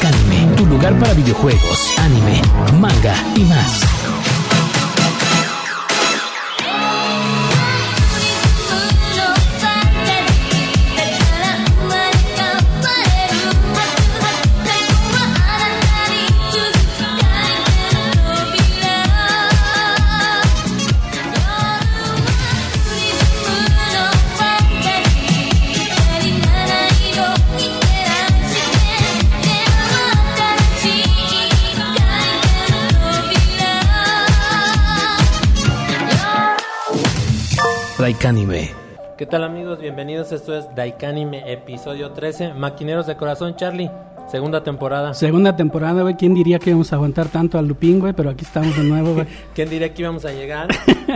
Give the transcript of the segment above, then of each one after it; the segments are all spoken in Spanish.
Daikanime, tu lugar para videojuegos, anime, manga y más. Daikanime. ¿Qué tal amigos? Bienvenidos, esto es Daikanime, episodio 13, Maquineros de Corazón, Charlie, segunda temporada. Segunda temporada, güey. ¿Quién diría que íbamos a aguantar tanto al Lupín, güey? Pero aquí estamos de nuevo, güey. ¿Quién diría que íbamos a llegar?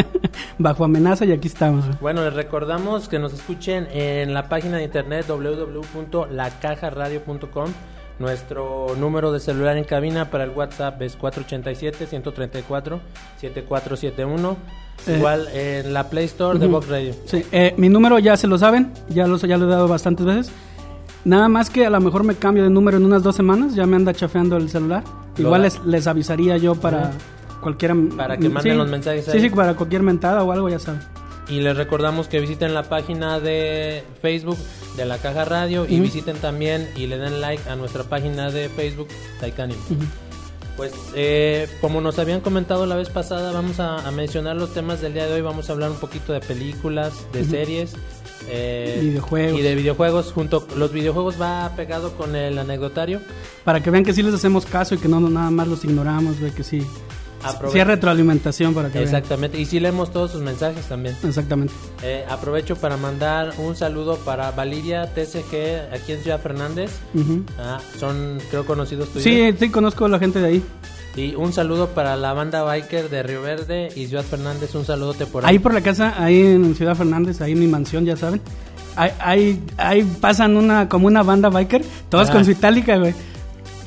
Bajo amenaza y aquí estamos, güey. Bueno, les recordamos que nos escuchen en la página de internet www.lacajaradio.com. Nuestro número de celular en cabina para el WhatsApp es 487-134-7471. Eh, Igual en la Play Store de. Vox Radio. Sí, eh, mi número ya se lo saben, ya lo, ya lo he dado bastantes veces. Nada más que a lo mejor me cambio de número en unas dos semanas, ya me anda chafeando el celular. Igual les, les avisaría yo para cualquier... Para que manden los mensajes Sí, sí, para cualquier mentada o algo, ya saben. Y les recordamos que visiten la página de Facebook de la Caja Radio y visiten también y le den like a nuestra página de Facebook Taikanime. Ujú. Pues eh, como nos habían comentado la vez pasada, vamos a, a mencionar los temas del día de hoy. Vamos a hablar un poquito de películas, de series, eh, Videojuegos. y de videojuegos. Junto los videojuegos va pegado con el anecdotario. Para que vean que sí les hacemos caso y que no no nada más los ignoramos, güey, que sí. Aprove- Sí hay retroalimentación para que vean. Exactamente. Y sí leemos todos sus mensajes también. Exactamente. Eh, aprovecho para mandar un saludo para Valiria TCG aquí en Ciudad Fernández. Ah, son, creo, conocidos tuyos. Sí, sí, conozco a la gente de ahí. Y un saludo para la banda biker de Río Verde y Ciudad Fernández. Un saludote por ahí. Ahí por la casa, ahí en Ciudad Fernández, ahí en mi mansión, ya saben. Ahí, ahí, ahí pasan una, como una banda biker, todos Ajá. con su itálica, güey.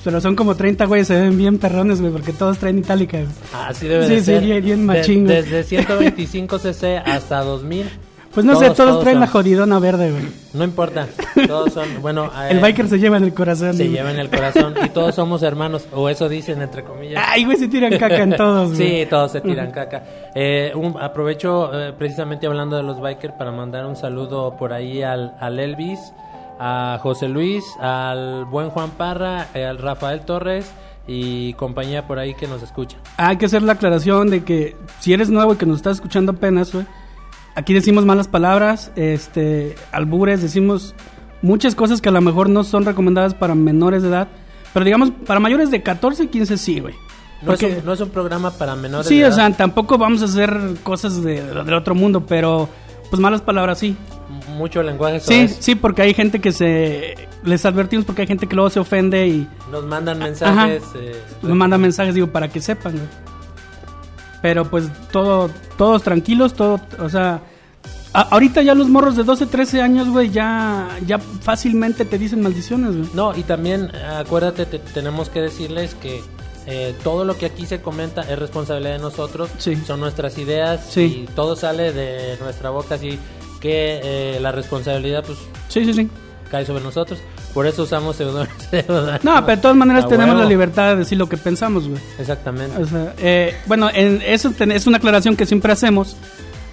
Pero son como 30, güey, se ven bien perrones, güey, porque todos traen itálica, güey. Así debe Sí, de sí, ser. bien- bien De- machín, güey. desde 125 cc hasta 2000. Pues no sé, todos, traen son- la jodidona verde, güey. No importa. Todos son, bueno, El eh, biker se lleva en el corazón. se güey. lleva en el corazón y todos somos hermanos, o eso dicen entre comillas. Ay, güey, se tiran caca en todos, güey. Sí, todos se tiran caca. Eh, un- aprovecho eh, precisamente hablando de los bikers para mandar un saludo por ahí al, al Elvis, a José Luis, al buen Juan Parra, eh, al Rafael Torres y compañía por ahí que nos escucha. Hay que hacer la aclaración de que si eres nuevo y que nos estás escuchando apenas, güey, aquí decimos malas palabras, este, albures, decimos muchas cosas que a lo mejor no son recomendadas para menores de edad, pero digamos para mayores de 14, 15 sí, güey. No, es Porque- un, no es un programa para menores. sí, de o edad. sea, tampoco vamos a hacer cosas de, del otro mundo, pero pues malas palabras sí. Mucho lenguaje. Sí, soez. sí, porque hay gente que se les advertimos porque hay gente que luego se ofende y Nos mandan mensajes. Ajá. eh, nos manda mensajes, digo, para que sepan, güey. Pero pues todo, todos tranquilos, todo, o sea, a- ahorita ya los morros de 12, 13 años, güey, ya, ya fácilmente te dicen maldiciones, güey. No, y también acuérdate, te- tenemos que decirles que eh, todo lo que aquí se comenta es responsabilidad de nosotros, Sí. son nuestras ideas Sí. y todo sale de nuestra boca, así que eh, la responsabilidad pues Sí, sí, sí. cae sobre nosotros. Por eso usamos pseudónimos. No, pero de todas maneras tenemos huevo. la libertad de decir lo que pensamos, güey. Exactamente. O sea, eh, bueno, en, eso es una aclaración que siempre hacemos.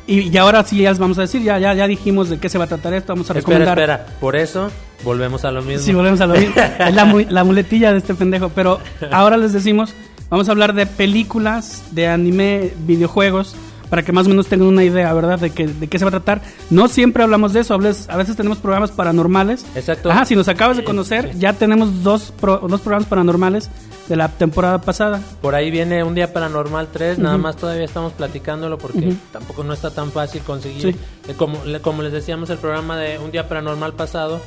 Y, y ahora sí ya les vamos a decir, ya, ya, ya dijimos de qué se va a tratar esto, vamos a Espera, recomendar. espera. Por eso volvemos a lo mismo. Si volvemos a lo mismo. Es la, mu- la muletilla de este pendejo. Pero ahora les decimos, vamos a hablar de películas, de anime, videojuegos, para que más o menos tengan una idea, ¿verdad? De, que, de qué se va a tratar. No siempre hablamos de eso, a veces, a veces tenemos programas paranormales. Exacto. Ajá, si nos acabas de conocer, sí. ya tenemos dos, pro- dos programas paranormales de la temporada pasada. Por ahí viene un día paranormal 3, nada más todavía estamos platicándolo porque tampoco no está tan fácil conseguir. Sí. Eh, como, como les decíamos el programa de un día paranormal pasado,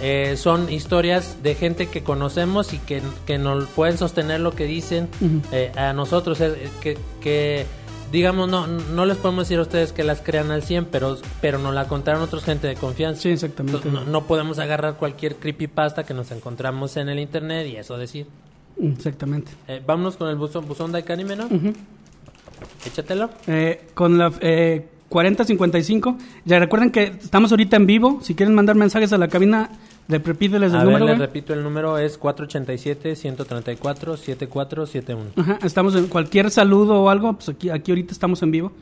eh, son historias de gente que conocemos y que, que nos pueden sostener lo que dicen eh, a nosotros, eh, que, que digamos, no, no les podemos decir a ustedes que las crean al 100, pero, pero nos la contaron otros gente de confianza. Sí, exactamente. No, no podemos agarrar cualquier creepypasta que nos encontramos en el internet y eso decir. Exactamente. Eh, vámonos con el buzón, buzón de anime, ¿no? Échatelo. Eh, con la, eh, 4055. Ya recuerden que estamos ahorita en vivo. Si quieren mandar mensajes a la cabina, le repíteles el A ver, número. les güey. repito, el número es 487-134-7471. Ajá, estamos en cualquier saludo o algo, pues aquí, aquí ahorita estamos en vivo.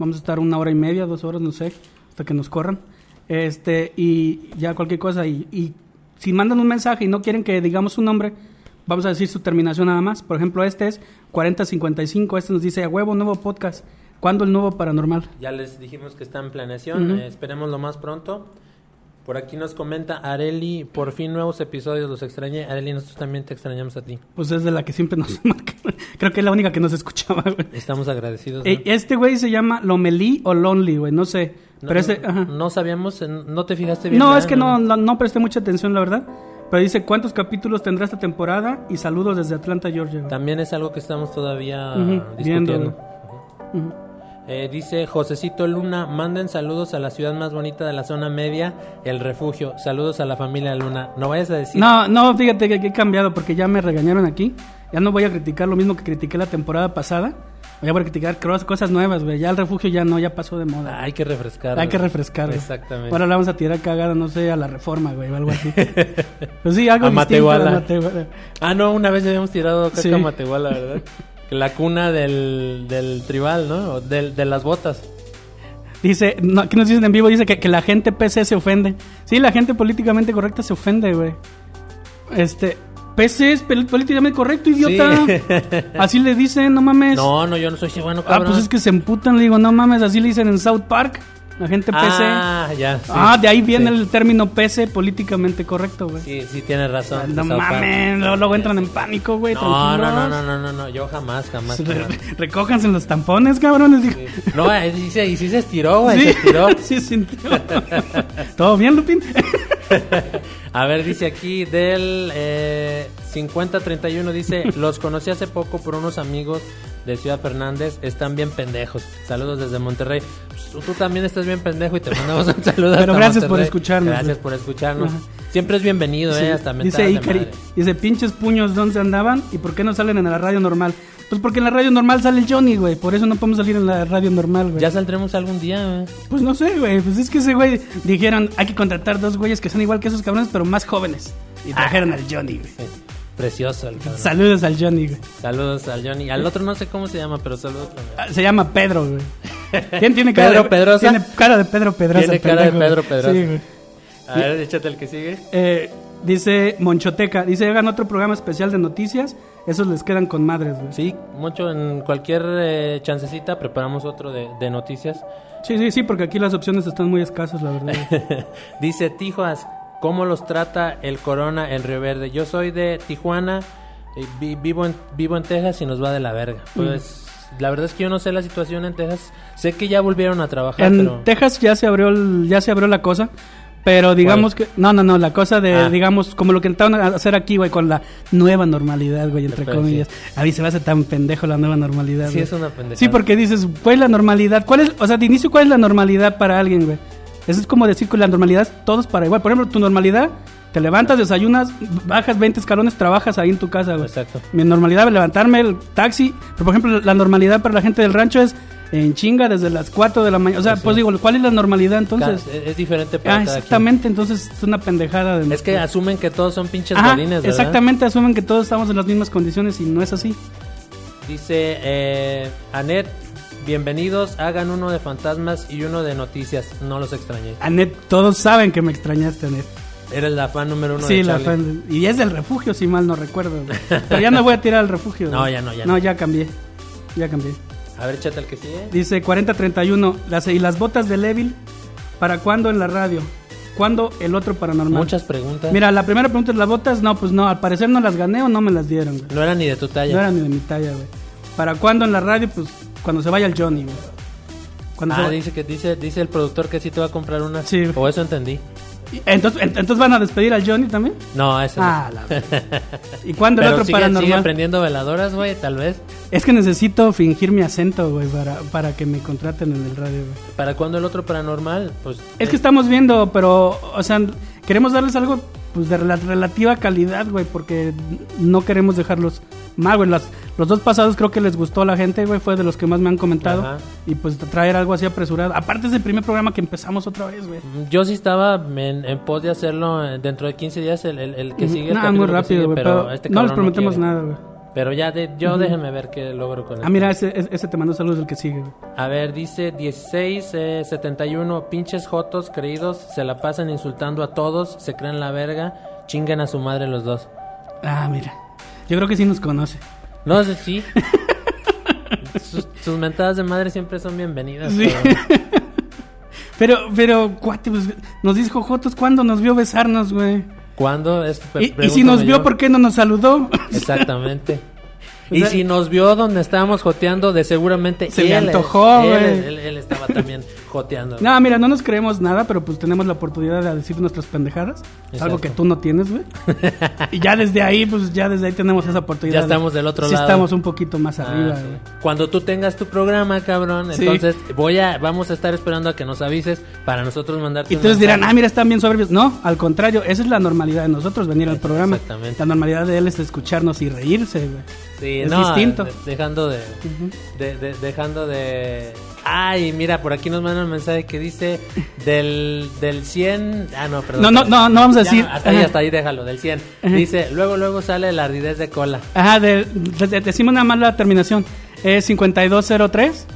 Vamos a estar una hora y media, dos horas, no sé, hasta que nos corran. Este, y ya cualquier cosa. Y, y si mandan un mensaje y no quieren que digamos su nombre, vamos a decir su terminación nada más. Por ejemplo, este es 4055. Este nos dice a huevo, nuevo podcast. ¿Cuándo el nuevo paranormal? Ya les dijimos que está en planeación, Ujú. eh, esperemos lo más pronto. Por aquí nos comenta Areli, por fin nuevos episodios, los extrañé. Areli, nosotros también te extrañamos a ti. Pues es de la que siempre nos marca. Creo que es la única que nos escuchaba, güey. Estamos agradecidos. ¿no? Eh, Este güey se llama Lomelí o Lonely, güey, no sé. No, Pero ese, ajá. no sabíamos, eh, no te fijaste bien. No, es que no, no, no presté mucha atención, la verdad. Pero dice, ¿cuántos capítulos tendrá esta temporada? Y saludos desde Atlanta, Georgia. güey. También es algo que estamos todavía Ujú, discutiendo. viendo. Ujú. Eh, dice Josecito Luna, manden saludos a la ciudad más bonita de la zona media, el refugio. Saludos a la familia Luna. No vayas a decir... No, no, fíjate que, que he cambiado porque ya me regañaron aquí. Ya no voy a criticar lo mismo que critiqué la temporada pasada. Voy a criticar cosas nuevas, güey. Ya el refugio ya no, ya pasó de moda. Hay que refrescar. Hay que refrescar, güey. Exactamente. Ahora la vamos a tirar cagada, no sé, a la reforma, güey, o algo así. pues sí, algo a Matehuala. Ah, no, una vez ya habíamos tirado caca Sí. a Matehuala, ¿verdad? La cuna del, del tribal, ¿no? O del- de las botas. Dice, no, aquí nos dicen en vivo, dice que, que la gente PC se ofende. Sí, la gente políticamente correcta se ofende, güey. Este, PC es políticamente correcto, idiota. Sí. Así le dicen, no mames. No, no, yo no soy sí, bueno, ah, cabrón. pues es que se emputan, le digo, no mames, así le dicen en South Park. La gente PC. Ah, ya. sí. ah, de ahí viene Sí. el término PC políticamente correcto, güey. Sí, sí, tienes razón. no mames, luego, luego entran en pánico, güey. No, no, no, no, no, no, no, yo jamás, jamás. Re- jamás. recójanse los tampones, cabrones. No, eh, sí se, y sí se estiró, güey, Sí, se estiró. sí sintió. ¿Todo bien, Lupín? A ver, dice aquí del eh, 5031, dice, los conocí hace poco por unos amigos de Ciudad Fernández, están bien pendejos. Saludos desde Monterrey. Pues, tú, también estás bien pendejo y te mandamos un saludo. Pero gracias por escucharnos, Gracias por escucharnos. Ajá. Siempre es bienvenido, Sí, eh, hasta dice Icari, dice, pinches puños, ¿dónde andaban? ¿Y por qué no salen en la radio normal? Pues porque en la radio normal sale el Johnny, güey. Por eso no podemos salir en la radio normal, güey. Ya saldremos algún día, güey. Pues no sé, güey. Pues es que ese güey dijeron, hay que contratar dos güeyes que son igual que esos cabrones, pero más jóvenes. Y trajeron al Johnny, güey. Sí, Precioso el cabrón. Saludos al Johnny, güey. Saludos al Johnny. Al otro no sé cómo se llama, pero saludos. Ah, Se llama Pedro, güey. ¿Quién tiene cara ¿Pedro de, Pedrosa? Tiene cara de Pedro Pedrosa. Tiene cara de Pedro. Pedrosa. Sí, güey. A ver, échate el que sigue. Eh, dice Monchoteca, dice, hagan otro programa especial de noticias. Esos les quedan con madres, güey. Sí, mucho en cualquier eh, chancecita preparamos otro de, de noticias. Sí, sí, sí, porque aquí las opciones están muy escasas, la verdad. Dice Tijuas, ¿cómo los trata el corona el Río Verde? Yo soy de Tijuana, eh, vi- vivo, en, vivo en Texas y nos va de la verga. Pues la verdad es que yo no sé la situación en Texas. Sé que ya volvieron a trabajar, en pero... Texas ya se abrió el- ya se abrió la cosa, pero digamos que no, no, no, la cosa de Ah. digamos como lo que intentaron hacer aquí, güey, con la nueva normalidad, güey, entre Pero sí. comillas. A mí se me hace tan pendejo la nueva normalidad. Sí, güey. es una pendejada. Sí, porque dices, ¿cuál es la normalidad? ¿Cuál es, o sea, de inicio cuál es la normalidad para alguien, güey? Eso es como decir que la normalidad es todos para igual. Por ejemplo, tu normalidad te levantas, desayunas, bajas 20 escalones, trabajas ahí en tu casa, güey. Exacto. Mi normalidad es levantarme el taxi. Pero, por ejemplo, la normalidad para la gente del rancho es en chinga desde las 4 de la mañana. O sea, Pues sí. pues digo, ¿cuál es la normalidad entonces? es, es diferente para Ah, cada quien. exactamente. Entonces es una pendejada. De Es que asumen que todos son pinches Ajá, godines, ¿verdad? exactamente. Asumen que todos estamos en las mismas condiciones y no es así. Dice eh, Anet, bienvenidos, hagan uno de fantasmas y uno de noticias. No los extrañé. Anet, todos saben que me extrañaste, Anet. Eres la fan número uno Sí, de la Charlie. fan- Y es del refugio, si mal no recuerdo. güey. Pero ya no voy a tirar al refugio. No, ya no, ya No, no. ya cambié. Ya cambié. A ver, échate el que sigue. Dice 4031. Las, ¿Y las botas de Levil? ¿Para cuándo en la radio? ¿Cuándo el otro paranormal? Muchas preguntas. Mira, la primera pregunta es: ¿las botas? No, pues no. Al parecer no las gané o no me las dieron. güey. No era ni de tu talla. No eran ni de mi talla, güey. ¿Para cuándo en la radio? Pues cuando se vaya el Johnny, güey. Cuando Ah, dice que dice dice el productor que sí te va a comprar una. Sí. O eso entendí. Entonces, ent- entonces van a despedir al Johnny también. No, eso no. Ah, la ¿Y cuándo el otro sigue, paranormal? sigue prendiendo veladoras, güey, tal vez. Es que necesito fingir mi acento, güey, para, para que me contraten en el radio, güey. ¿Para cuándo el otro paranormal? Pues Es que estamos viendo, pero, o sea, queremos darles algo pues de la relativa calidad, güey, porque no queremos dejarlos mal, güey. Las- los dos pasados creo que les gustó a la gente, güey, fue de los que más me han comentado. Ajá. Y pues traer algo así apresurado. Aparte es el primer programa que empezamos otra vez, güey. Yo sí estaba en, en pos de hacerlo eh, dentro de 15 días, el, el- el que sigue. el Nah, muy rápido, güey, pero pero este no les prometemos nada, güey. Pero ya, de, yo déjenme ver qué logro con Ah, mira, ese, ese- te mando saludos el que sigue. A ver, dice 16, eh, 71, pinches jotos creídos, se la pasan insultando a todos, se creen la verga, chingan a su madre los dos. Ah, mira. Yo creo que sí nos conoce. No sé, sí. sus, sus mentadas de madre siempre son bienvenidas. Sí. pero- Pero, pero, cuate, pues, nos dijo Jotos cuando nos vio besarnos, güey. ¿Cuándo? Es, Y, si nos vio, yo. ¿por qué no nos saludó? Exactamente. O Y sea- si nos vio donde estábamos joteando, de seguramente Se le él- antojó, él, güey. él- él estaba también joteando. No, mira, no nos creemos nada, pero pues tenemos la oportunidad de decir nuestras pendejadas. Exacto. Algo que tú no tienes, güey. y ya desde ahí, pues ya desde ahí tenemos esa oportunidad. Ya estamos del otro sí lado. estamos un poquito más Ah, arriba, sí. güey. Cuando tú tengas tu programa, cabrón, Sí. entonces voy a, vamos a estar esperando a que nos avises para nosotros mandarte. Y entonces dirán, ah, mira, están bien soberbios. No, al contrario, esa es la normalidad de nosotros, venir al programa. Exactamente. La normalidad de él es escucharnos y reírse, güey. Sí, es no, distinto. de- dejando de, de- de- dejando de. Ay, mira, por aquí nos mandan un mensaje que dice del, del 100. Ah, no, perdón. No, no, no, no vamos a Ya decir. hasta ahí, hasta ahí, déjalo, del 100. Ajá. Dice, luego, luego sale la ardidez de cola. Ajá, de- de- decimos nada más la terminación. Es 5203.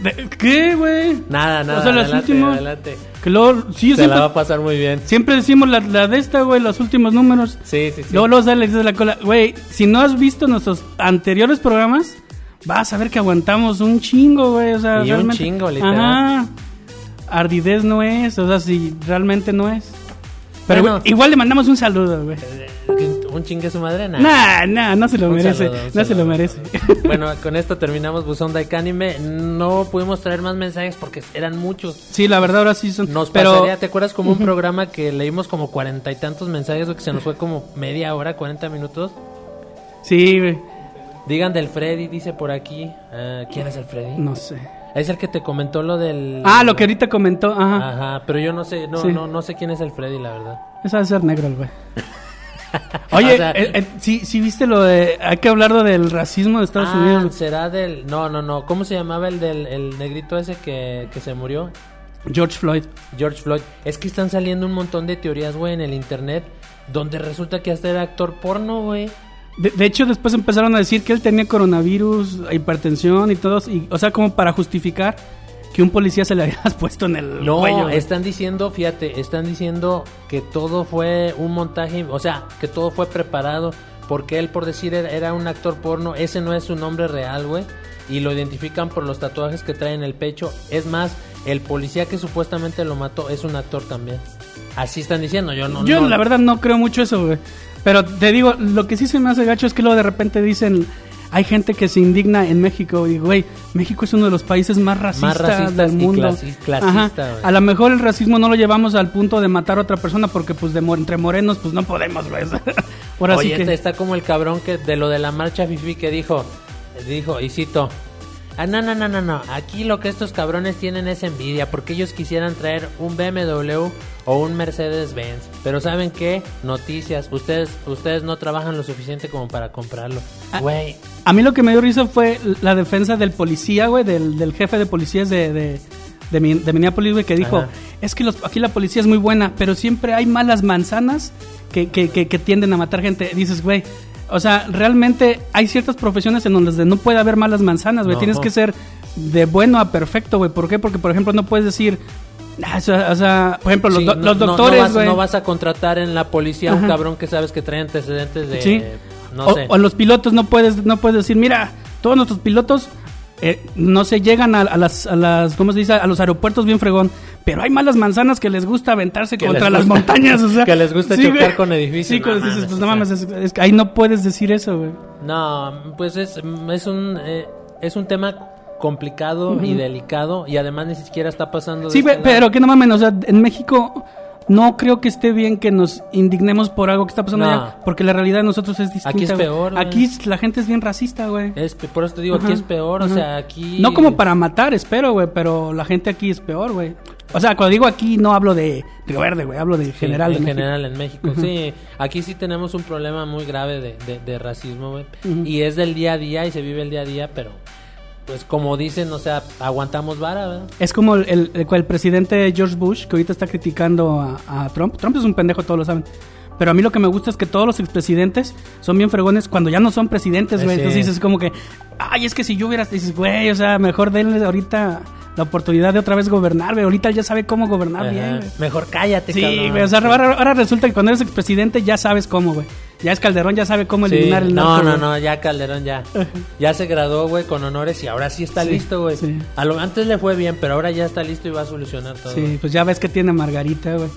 De- ¿Qué, güey? Nada, nada. O sea, los adelante, últimos- adelante. Que luego, sí, Se siempre, la va a pasar muy bien. siempre decimos la, la de esta, güey, los últimos números. Sí, sí, sí. Luego, luego sale desde la cola. Güey, si no has visto nuestros anteriores programas, vas a ver que aguantamos un chingo, güey. O sea, Y un realmente. chingo, literal. Ajá. Ardidez no es, o sea, si realmente no es. Pero Bueno. igual le mandamos un saludo, güey. Eh, Un chingue su madre, nada. Nah, nah, no se lo Un merece. saludo, un no se lo merece. Bueno, con esto terminamos Buzón Anime. No pudimos traer más mensajes porque eran muchos. Sí, la verdad ahora sí son. Nos pero pasaría, ¿te acuerdas como un programa que leímos como cuarenta y tantos mensajes o que se nos fue como media hora, 40 minutos? sí, güey. Digan del Freddy, dice por aquí. Ah, ¿Quién es el Freddy? No sé. Es el que te comentó lo del... Ah, lo que ahorita comentó, ajá. Ajá, pero yo no sé, no, Sí. no, no sé quién es el Freddy, la verdad. Esa debe ser negro el güey. Oye, O sea- eh, eh, sí, sí viste lo de. Hay que hablar del racismo de Estados ah, Unidos. será del... No, no, no. ¿Cómo se llamaba el del el negrito ese que, que se murió? George Floyd. George Floyd. Es que están saliendo un montón de teorías, güey, en el internet, donde resulta que hasta era actor porno, güey. De, de hecho, después empezaron a decir que él tenía coronavirus, hipertensión y todo. Y, o sea, como para justificar que un policía se le había puesto en el No, cuello. están diciendo, fíjate, están diciendo que todo fue un montaje, o sea, que todo fue preparado, porque él, por decir, era, era un actor porno, ese no es su nombre real, güey, y lo identifican por los tatuajes que trae en el pecho. Es más, el policía que supuestamente lo mató es un actor también. Así están diciendo, yo no... Yo, no- la verdad, no creo mucho eso, güey. Pero te digo, lo que sí se me hace gacho es que luego de repente dicen. Hay gente que se indigna en México y, güey, México es uno de los países más racistas, racistas del mundo. clasista, Ajá. A lo mejor el racismo no lo llevamos al punto de matar a otra persona porque, pues, de entre morenos, pues no podemos, güey. Ahora Oye, sí que. este está como el cabrón que de lo de la marcha fifi que dijo, dijo, y cito, ah, no, no, no, no, no, aquí lo que estos cabrones tienen es envidia, porque ellos quisieran traer un BMW o un Mercedes-Benz, pero ¿saben qué? Noticias, ustedes, ustedes no trabajan lo suficiente como para comprarlo. Ah. Güey, A mí lo que me dio risa fue la defensa del policía, güey, del, del jefe de policías de, de, de, de Minneapolis, güey, que dijo, Ajá. es que los, aquí la policía es muy buena, pero siempre hay malas manzanas que, que, que, que tienden a matar gente. Dices, güey, o sea, realmente hay ciertas profesiones en donde no puede haber malas manzanas, güey. No. Tienes que ser de bueno a perfecto, güey. ¿Por qué? Porque, por ejemplo, no puedes decir... ah, O sea, por ejemplo, los, sí, do- no- los no- doctores, no, vas, güey. no vas a contratar en la policía a un cabrón que sabes que trae antecedentes de... Sí. No o, sé. o los pilotos no puedes no puedes decir, mira, todos nuestros pilotos eh, no se llegan a, a las a las ¿cómo se dice? a los aeropuertos bien fregón, pero hay malas manzanas que les gusta aventarse Que contra las montañas, o sea, que les gusta sí, chocar güey. con edificios. Sí, No dices, pues no mames, es, es ahí no puedes decir eso, güey. No, pues es, es un eh, es un tema complicado y delicado y además ni siquiera está pasando. de Sí, este pe- lado. pero que no mames, o sea, en México no creo que esté bien que nos indignemos por algo que está pasando No. allá, porque la realidad de nosotros es distinta. Aquí es güey. peor, güey. Aquí la gente es bien racista, güey. Es por eso te digo, aquí es peor, o sea, aquí... No como para matar, espero, güey, pero la gente aquí es peor, güey. O sea, cuando digo aquí no hablo de Río Verde, güey, hablo de Sí, general. en de general en México. Sí, aquí sí tenemos un problema muy grave de, de- de racismo, güey. Y es del día a día y se vive el día a día, pero pues como dicen, o sea, aguantamos vara, ¿verdad? Es como el, el- el- el presidente George Bush, que ahorita está criticando a, a Trump. Trump es un pendejo, todos lo saben. Pero a mí lo que me gusta es que todos los expresidentes son bien fregones cuando ya no son presidentes, güey. Sí. Entonces dices como que, ay, es que si yo hubiera, dices, güey, o sea, mejor denle ahorita la oportunidad de otra vez gobernar, güey. Ahorita él ya sabe cómo gobernar Ajá. bien, güey. Mejor cállate, Sí, güey, o sea, ahora, ahora resulta que cuando eres expresidente ya sabes cómo, güey. Ya es Calderón, ya sabe cómo Sí, eliminar el no, narco, no, güey. no, ya Calderón ya. Ya se graduó, güey, con honores y ahora sí está Sí, listo, güey. sí. A lo antes le fue bien, pero ahora ya está listo y va a solucionar todo. Sí, pues ya ves que tiene Margarita, güey.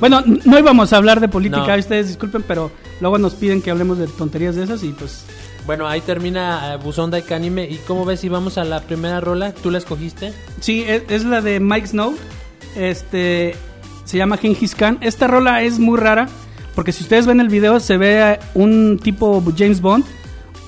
Bueno, no íbamos a hablar de política, No. ustedes disculpen, pero luego nos piden que hablemos de tonterías de esas y pues... Bueno, ahí termina eh, Buzón de Anime. ¿Y cómo ves si vamos a la primera rola? ¿Tú la escogiste? Sí, es, es la de Mike Snow, este, se llama Genghis Khan. Esta rola es muy rara, porque si ustedes ven el video se ve un tipo James Bond,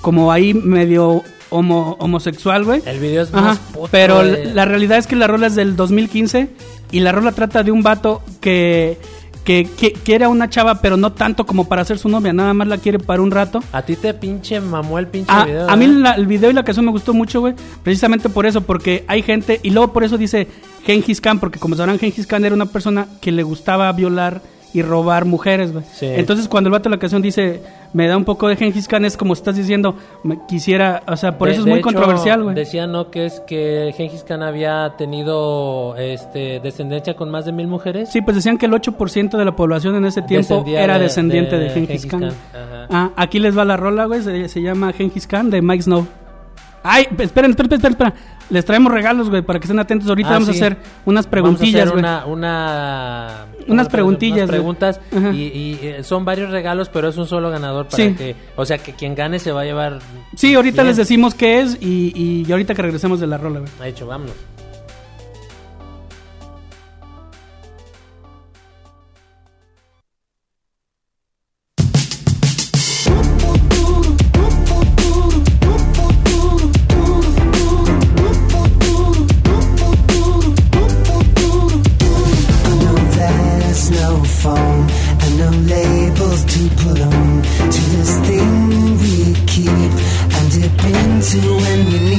como ahí medio homo- homosexual, güey. El video es Ajá, más puto, pero la realidad es que la rola es del 2015 y la rola trata de un vato que, que, que quiere a una chava, pero no tanto como para ser su novia, nada más la quiere para un rato. A ti te pinche mamó el pinche A, video. a mí ¿verdad? la- el video y la canción me gustó mucho, güey. Precisamente por eso, porque hay gente, y luego por eso dice Genghis Khan, porque como sabrán, Genghis Khan era una persona que le gustaba violar y robar mujeres, güey. Sí. Entonces cuando el vato de la canción dice, me da un poco de Genghis Khan, es como estás diciendo, me quisiera, o sea, por De- eso es muy hecho, controversial, güey. Decía, ¿no? Que es que Gengis Khan había tenido este, descendencia con más de mil mujeres. Sí, pues decían que el 8% de la población en ese tiempo Descendía era de- descendiente de, de Genghis Khan. Ah, aquí les va la rola, güey, se, se llama Genghis Khan de Mike Snow. Ay, esperen, esperen, esperen, esperen. Les traemos regalos, güey, para que estén atentos. Ahorita Ah, vamos sí. a hacer unas preguntillas, Vamos güey. a hacer una, una Unas ¿cómo le preguntillas, unas preguntas y, y, eh, son varios regalos, pero es un solo ganador para Sí. que, o sea, que quien gane se va a llevar. Sí, ahorita les decimos qué es y, y ahorita que regresemos de la rola, güey. Ha hecho, vámonos. Into when we need.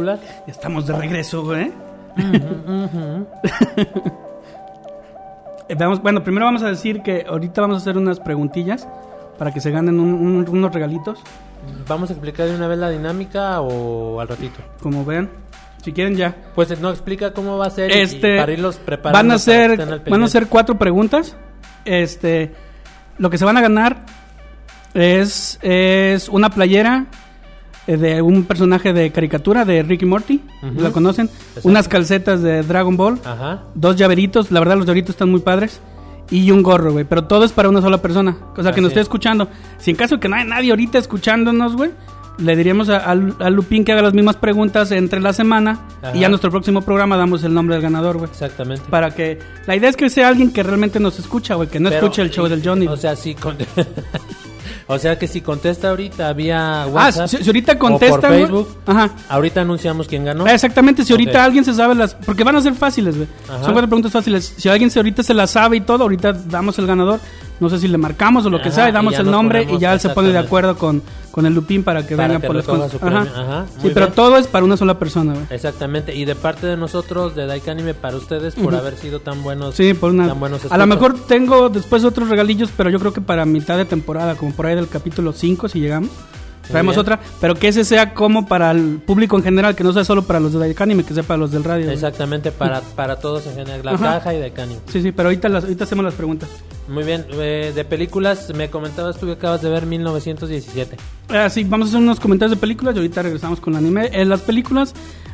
Películas. Estamos de regreso, güey. Eh, bueno, primero vamos a decir que ahorita vamos a hacer unas preguntillas para que se ganen un- un- unos regalitos. ¿Vamos a explicar de una vez la dinámica o al ratito? Como vean, si quieren ya. Pues no explica cómo va a ser y- y Este, para irlos preparando. van a ser van a ser cuatro preguntas. Este, lo que se van a ganar es es una playera de un personaje de caricatura de Ricky Morty, Ujú. ¿la conocen? Exacto. Unas calcetas de Dragon Ball, Ajá. dos llaveritos, la verdad los llaveritos están muy padres. Y un gorro, güey. Pero todo es para una sola persona. O sea, que nos esté es. escuchando. Si en caso de que no haya nadie ahorita escuchándonos, güey, le diríamos a, a Lupín que haga las mismas preguntas entre la semana. Ajá. Y ya en nuestro próximo programa damos el nombre del ganador, güey. Exactamente. Para que. La idea es que sea alguien que realmente nos escucha, güey. Que no Pero, escuche el show y- del Johnny. O sea, si con- o sea que si contesta ahorita vía ah, WhatsApp si, si ahorita o contesta. por Facebook, Ajá. ahorita anunciamos quién ganó. Ah, Exactamente, si ahorita alguien se sabe las... Porque van a ser fáciles, güey. Son cuatro preguntas fáciles. Si alguien se ahorita se las sabe y todo, ahorita damos el ganador. No sé si le marcamos o lo que Ajá, sea, y damos el nombre ponemos y ya él se pone de acuerdo con, con el Lupín para que Para venga que por las cosas. premio. Ajá, Sí, pero todo es para una sola persona, güey. Exactamente, y de parte de nosotros, de Daika Anime, para ustedes, por haber sido tan buenos. Sí, por una... tan buenos a lo mejor tengo después otros regalillos, pero yo creo que para mitad de temporada, como por ahí del capítulo 5, si llegamos, traemos bien. otra. Pero que ese sea como para el público en general, que no sea solo para los de Daika Anime, que sea para los del radio. Exactamente, para, para todos en general, la Ajá. caja y Daika Anime. Sí, sí, pero ahorita, las, ahorita hacemos las preguntas. Muy bien, eh, de películas, me comentabas tú que acabas de ver 1917. Ah, sí, vamos a hacer unos comentarios de películas y ahorita regresamos con el anime. En las películas,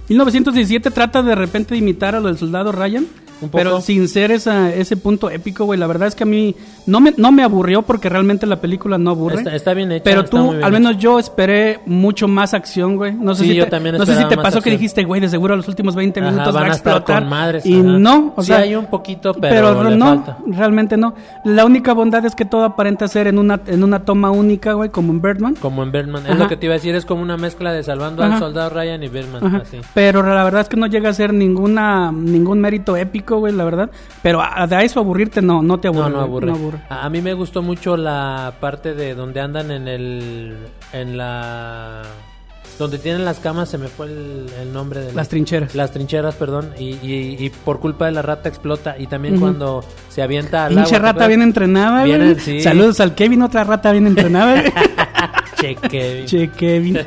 1917 trata de repente de imitar a lo del soldado Ryan. Un poco. Pero sin ser esa, ese punto épico, güey. La verdad es que a mí no me, no me aburrió porque realmente la película no aburre. Está, está bien hecha. Pero está tú, muy bien al hecha. menos yo esperé mucho más acción, güey. No sé Sí, si yo te, también no sé si te pasó que dijiste, güey, de seguro los últimos 20 Ajá, minutos van va a explotar. con madres, y ajá. no, o Sí sea, hay un poquito, pero le no, falta. realmente no. La única bondad es que todo aparenta ser en una, en una toma única, güey, como en Birdman. Como en Birdman. Es lo que te iba a decir, es como una mezcla de Salvando al Soldado Ryan y Birdman. Así. Pero la verdad es que no llega a ser ninguna ningún mérito épico, güey, la verdad. Pero a, eso aburrirte no, no te aburre. No, no aburre. no aburre. A, a mí me gustó mucho la parte de donde andan en el. En la. Donde tienen las camas, se me fue el, el nombre de la- Las trincheras. Las trincheras, perdón. Y, y, y por culpa de la rata explota. Y también cuando se avienta al Pinche agua, ¿te rata bien entrenada, güey. Vienen, sí. Saludos al Kevin, otra rata bien entrenada. Che, Kevin. che, Kevin.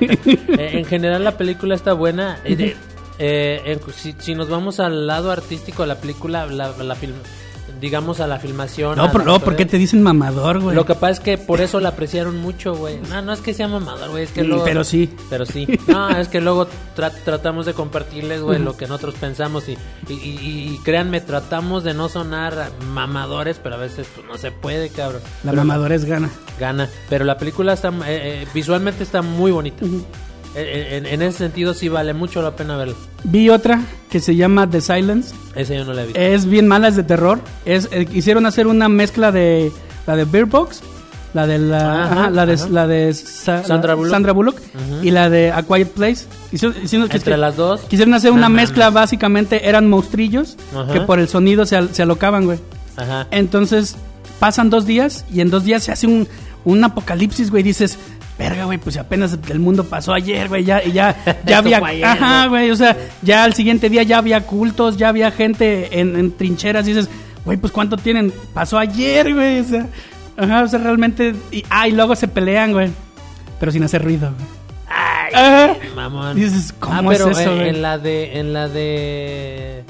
Eh, en general la película está buena. Eh, eh, en- si, si nos vamos al lado artístico de la película, la, la film- digamos a la filmación. no, la no, ¿por qué te dicen mamador, güey? Lo que pasa es que por eso la apreciaron mucho, güey. No, no es que sea mamador, güey, es que Mm, luego... pero sí. Pero sí. No, es que luego tra- tratamos de compartirles, güey, lo que nosotros pensamos y, y, y- y créanme, tratamos de no sonar mamadores, pero a veces pues, no se puede, cabrón. La Pero mamadores gana. Gana. Pero la película está, eh, eh, visualmente está muy bonita. Eh, en, en ese sentido sí vale mucho la pena verla. Vi otra que se llama The Silence. Ese yo no la he visto. Es bien mala, es de terror. Es, eh, quisieron hacer una mezcla de la de Beer Box, la de la, Ajá, ajá, la de, ajá. la de Sa- Sandra Bullock. Sandra Bullock y la de A Quiet Place. Hicieron, hicieron- Entre las dos. Quisieron hacer una mezcla, básicamente eran monstrillos Ajá. que por el sonido se, al- se alocaban, güey. Entonces pasan dos días y en dos días se hace un, un apocalipsis, güey. Dices, verga, güey, pues apenas el mundo pasó ayer, güey, ya, y ya, ya había, ayer, ajá, güey. o sea, ya al siguiente día ya había cultos, ya había gente en, en trincheras y dices, güey, pues cuánto tienen, pasó ayer, güey, o sea, ajá, o sea, realmente, y, ah, y luego se pelean, güey, pero sin hacer ruido, güey. Ay, Ajá. mamón. Dices, ¿cómo ah, pero es eso, eh, güey? en la de en la de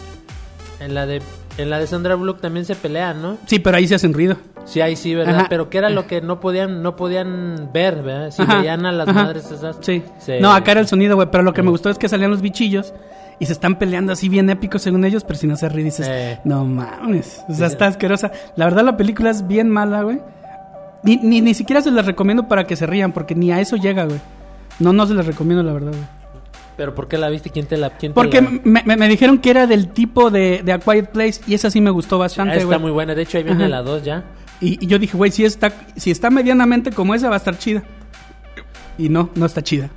en la de en la de Sandra Bullock también se pelean, ¿no? Sí, pero ahí se hacen ruido. Sí, ahí sí, ¿verdad? Ajá. Pero que era lo que no podían no podían ver, ¿verdad? Si Ajá, veían a las ajá. madres esas. Sí. se- No, acá era el sonido, güey. Pero lo que me gustó es que salían los bichillos y se están peleando así bien épicos según ellos, pero sin hacer. Y dices, Eh. no mames. O sea, Sí, está asquerosa. La verdad, la película es bien mala, güey. Ni, ni, ni siquiera se las recomiendo para que se rían, porque ni a eso llega, güey. No, no se las recomiendo, la verdad, güey. Pero ¿por qué la viste? ¿Quién te la quién te Porque la- me, me- me dijeron que era del tipo de, de A Quiet Place y esa sí me gustó Ah, bastante, está güey. muy buena. De hecho, ahí viene Ajá. la 2 ya. Y, y yo dije, güey, si está, si está medianamente como esa, va a estar chida. Y no, no está chida.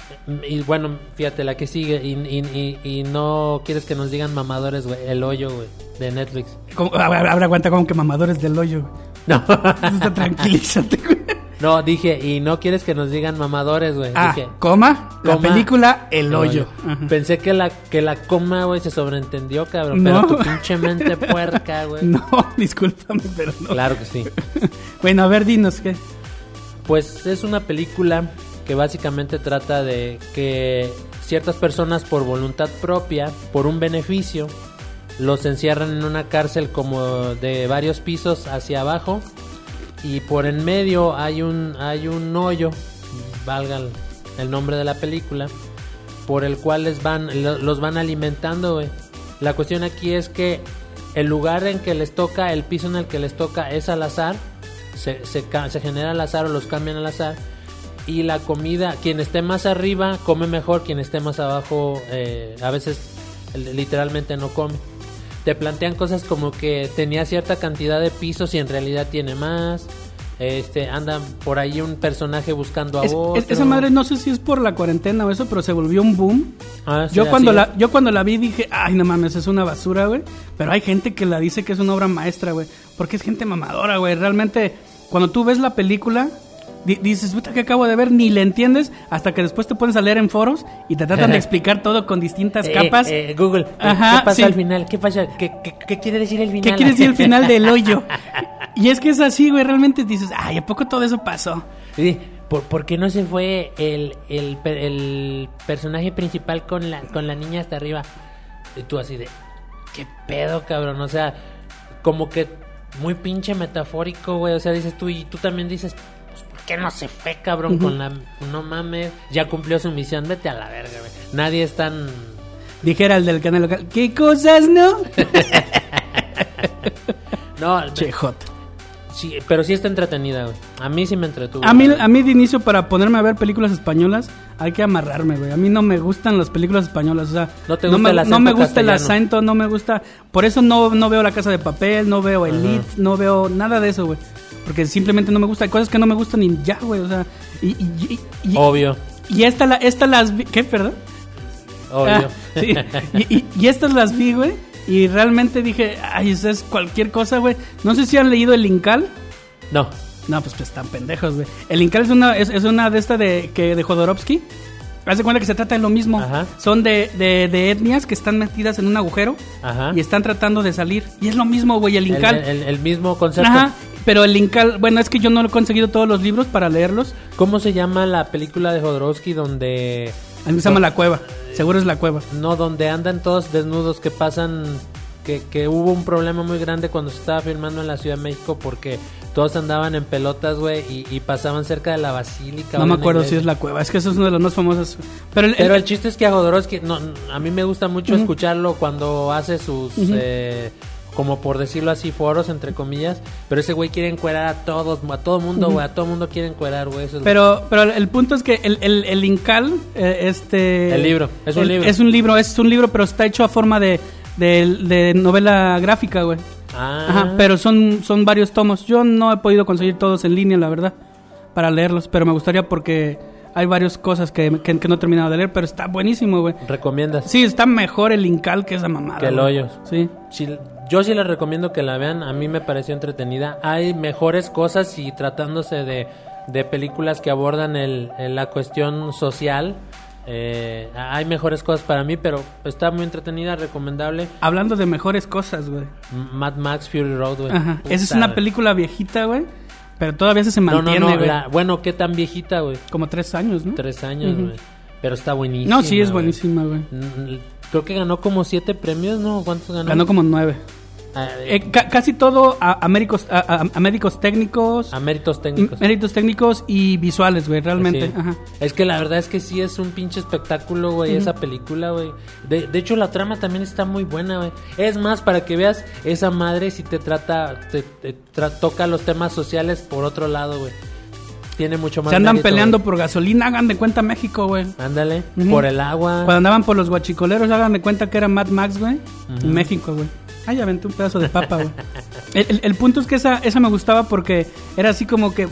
Y bueno, fíjate, la que sigue. Y, y, y, y no quieres que nos digan mamadores, güey. El hoyo, güey. De Netflix. Ahora aguanta como que mamadores del hoyo, güey. No. Está tranquilízate, güey. No, dije, y no quieres que nos digan mamadores, güey. Ah, Dije, coma, la coma, película El Hoyo. Pensé que la, que la coma, güey, se sobreentendió, cabrón. No. Pero tu pinche mente puerca, güey. No, discúlpame, pero no. Claro que sí. Bueno, a ver, dinos qué. Pues es una película que básicamente trata de que ciertas personas por voluntad propia, por un beneficio, los encierran en una cárcel como de varios pisos hacia abajo y por en medio hay un hay un hoyo, valga el, nombre de la película, por el cual les van lo- los van alimentando. La cuestión aquí es que el lugar en que les toca, el piso en el que les toca es al azar, se, se, se genera al azar o los cambian al azar. Y la comida, quien esté más arriba come mejor, quien esté más abajo eh, a veces literalmente no come. Te plantean cosas como que tenía cierta cantidad de pisos y en realidad tiene más. Este, anda por ahí un personaje buscando a Es- otro. es- esa madre no sé si es por la cuarentena o eso, pero se volvió un boom. Ah, sí, yo cuando la yo cuando la vi dije, ay, no mames, es una basura, güey. Pero hay gente que la dice que es una obra maestra, güey. Porque es gente mamadora, güey. Realmente, cuando tú ves la película, dices, puta, que acabo de ver? Ni le entiendes hasta que después te pones a leer en foros y te tratan de explicar todo con distintas Eh, capas. eh, Google, eh, Ajá, ¿qué pasa sí. al final? ¿Qué pasa? ¿Qué, qué, qué quiere decir el final? ¿Qué quiere decir el final del hoyo? Y es que es así, güey. Realmente dices, ay, ¿a poco todo eso pasó? Sí, ¿Por, por qué no se fue el, el, el personaje principal con la, con la niña hasta arriba? Y tú así de, ¿qué pedo, cabrón? O sea, como que muy pinche metafórico, güey. O sea, dices tú y tú también dices, pues, ¿por qué no se fue, cabrón? Con la... No mames, ya cumplió su misión, vete a la verga, güey. Nadie es tan... Dijera el del canal local, ¿qué cosas, no? No, che, Jota. Sí, pero sí está entretenida, güey. A mí sí me entretuvo. A mí, a mí de inicio para ponerme a ver películas españolas hay que amarrarme, güey. A mí no me gustan las películas españolas, o sea, ¿No te gusta me, el acento no me gusta el castellano? acento, no me gusta, por eso no, no veo La Casa de Papel, no veo Elite, Ajá. no veo nada de eso, güey. Porque simplemente no me gusta, hay cosas que no me gustan y ya, güey, o sea, y, y, y, y- Obvio, y esta, la, esta las vi, ¿qué, perdón? obvio. Ah, sí. y estas las vi, güey, y realmente dije, ay, eso es cualquier cosa, güey. No sé si han leído El Incal. No. No, pues, pues están pendejos, güey. El Incal es una, es, es una de esta de, que, de Jodorowsky. Haz de cuenta que se trata de lo mismo. Ajá. Son de, de, de etnias que están metidas en un agujero Ajá. y están tratando de salir. Y es lo mismo, güey, el El, Incal. el- el mismo concepto. Ajá. Pero el Incal, bueno, es que yo no he conseguido todos los libros para leerlos. ¿Cómo se llama la película de Jodorowsky donde A mí se llama La Cueva. Seguro es La Cueva. no donde andan todos desnudos que pasan que, que hubo un problema muy grande cuando se estaba filmando en la Ciudad de México porque todos andaban en pelotas, güey, y, y pasaban cerca de la basílica. No me una acuerdo si es La Cueva. Es que eso es uno de los más famosos. Pero el, Pero el- el chiste es que a Jodorowsky, no, a mí me gusta mucho escucharlo cuando hace sus, eh, como por decirlo así, foros, entre comillas. Pero ese güey quiere encuerar a todos, a todo mundo, güey, a todo mundo quiere encuerar, güey. eso es- Pero, pero el punto es que el, el, el Incal, eh, este... El libro, es un el- libro. Es un libro, es un libro, pero está hecho a forma de, de, de novela gráfica, güey. Ah. Ajá, pero son, son varios tomos. Yo no he podido conseguir todos en línea, la verdad, para leerlos, pero me gustaría porque hay varias cosas que, que, que no he terminado de leer, pero está buenísimo, güey. ¿Recomiendas? Sí, está mejor el Incal que esa mamada. Que el güey. hoyo. Sí. Sí, yo sí les recomiendo que la vean. A mí me pareció entretenida. Hay mejores cosas y tratándose de, de películas que abordan el, el- la cuestión social. eh, hay mejores cosas para mí, pero está muy entretenida, recomendable. Hablando de mejores cosas, güey. Mad Max Fury Road, güey. Esa es una película viejita, güey, pero todavía se mantiene, no, no. la- bueno, ¿qué tan viejita, güey? Como tres años, ¿no? Tres años. Pero está buenísima. No, sí, es buenísima, güey. Mm, Creo que ganó como siete premios, ¿no? ¿Cuántos ganó? Ganó como nueve. Ah, Eh, ca- casi todo a, a médicos, a, médicos técnicos, a méritos técnicos. méritos técnicos y visuales, güey, realmente. Sí. Ajá. Es que la verdad es que sí es un pinche espectáculo, güey, esa película, güey. De, de hecho, la trama también está muy buena, güey. Es más, para que veas, esa madre si te trata, te, te tra- toca los temas sociales por otro lado, güey. Tiene mucho más Se andan mérito, peleando por gasolina, hagan de cuenta México, güey. Ándale, por el agua. Cuando andaban por los guachicoleros, hagan de cuenta que era Mad Max, güey. México, güey. Ay, aventé un pedazo de papa, güey. el, el- el punto es que esa, esa me gustaba porque era así como que.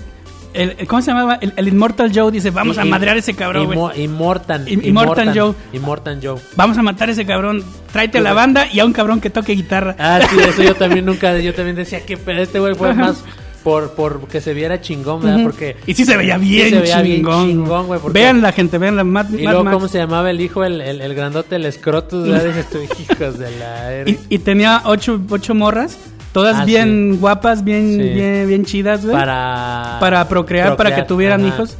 El, ¿Cómo se llamaba? El, Immortal Joe dice: Vamos a madrear a ese cabrón, güey. Imo- Immortan. Im- Immortan Joe. Immortan Joe. Vamos a matar a ese cabrón. Tráete a la banda y a un cabrón que toque guitarra. Ah, sí, eso yo también nunca, yo también decía que este güey fue más, por, por que se viera chingón, ¿verdad? Porque Y sí se veía Sí bien se veía bien chingón. chingón, güey, porque- Vean la gente, vean la Mad, y Mad luego Max. cómo se llamaba el hijo, el, el, el grandote, el Scrotus, ¿verdad? Dices tú, hijos de la. Y, y tenía ocho, ocho morras, todas Ah, bien guapas, bien, Sí. bien, bien chidas, güey. para Para procrear, para que tuvieran ajá, hijos.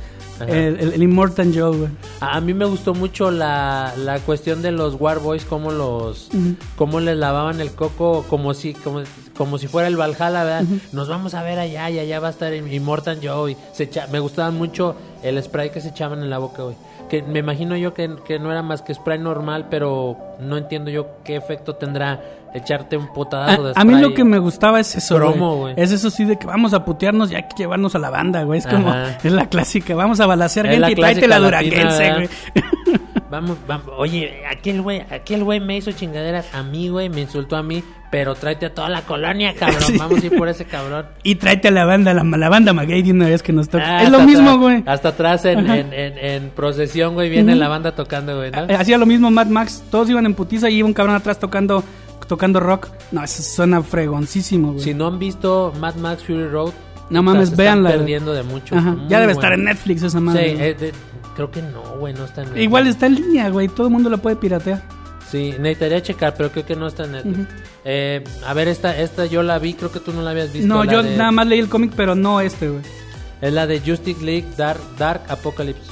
El, el, el Immortal Joe, güey. A, a mí me gustó mucho la, la cuestión de los War Boys, cómo los cómo les lavaban el coco como si como, como si fuera el Valhalla, ¿verdad? Nos vamos a ver allá y allá va a estar Immortal Joe y se echa- me gustaba mucho el spray que se echaban en la boca, güey. Que me imagino yo que, que no era más que spray normal, pero no entiendo yo qué efecto tendrá echarte un potadazo de A, a mí lo que me gustaba es eso, güey. Es eso sí de que vamos a putearnos y hay que llevarnos a la banda, güey. Es como, es la clásica. Vamos a balasear gente la y tráete la latina, duranguense, güey. Vamos, vamos, oye, aquel güey, aquel güey me hizo chingaderas a mí, güey, me insultó a mí, pero tráete a toda la colonia, cabrón. Sí. Vamos a ir por ese cabrón. Y tráete a la banda, la, la banda Maguey de una vez que nos toca. Ah, es lo mismo, güey. Hasta atrás en, en, en, en procesión, güey, viene la banda tocando, güey, ¿no? Hacía lo mismo Mad Max. Todos iban en putiza y iba un cabrón atrás tocando tocando rock. No, eso suena fregoncísimo, güey. Si no han visto Mad Max Fury Road, No mames, véanla, perdiendo de mucho. Ajá. Ya debe estar en Netflix esa Sí, madre. güey. eh, de- creo que no, güey, no está en Netflix. Igual está en línea, güey. Todo el mundo la puede piratear. Sí, necesitaría checar, pero creo que no está en Netflix. eh, a ver, esta, esta yo la vi, creo que tú no la habías visto. No, yo de- nada más leí el cómic, pero no este, güey. Es la de Justice League Dark, Dark Apocalypse.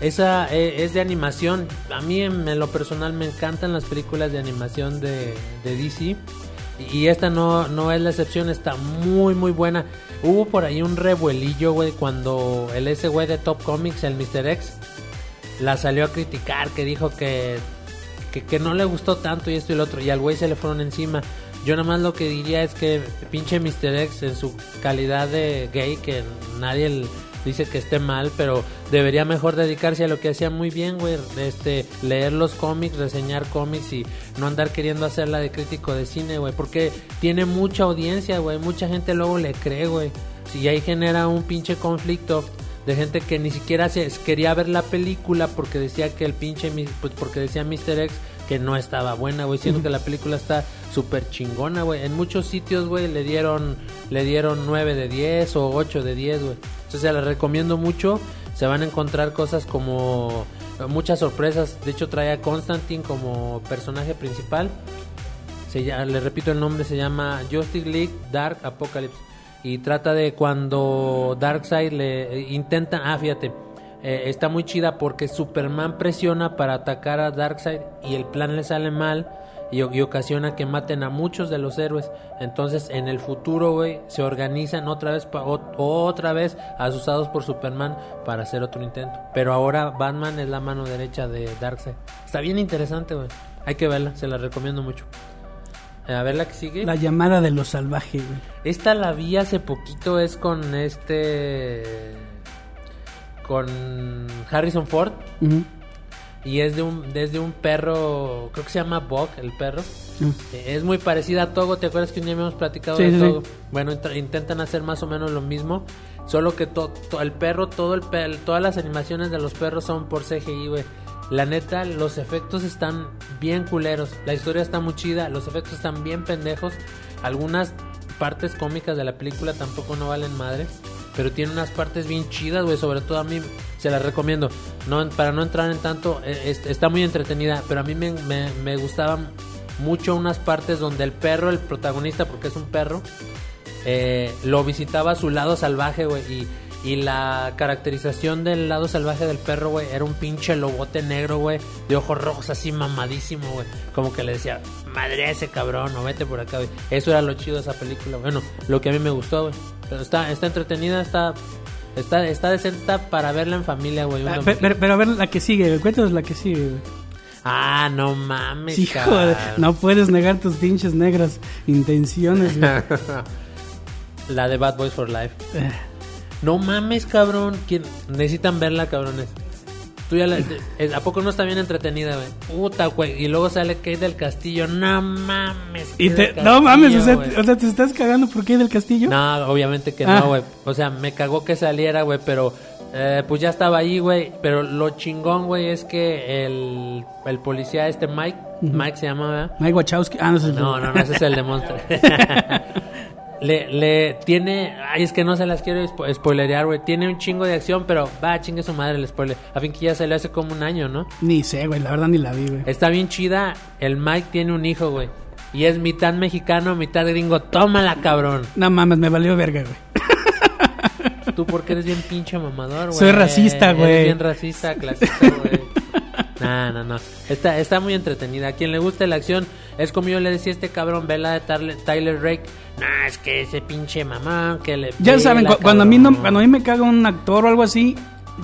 Esa eh, es de animación. A mí en, lo personal me encantan las películas de animación de, DC. Y esta no, no es la excepción, está muy muy buena. Hubo por ahí un revuelillo, güey, cuando el ese güey de Top Comics, el Mr. X, la salió a criticar, que dijo que, que, que no le gustó tanto y esto y lo otro. Y al güey se le fueron encima. Yo nada más lo que diría es que pinche Mr. X en su calidad de gay, que nadie dice que esté mal, pero debería mejor dedicarse a lo que hacía muy bien, güey. Este, leer los cómics, reseñar cómics y no andar queriendo hacerla de crítico de cine, güey. Porque tiene mucha audiencia, güey. Mucha gente luego le cree, güey. Si ahí genera un pinche conflicto de gente que ni siquiera se quería ver la película porque decía que el pinche pues porque decía Mr. X que no estaba buena, güey, siendo que la película está súper chingona, güey. En muchos sitios, güey, le dieron le dieron 9 de 10 o 8 de 10, güey. Entonces se la recomiendo mucho. Se van a encontrar cosas como eh, muchas sorpresas. De hecho trae a Constantine como personaje principal. Se le repito el nombre, se llama Justice League Dark Apocalypse. Y trata de cuando Darkseid le eh, intenta. Ah, fíjate. eh, está muy chida porque Superman presiona para atacar a Darkseid y el plan le sale mal y, y ocasiona que maten a muchos de los héroes. Entonces, en el futuro, güey, se organizan otra vez, pa- ot- otra vez asusados por Superman para hacer otro intento. Pero ahora Batman es la mano derecha de Darkseid. Está bien interesante, güey. Hay que verla, se la recomiendo mucho. A ver la que sigue. La llamada de los salvajes, güey. Esta la vi hace poquito, es con este. con Harrison Ford. Ujú. Y es de un, desde un perro, creo que se llama Buck, el perro. Mm. Eh, Es muy parecida a Togo, ¿te acuerdas que un día habíamos platicado Sí, de sí, Togo? sí. Bueno, int- intentan hacer más o menos lo mismo, solo que to- to- el perro, todo el todas las animaciones de los perros son por CGI, güey. La neta, los efectos están bien culeros, la historia está muy chida, los efectos están bien pendejos, algunas partes cómicas de la película tampoco no valen madre. Pero tiene unas partes bien chidas, güey. Sobre todo a mí se las recomiendo. No, para no entrar en tanto, eh, es- está muy entretenida. Pero a mí me, me, me gustaban mucho unas partes donde el perro, el protagonista, porque es un perro, eh, lo visitaba a su lado salvaje, güey. Y, y la caracterización del lado salvaje del perro, güey, era un pinche lobote negro, güey, de ojos rojos así mamadísimo, güey. Como que le decía, madre ese cabrón, o vete por acá, güey. Eso era lo chido de esa película. Bueno, lo que a mí me gustó, güey. Pero está, está entretenida, está, está, está decente, para verla en familia, güey. Ah, pero, pero a ver la que sigue. Cuéntanos la que sigue, güey. Ah, no mames, Hijo de- no puedes negar tus pinches negras intenciones, güey. La de Bad Boys for Life. Eh, No mames, cabrón. ¿Quién? Necesitan verla, cabrones. Tú ya la- eh, ¿A poco no está bien entretenida, güey? Puta, güey. Y luego sale Kate del Castillo. No mames. y Kate te, no mames, o sea, o sea, te estás cagando por qué del castillo. No, obviamente que Ah. no, güey. O sea, me cagó que saliera, güey, pero eh, pues ya estaba ahí, güey. Pero lo chingón, güey, es que el, el policía este Mike, Mike se llama, ¿verdad? Mike Wachowski. Ah. No, no, no, ese es el de Monster. le, le tiene. Ay, es que no se las quiero spo- spoilerear, güey. Tiene un chingo de acción, pero va, chingue su madre el spoiler. A fin que ya salió hace como un año, ¿no? Ni sé, güey, la verdad ni la vi, güey. Está bien chida. El Mike tiene un hijo, güey. Y es mitad mexicano, mitad gringo. Tómala, cabrón. No mames, me valió verga, güey. Tú porque eres bien pinche mamador, güey. Soy racista, güey. Eres bien racista, clasista, güey. No, no, no. Está, está muy entretenida. A quien le guste la acción, es como yo le decía a este cabrón, vela de Tyler, Tyler Rake. No, es que ese pinche mamá que le. Ya saben, cuando a mí no, cabrón". cuando a mí me caga un actor o algo así,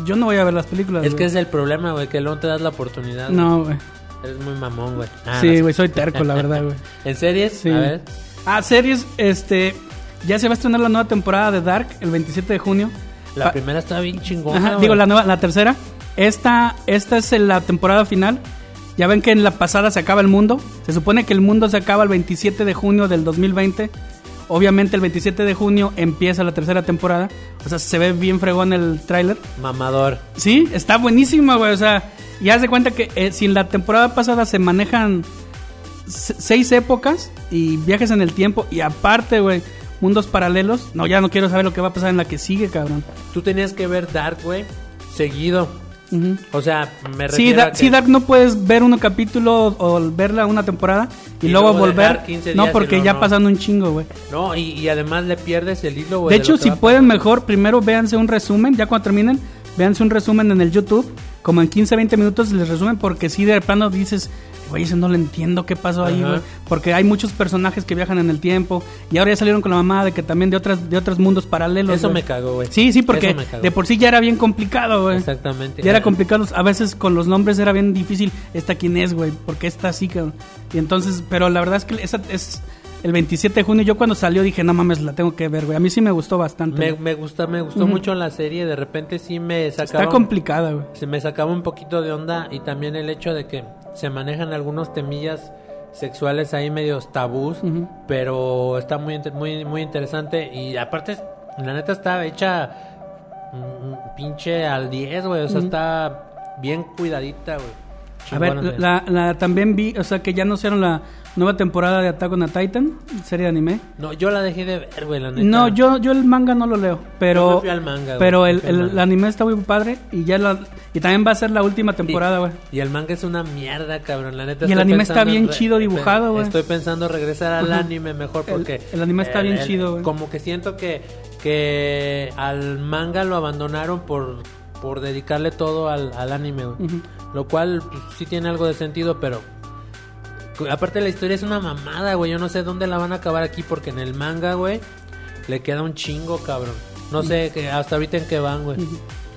yo no voy a ver las películas. Es que güey. es el problema, güey, que no te das la oportunidad. No, güey. Eres muy mamón, güey. Ah, Sí, no. güey, soy terco, la verdad, güey. ¿En series? Sí. A ver. Ah, series, este, ya se va a estrenar la nueva temporada de Dark el 27 de junio. La Pa- primera está bien chingona. Ajá, digo la nueva, la tercera. Esta, esta es la temporada final. Ya ven que en la pasada se acaba el mundo. Se supone que el mundo se acaba el 27 de junio del 2020. Obviamente el 27 de junio empieza la tercera temporada. O sea, se ve bien fregón el tráiler. Mamador. Sí, está buenísimo, güey. O sea, ya se cuenta que eh, si en la temporada pasada se manejan se- seis épocas y viajes en el tiempo y aparte, güey, mundos paralelos. No, ya no quiero saber lo que va a pasar en la que sigue, cabrón. Tú tenías que ver Dark, güey, seguido. O sea, me refiero Sí, a Da- que- sí, Dark no puedes ver un capítulo o verla una temporada y, Y luego, luego volver. dejar 15 No, porque ya no. pasan un chingo, güey. No, y, y además le pierdes el hilo, güey. De hecho, si pueden mejor, primero véanse un resumen, ya cuando terminen, véanse un resumen en el YouTube, como en 15, 20 minutos les resumen, porque si de plano dices, güey, eso no lo entiendo, ¿qué pasó ahí, güey? Porque hay muchos personajes que viajan en el tiempo, y ahora ya salieron con la mamá de que también de otras de otros mundos paralelos. Eso me cagó, güey. Sí, sí, porque de por sí ya era bien complicado, güey. Exactamente. Ya era complicado, a veces con los nombres era bien difícil, esta quién es, güey, porque esta así, cabrón. Y entonces, pero la verdad es que esa es el 27 de junio, yo cuando salió dije, no mames, la tengo que ver, güey. A mí sí me gustó bastante. Me, me gusta, me gustó mucho la serie. De repente sí me sacaba. Está complicada, güey. se me sacaba un poquito de onda y también el hecho de que se manejan algunos temillas sexuales ahí medios tabús, pero está muy muy muy interesante y aparte la neta está hecha mm, pinche al 10, güey, o sea, está bien cuidadita, güey. A ver, la, la- también vi, o sea, que ya anunciaron la nueva temporada de Attack on a Titan, serie de anime. No, yo la dejé de ver, güey, la neta. No, yo, yo el manga no lo leo, Yo pero fui al manga, güey, pero el, el- el anime está muy padre y ya la, y también va a ser la última temporada, güey. Y el manga es una mierda, cabrón. La neta. Y el anime está bien chido dibujado, güey. Estoy pensando regresar al anime mejor El- porque. el anime está bien chido, güey. Como que siento que, que al manga lo abandonaron por, por dedicarle todo al, al anime, güey. Lo cual pues, sí tiene algo de sentido, pero. Aparte la historia es una mamada, güey. Yo no sé dónde la van a acabar aquí porque en el manga, güey, le queda un chingo, cabrón. No sé que hasta ahorita en qué van, güey.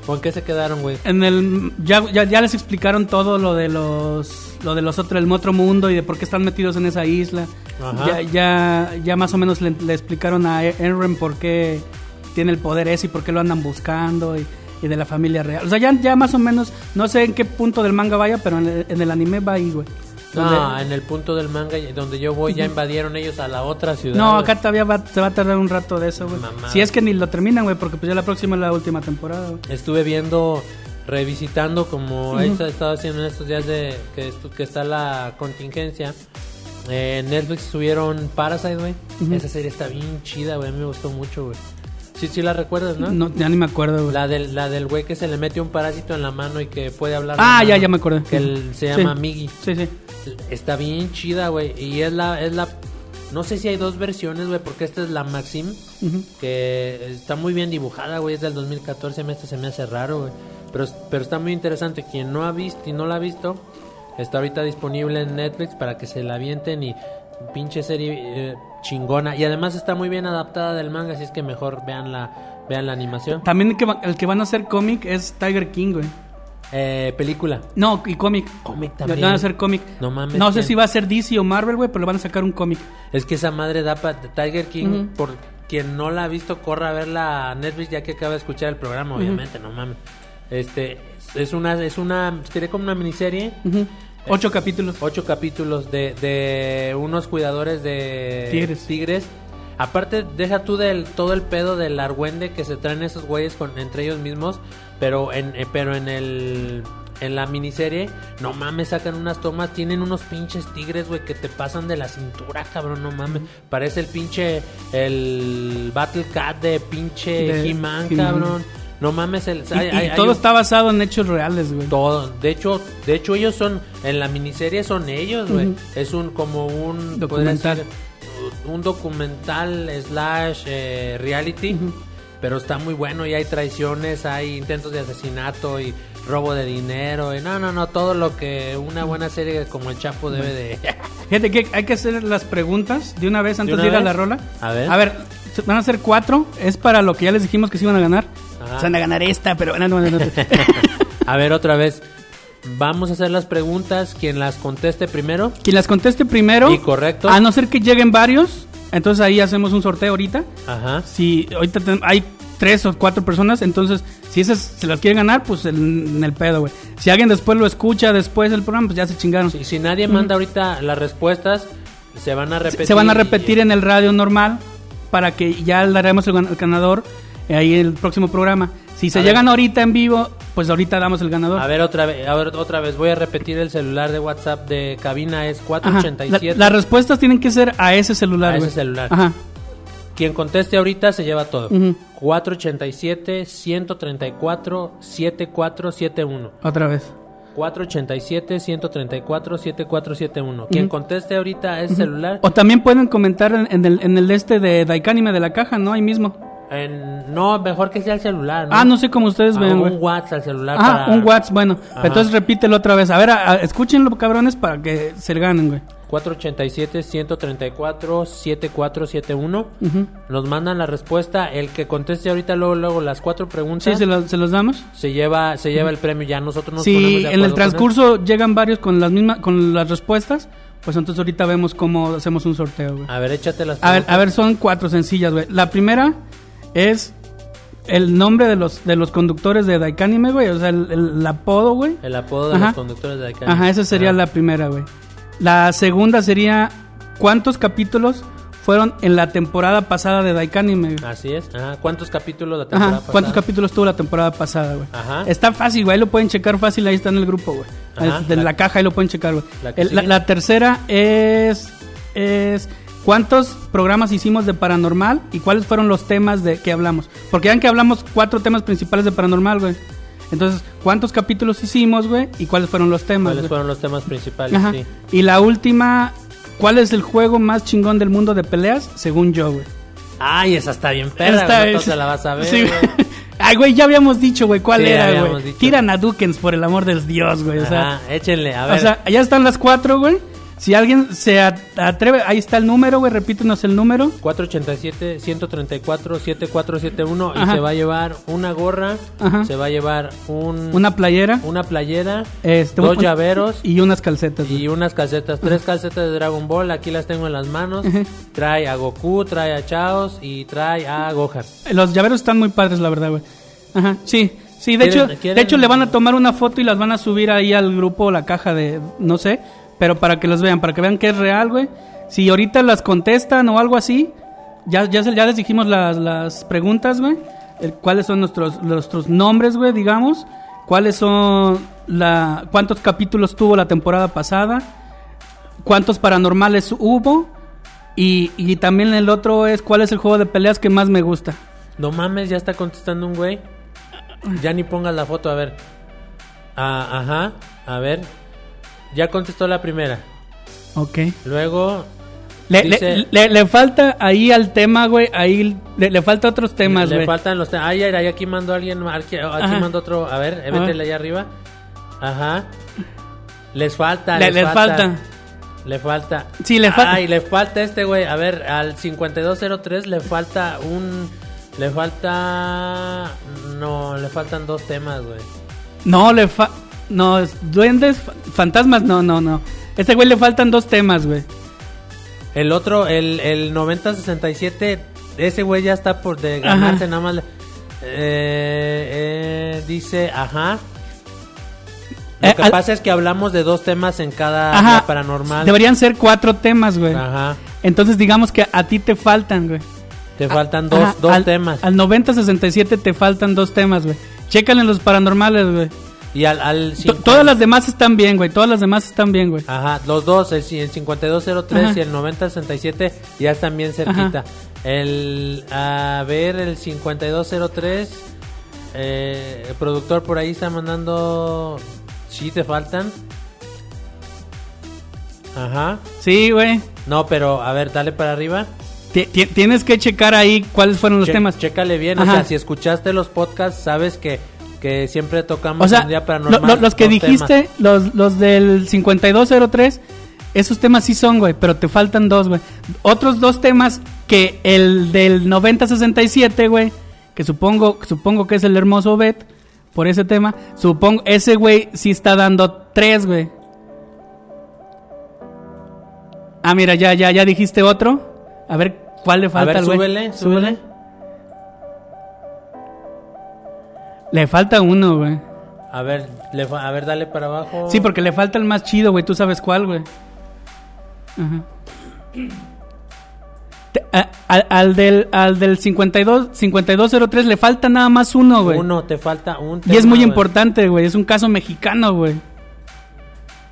¿O en qué se quedaron, güey? En el ya, ya, ya les explicaron todo lo de los lo de los otros el otro mundo y de por qué están metidos en esa isla. Ajá. Ya, ya ya más o menos le, le explicaron a Enren por qué tiene el poder ese y por qué lo andan buscando y, y de la familia real. O sea, ya, ya más o menos no sé en qué punto del manga vaya, pero en el, en el anime va ahí, güey. No, en el punto del manga donde yo voy ya invadieron ellos a la otra ciudad. No, acá todavía va, se va a tardar un rato de eso, güey. Si es que ni lo terminan, güey, porque pues ya la próxima es la última temporada, güey. Estuve viendo, revisitando como Ujú. he estado haciendo en estos días de que, que está la contingencia. Eh, en Netflix subieron Parasite, güey. Esa serie está bien chida, güey. A mí me gustó mucho, güey. Sí, sí la recuerdas, ¿no? No, ya ni me acuerdo, güey. La del, la del güey que se le mete un parásito en la mano y que puede hablar. Ah, ya, mano, ya me acordé. Que él se Sí. llama Miggy. Sí, sí. Está bien chida, güey. Y es la, es la. No sé si hay dos versiones, güey, porque esta es la Maxim, que está muy bien dibujada, güey. Es del 2014, me- esto se me hace raro, güey. Pero, pero está muy interesante. Quien no ha visto y no la ha visto, está ahorita disponible en Netflix para que se la avienten y pinche serie eh, chingona. Y además está muy bien adaptada del manga, así es que mejor vean la, vean la animación. También el que, va- el que van a hacer cómic es Tiger King, güey. Eh, película. No, y cómic. Cómic también. van a hacer cómic. No mames, No sé si va a ser DC o Marvel, güey, pero le van a sacar un cómic. Es que esa madre da para Tiger King. Por quien no la ha visto, corra a verla a Netflix ya que acaba de escuchar el programa, obviamente, no mames. Este es una, es una, sería como una miniserie. Ocho capítulos. Ocho capítulos de, de unos cuidadores de Tigres. tigres. Aparte, deja tú del todo el pedo del argüende que se traen esos güeyes con, entre ellos mismos, pero en, eh, pero en el en la miniserie, no mames, sacan unas tomas, tienen unos pinches tigres, güey, que te pasan de la cintura, cabrón, no mames. Parece el pinche, el Battle Cat de pinche He-Man. cabrón. No mames, el, Y, hay- y hay- hay todo un- está basado en hechos reales, güey. todo. De hecho, de hecho ellos son en la miniserie son ellos, güey. Es un como un Documental. decir, un documental slash eh, reality, pero está muy bueno y hay traiciones, hay intentos de asesinato y robo de dinero y no, no, no, todo lo que una buena serie como El Chapo debe de Fíjate que hay que hacer las preguntas de una vez antes una de, ir a la rola. A ver. A ver, van a ser cuatro. Es para lo que ya les dijimos que se iban a ganar. Se van a ganar esta, pero no, no. A ver otra vez. Vamos a hacer las preguntas, quien las conteste primero. Quien las conteste primero. Y correcto. A no ser que lleguen varios. Entonces ahí hacemos un sorteo ahorita. Ajá. Si ahorita hay tres o cuatro personas, entonces si esas se las quieren ganar, pues en, en el pedo, güey. Si alguien después lo escucha después del programa, pues ya se chingaron. Si, si nadie manda ahorita las respuestas, se van a repetir. se van a repetir en el radio normal para que ya le daremos el, el ganador ahí el próximo programa. Si se A ver. llegan ahorita en vivo, pues ahorita damos el ganador. A ver otra vez, a ver otra vez, voy a repetir el celular de WhatsApp de cabina es Ajá. 487. La- las respuestas tienen que ser a ese celular, A ese güey. celular. Ajá. Quien conteste ahorita se lleva todo. Ujú. 487 134 7471. Otra vez. 487 134 7471. Quien conteste ahorita a ese celular O también pueden comentar en, el, en el este de Daikánime de la caja, ¿no? Ahí mismo. En- no, mejor que sea el celular, Ah, no sé cómo ustedes Ah, ven, un WhatsApp al celular Ah, para un WhatsApp, bueno. Ajá. Entonces repítelo otra vez. A ver, a- a- escúchenlo, cabrones, para que se ganen, güey. 487 134 7471. Ujú. Nos mandan la respuesta. El que conteste ahorita luego, luego las cuatro preguntas Sí, se, lo- se los damos. se lleva se lleva el premio. Ya nosotros nos ponemos Si de en el transcurso llegan varios con las mismas, con las respuestas, pues entonces ahorita vemos cómo hacemos un sorteo, güey. A ver, échate las A ver, preguntas. a ver, son cuatro sencillas, güey. La primera es el nombre de los de los conductores de Daikánime, güey. O sea, el, el apodo, güey. El apodo de Ajá. los conductores de acá. Ajá, esa sería la primera, güey. La segunda sería cuántos capítulos fueron en la temporada pasada de Daikánime, güey. Así es. Ajá. ¿Cuántos capítulos la temporada Ajá, ¿cuántos pasada? capítulos tuvo la temporada pasada, güey? Ajá. Está fácil, güey, ahí lo pueden checar fácil, ahí está en el grupo, güey. Ajá, de la, la- caja ahí lo pueden checar, güey. la El- la tercera es es cuántos programas hicimos de paranormal y cuáles fueron los temas de que hablamos. Porque vean que hablamos cuatro temas principales de paranormal, güey. Entonces, ¿cuántos capítulos hicimos, güey? ¿Y cuáles fueron los temas? ¿Cuáles güey? fueron los temas principales? Ajá. Sí. Y la última, ¿cuál es el juego más chingón del mundo de peleas? Según yo, güey. Ay, esa está bien perra. Esta güey, no es- te la vas a ver. Sí, güey. güey. Ay, güey, ya habíamos dicho, güey, cuál Sí, era, güey. dicho. Tiran a Dukens, por el amor del Dios, güey. O sea, Ajá, échenle, a ver. o sea, ya están las cuatro, güey. Si alguien se at- atreve, ahí está el número, güey, repítenos el número. 487 134 7471 y se va a llevar una gorra, Ajá. se va a llevar un Una playera. una playera, este, dos un- llaveros Y unas calcetas, güey. y unas calcetas, tres calcetas de Dragon Ball, aquí las tengo en las manos. Ajá. Trae a Goku, trae a Chaos y trae a Gohan. Los llaveros están muy padres, la verdad, güey. Ajá, sí. Sí, de ¿Quieren- hecho, quieren- de hecho le van a tomar una foto y las van a subir ahí al grupo, la caja de, no sé, pero para que los vean, para que vean que es real, güey. Si ahorita las contestan o algo así, ya, ya, ya les dijimos las, las preguntas, güey. ¿Cuáles son nuestros, nuestros nombres, güey, digamos? ¿Cuáles son la, cuántos capítulos tuvo la temporada pasada? ¿Cuántos paranormales hubo? Y, y también el otro es cuál es el juego de peleas que más me gusta. No mames, ya está contestando un güey. Ya ni pongas la foto, a ver. Ah, ajá, a ver. Ya contestó la primera. Ok. Luego Le, Dice- le, le- le falta ahí al tema, güey. Ahí le, le falta otros temas, Le güey. faltan los temas. Ay, ay, aquí mandó alguien. Aquí, aquí Ajá. mandó otro. A ver, eh, A ver. vétele allá arriba. Ajá. Les falta. Le- les, les falta. falta. Le falta. Sí, le falta. Ay, le falta este, güey. A ver, al 5203 le falta un. Le falta. No, le faltan dos temas, güey. No, le fa... No, es duendes, fa- fantasmas, no, no, no. Este güey le faltan dos temas, güey. El otro, el, el 9067, ese güey ya está por de ganarse Ajá. nada más. Eh, eh, dice, ajá. Lo Eh, que al- pasa es que hablamos de dos temas en cada Ajá. paranormal. Deberían ser cuatro temas, güey. Ajá. Entonces digamos que a ti te faltan, güey. Te faltan dos, Ajá, dos al, temas. Al 9067 te faltan dos temas, güey. Chécale en los paranormales, güey. Y al, al To- 50 Todas las demás están bien, güey. Todas las demás están bien, güey. Ajá, los dos, el, ci- el 5203 Ajá. y el 9067 ya están bien cerquita. El, a ver, el 5203, eh, el productor por ahí está mandando, sí te faltan. Ajá. Sí, güey. No, pero a ver, dale para arriba. Ti- ti- Tienes que checar ahí cuáles fueron los Che- temas. Chécale bien, Ajá. o sea, si escuchaste los podcasts, sabes que, que siempre tocamos O sea, un día paranormal. lo- los que dijiste, los, los del 5203, esos temas sí son, güey, pero te faltan dos, güey. Otros dos temas que el del 9067, güey, que supongo, supongo que es el hermoso Bet, por ese tema, supongo, ese güey sí está dando tres, güey. Ah, mira, ya, ya, ya dijiste otro. A ver, ¿cuál le falta güey? súbele, súbele. Le falta uno, güey. A ver, le a ver, dale para abajo. Sí, porque le falta el más chido, güey. Tú sabes cuál, güey. Ajá. Te- a- al, al del, al del 52, 5203 le falta nada más uno, güey. Uno, te falta un Y es tema, muy importante, güey. Es un caso mexicano, güey.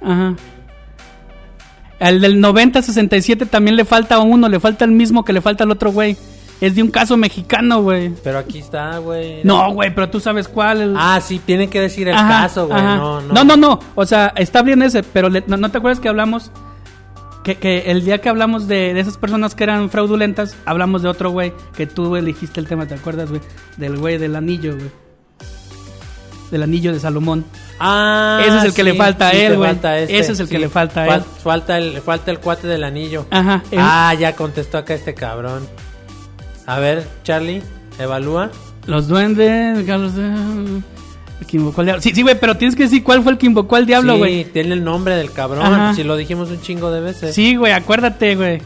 Ajá. Al del 9067 también le falta uno. Le falta el mismo que le falta al otro, güey. Es de un caso mexicano, güey. Pero aquí está, güey. No, güey, pero tú sabes cuál. el- Ah, sí, tienen que decir el Ajá, caso, güey. No, no. no, no, no. O sea, está bien ese, pero le- no, ¿no te acuerdas que hablamos que, que el día que hablamos de, de esas personas que eran fraudulentas, hablamos de otro güey que tú elegiste el tema, ¿te acuerdas, güey? Del güey del anillo, güey. Del anillo de Salomón. Ah, Ese es el que le falta a sí, él, güey. falta este, Ese es el que le falta a él. Falta el, falta el cuate del anillo. Ajá. Ah, ya contestó acá este cabrón. A ver, Charlie, evalúa. Los duendes, Carlos de... el que invocó al diablo. Sí, sí, güey, pero tienes que decir cuál fue el que invocó al diablo, sí, güey. tiene el nombre del cabrón. Ajá. Si lo dijimos un chingo de veces. Sí, güey, acuérdate, güey.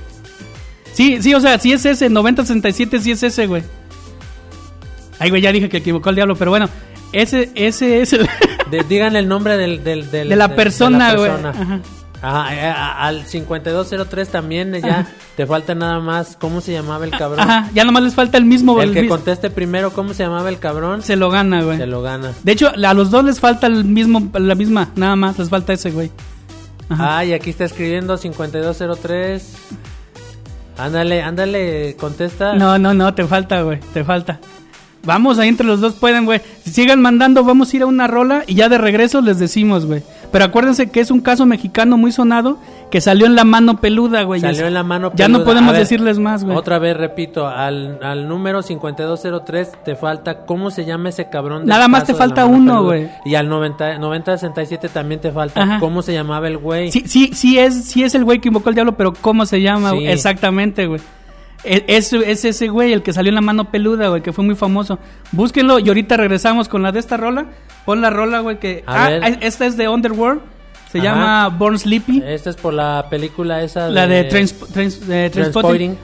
Sí, sí, o sea, sí es ese, 9067 sí es ese, güey. Ay, güey, ya dije que equivocó el diablo, pero bueno, ese, ese es el... De- digan el nombre del, del, del- De la persona, güey. persona. Ajá. Ajá, eh, a- al 5203 también eh, ya te falta nada más. ¿Cómo se llamaba el cabrón? Ajá, ya nomás les falta el mismo, El el que conteste primero cómo se llamaba el cabrón, se lo gana, güey. se lo gana. De hecho, a los dos les falta el mismo, la misma, nada más, les falta ese, güey. Ajá. Ah, y aquí está escribiendo 5203. Ándale, ándale, contesta. No, no, no, te falta, güey, te falta. Vamos, ahí entre los dos pueden, güey. Si sigan mandando, vamos a ir a una rola y ya de regreso les decimos, güey. Pero acuérdense que es un caso mexicano muy sonado que salió en la mano peluda, güey. Salió en la mano Ya no peluda. podemos ver, decirles más, güey. Otra vez repito, al, al número 5203 te falta cómo se llama ese cabrón. del Nada más te falta uno, peluda? güey. Y al 90 9067 también te falta Ajá. cómo se llamaba el güey. Sí, sí, sí es, sí es el güey que invocó al diablo, pero ¿cómo se llama? Sí. güey? Exactamente, güey. E- Es, es ese güey, el que salió en la mano peluda, güey, que fue muy famoso. Búsquenlo y ahorita regresamos con la de esta rola. Pon la rola, güey, que... Ah, esta es de Underworld. Se Ajá. llama Born Sleepy. Esta es por la película esa La de trans, trans- de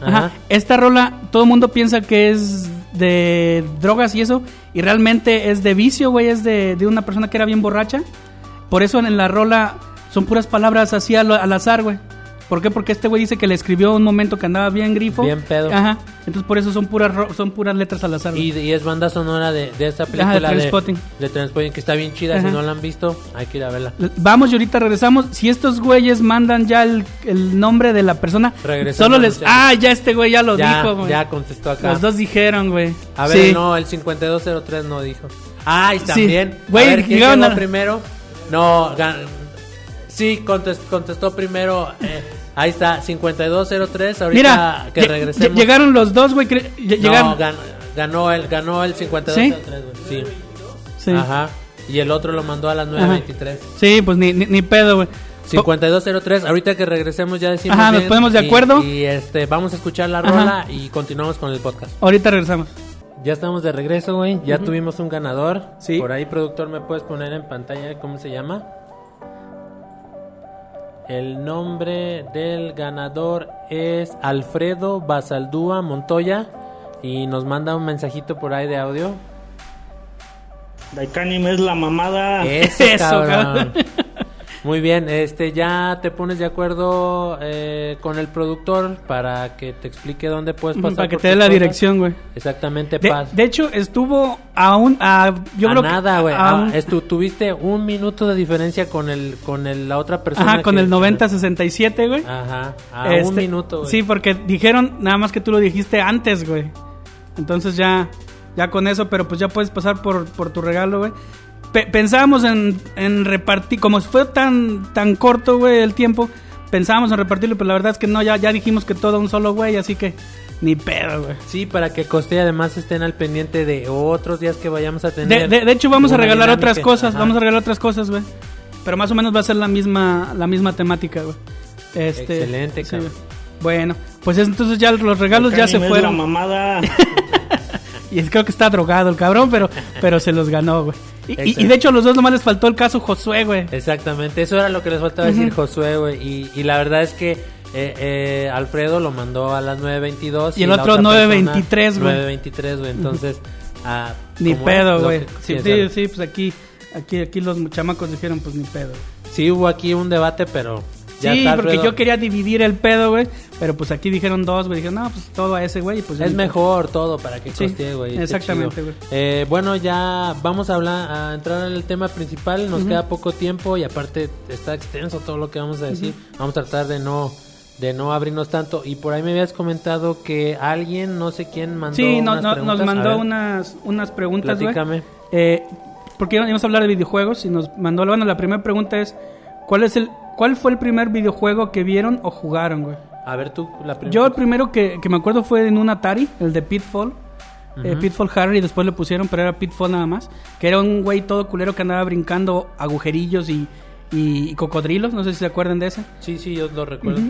ajá. Esta rola, todo el mundo piensa que es de drogas y eso, y realmente es de vicio, güey, es de, de una persona que era bien borracha. Por eso en la rola son puras palabras así al, al azar, güey. ¿Por qué? Porque este güey dice que le escribió un momento que andaba bien grifo. Bien pedo. Ajá. Entonces por eso son puras son puras letras al azar. Y, y es banda sonora de, de esta Ajá, de película de, de Trainspotting, que está bien chida. Ajá. Si no la han visto, hay que ir a verla. Vamos y ahorita regresamos. Si estos güeyes mandan ya el, el nombre de la persona, Regresamos, solo les... Ah, ya este güey ya lo ya, dijo, güey. ya contestó acá. Los dos dijeron, güey. A ver, Sí. no, el 5203 no dijo. Ay, Sí. también. Güey, a ver, ¿quién a- primero? No, gan- sí, contest- contestó primero. eh, ahí está, 5203. Ahorita Mira, que regresemos. lle- llegaron los dos, güey. No, llegaron. gan- ganó el, ganó el 5203, güey. Sí. Sí. Ajá. Y el otro lo mandó a las 923. Sí, pues ni, ni, ni pedo, güey. 5203, ahorita que regresemos ya decimos Ajá, nos ponemos de acuerdo. Y, este vamos a escuchar la Ajá. rola y continuamos con el podcast. Ahorita regresamos. Ya estamos de regreso, güey. Ya tuvimos un ganador. Sí. Por ahí, productor, ¿me puedes poner en pantalla cómo se llama? El nombre del ganador es Alfredo Basaldúa Montoya. Y nos manda un mensajito por ahí de audio. Daikanim es la mamada. Eso, cabrón. cabrón. Muy bien, este ya te pones de acuerdo eh, con el productor para que te explique dónde puedes pasar. Para que te dé la cosas. dirección, güey. Exactamente, De, pas- de hecho, estuvo a un. A, yo a creo nada, güey. Ah, un- tuviste un minuto de diferencia con el con el, la otra persona. Ajá, con que- el 90-67, güey. Ajá, a un Este, minuto, güey. Sí, porque dijeron nada más que tú lo dijiste antes, güey. Entonces ya, ya con eso, pero pues ya puedes pasar por, por tu regalo, güey. Pe- pensábamos en, en repartir, como fue tan, tan corto, güey, el tiempo, pensábamos en repartirlo, pero la verdad es que no, ya, ya dijimos que todo un solo, güey, así que ni pedo, güey. Sí, para que Coste y además estén al pendiente de otros días que vayamos a tener. De, de- de hecho, vamos a regalar dinámica. otras cosas, Ajá. vamos a regalar otras cosas, güey. Pero más o menos va a ser la misma, la misma temática, güey. Este, Excelente, sí, cabrón. Bueno, pues entonces ya los regalos ya se fueron. la mamada. Y creo que está drogado el cabrón, pero, pero se los ganó, güey. Y, y- y de hecho a los dos nomás les faltó el caso Josué, güey. Exactamente, eso era lo que les faltaba decir Josué, güey. Y, y la verdad es que eh, eh, Alfredo lo mandó a las 9.22. Y el la otro otra 9:23, güey. 9.23, güey. Entonces, ah, Ni pedo, güey. Sí, sí, sí, pues aquí, aquí, aquí los chamacos dijeron, pues ni pedo. sí hubo aquí un debate, pero ya sí, porque yo quería dividir el pedo, güey. Pero pues aquí dijeron dos, güey. Dijeron, no, pues todo a ese, güey. Pues Es mejor todo para que Sí, costee, güey. exactamente, güey. Eh, bueno, ya vamos a hablar, a entrar en el tema principal. Nos queda poco tiempo y aparte está extenso todo lo que vamos a decir. Vamos a tratar de no de no abrirnos tanto. Y por ahí me habías comentado que alguien, no sé quién, mandó Sí, no- unas no- preguntas. nos mandó ver, unas, unas preguntas. Platícame. Eh, porque íbamos a hablar de videojuegos y nos mandó, bueno, la primera pregunta es, ¿cuál es el, cuál fue el primer videojuego que vieron o jugaron, güey? A ver tú, la primera. Yo el primero que, que me acuerdo fue en un Atari, el de Pitfall. Eh, Pitfall Harry, después le pusieron, pero era Pitfall nada más. Que era un güey todo culero que andaba brincando agujerillos y, y- y cocodrilos. No sé si se acuerdan de ese. Sí, sí, yo lo recuerdo.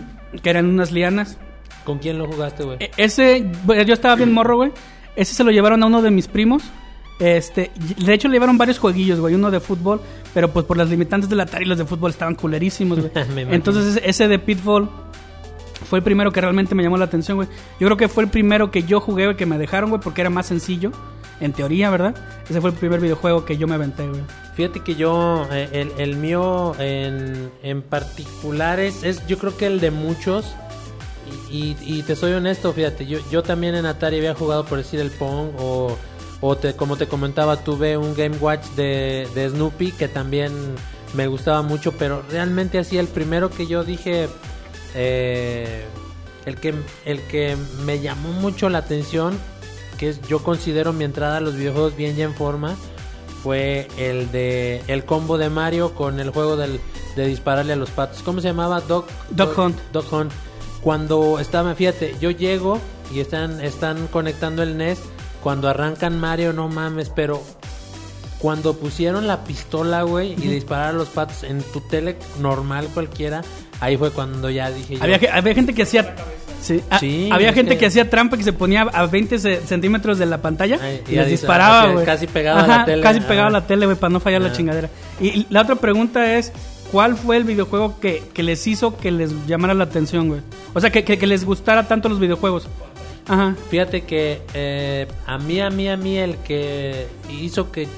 Que eran unas lianas. ¿Con quién lo jugaste, güey? E- ese, yo estaba bien morro, güey. Ese se lo llevaron a uno de mis primos. Este, de hecho le llevaron varios jueguillos, güey, uno de fútbol, pero pues por las limitantes del Atari los de fútbol estaban culerísimos, güey. Entonces ese, ese de Pitfall fue el primero que realmente me llamó la atención, güey. Yo creo que fue el primero que yo jugué, güey, que me dejaron, güey, porque era más sencillo, en teoría, ¿verdad? Ese fue el primer videojuego que yo me aventé, güey. Fíjate que yo, eh, el, el mío en, en particular es, es, yo creo que el de muchos. Y, y- y te soy honesto, fíjate, yo, yo también en Atari había jugado por decir el Pong o, o te, como te comentaba, tuve un Game Watch de, de Snoopy que también me gustaba mucho, pero realmente así el primero que yo dije, eh, el, que, el que me llamó mucho la atención, que es, yo considero mi entrada a los videojuegos bien ya en forma, fue el de el combo de Mario con el juego del, de dispararle a los patos. ¿Cómo se llamaba? Dog, Dog Hunt. Dog Hunt. Cuando estaba, fíjate, yo llego y están, están conectando el NES. Cuando arrancan Mario, no mames, pero cuando pusieron la pistola, güey, y disparar a los patos en tu tele normal cualquiera, ahí fue cuando ya dije yo, Había, ge- había gente que hacía... Sí, ah, Sí, había gente que- que... hacía trampa que se ponía a 20 ce- centímetros de la pantalla Ay, y, y les disparaba, güey. casi pegado a la tele. Casi pegado a la tele, güey, para no fallar la chingadera. Y, y la otra pregunta es, ¿cuál fue el videojuego que, que les hizo que les llamara la atención, güey? O sea, que, que, que les gustara tanto los videojuegos. Ajá. Fíjate que eh, a mí, a mí, a mí, el que hizo que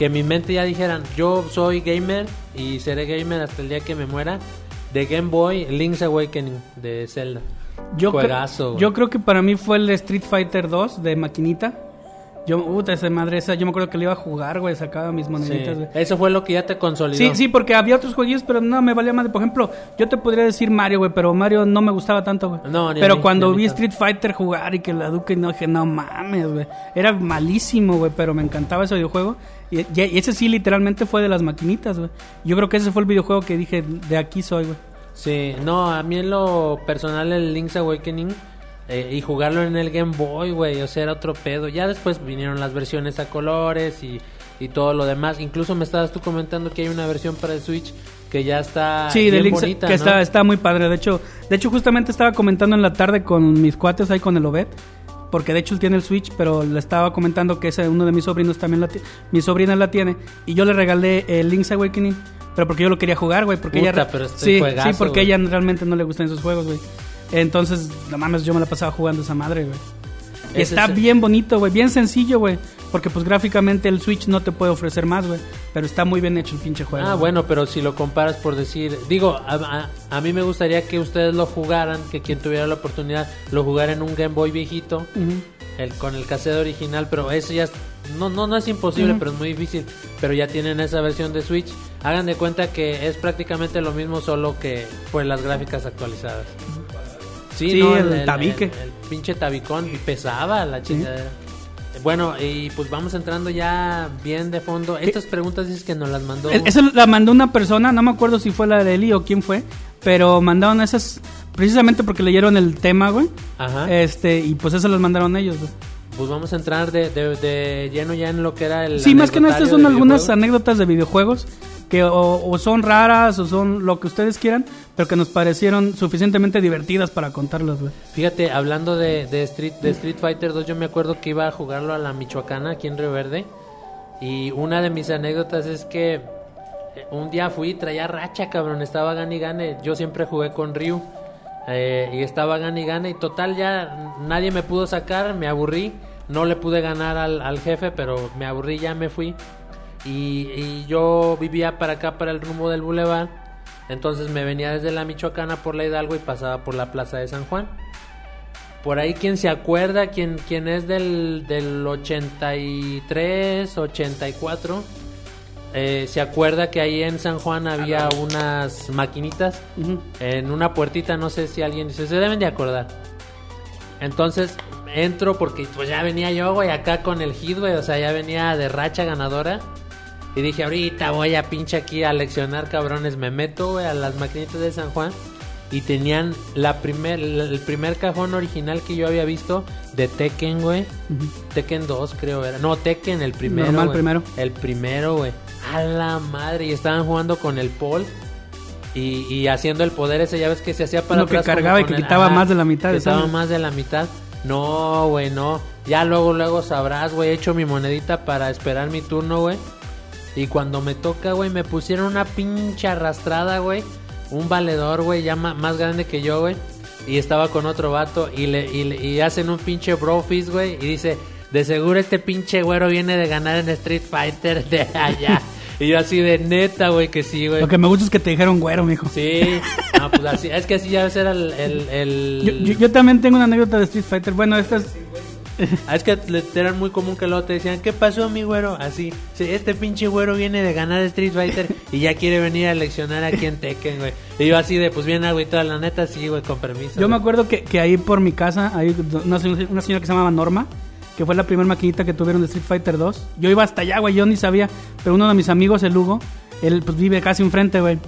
que mi mente ya dijeran, yo soy gamer y seré gamer hasta el día que me muera, de Game Boy, Link's Awakening de Zelda. Yo, Juegazo, yo creo que para mí fue el Street Fighter 2 de maquinita. Yo, puta, esa madre esa, yo me acuerdo que le iba a jugar, güey, sacaba mis Sí, moneditas, güey. Eso fue lo que ya te consolidó. Sí, sí, porque había otros jueguillos, pero no, me valía más. Por ejemplo, yo te podría decir Mario, güey, pero Mario no me gustaba tanto, güey. No, ni pero mí, cuando ni vi. Street Fighter jugar y que la Duque, no dije, no mames, güey. Era malísimo, güey, pero me encantaba ese videojuego. Y ese sí, literalmente fue de las maquinitas, güey. Yo creo que ese fue el videojuego que dije, de aquí soy, güey. Sí, no, a mí en lo personal el Link's Awakening eh, y jugarlo en el Game Boy, güey, o sea, era otro pedo. Ya después vinieron las versiones a colores y, y todo lo demás. Incluso me estabas tú comentando que hay una versión para el Switch que ya está Sí, bien bonita, que ¿no? está, está muy padre. De hecho, de hecho, justamente estaba comentando en la tarde con mis cuates ahí con el Obed. Porque de hecho él tiene el Switch, pero le estaba comentando que ese, uno de mis sobrinos también la tiene. Mi sobrina la tiene. Y yo le regalé el Link's Awakening. Pero porque yo lo quería jugar, güey. Porque Puta, ella. pero este sí, juegazo, sí, porque ella realmente no le gustan esos juegos, güey. Entonces, no mames, yo me la pasaba jugando esa madre, güey. Está bien bonito, güey, bien sencillo, güey. Porque pues gráficamente el Switch no te puede ofrecer más, güey. Pero está muy bien hecho el pinche juego. Ah, bueno, pero si lo comparas por decir, digo, a, a- a mí me gustaría que ustedes lo jugaran, que quien tuviera la oportunidad lo jugara en un Game Boy viejito, el con el cassette original, pero eso ya es- no no no es imposible, pero es muy difícil, pero ya tienen esa versión de Switch. Hagan de cuenta que es prácticamente lo mismo solo que pues las gráficas actualizadas. Sí, Sí, no, el tabique. El, el pinche tabicón y pesaba la chingadera. Bueno, y pues vamos entrando ya bien de fondo. Estas preguntas dices que nos las mandó. E- Esa la mandó una persona, no me acuerdo si fue la de Eli o quién fue, pero mandaron esas precisamente porque leyeron el tema, güey. Ajá. Este, y pues eso las mandaron ellos, güey. Pues vamos a entrar de, de- de lleno ya en lo que era el. Sí, más que nada estas son algunas anécdotas de videojuegos que o, o son raras o son lo que ustedes quieran, pero que nos parecieron suficientemente divertidas para contarlas, güey. Fíjate, hablando de, de Street, de Street Fighter 2, yo me acuerdo que iba a jugarlo a la Michoacana, aquí en Río Verde. Y una de mis anécdotas es que eh, un día fui, traía racha, cabrón. Estaba gane y gane. Yo siempre jugué con Ryu. eh, y estaba gane y gane. Y total, ya nadie me pudo sacar. Me aburrí. No le pude ganar al, al jefe, pero me aburrí, ya me fui. Y, y yo vivía para acá, para el rumbo del bulevar. Entonces me venía desde la Michoacana por la Hidalgo y pasaba por la plaza de San Juan. Por ahí quien se acuerda, quien, quien es del, del 83, 84, eh, se acuerda que ahí en San Juan había unas maquinitas en una puertita, no sé si alguien dice, se deben de acordar. Entonces entro porque pues ya venía yo, güey, acá con el hit, güey, o sea, ya venía de racha ganadora. Y dije, ahorita voy a pinche aquí a leccionar cabrones, me meto, güey, a las maquinitas de San Juan. Y tenían la primer, el primer cajón original que yo había visto de Tekken, güey. Tekken 2 creo era. No, Tekken el primero. Normal güey. primero. El primero, güey. A la madre. Y estaban jugando con el Paul. Y, y haciendo el poder ese, ya ves que se hacía para Uno que atrás cargaba y que el- quitaba más de la mitad Quitaba más de la mitad. No, güey, no. Ya luego, luego sabrás, güey. He hecho mi monedita para esperar mi turno, güey. Y cuando me toca, güey, me pusieron una pinche arrastrada, güey. Un valedor, güey, ya más grande que yo, güey. Y estaba con otro vato y le, y, le- y hacen un pinche brofist, güey. Y dice, de seguro este pinche güero viene de ganar en Street Fighter de allá. y yo así de neta, güey, que sí, güey. Lo que me gusta es que te dijeron güero, mijo. Sí, no, pues así, es que así ya era el... el, el- Yo, yo- yo también tengo una anécdota de Street Fighter. Bueno, esta es... Ah, es que era muy común que luego te decían, ¿qué pasó mi güero? Así, "Sí, este pinche güero viene de ganar Street Fighter y ya quiere venir a leccionar aquí en Tekken, güey. Y yo así de, pues bien agüitado, la neta, sí, güey, con permiso. Yo me acuerdo que, que ahí por mi casa hay una, una señora que se llamaba Norma, que fue la primera maquinita que tuvieron de Street Fighter 2. Yo iba hasta allá, güey, yo ni sabía, pero uno de mis amigos, el Hugo, él pues vive casi enfrente, güey.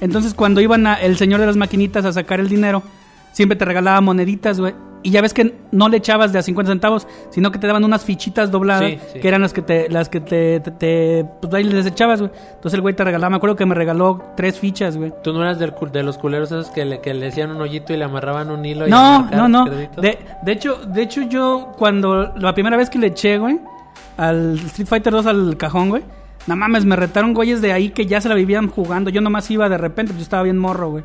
Entonces cuando iban a, el señor de las maquinitas a sacar el dinero, siempre te regalaba moneditas, güey. Y ya ves que no le echabas de a 50 centavos, sino que te daban unas fichitas dobladas, Sí, sí. que eran las que te, las que te, te, te- pues ahí les echabas, güey. Entonces el güey te regalaba, me acuerdo que me regaló tres fichas, güey. ¿Tú no eras del, de los culeros esos que le, que le hacían un hoyito y le amarraban un hilo? y No, le no, no. De, de hecho, de hecho yo cuando la primera vez que le eché, güey, al Street Fighter 2 al cajón, güey, no mames, me retaron güeyes de ahí que ya se la vivían jugando. Yo nomás iba de repente, pues yo estaba bien morro, güey.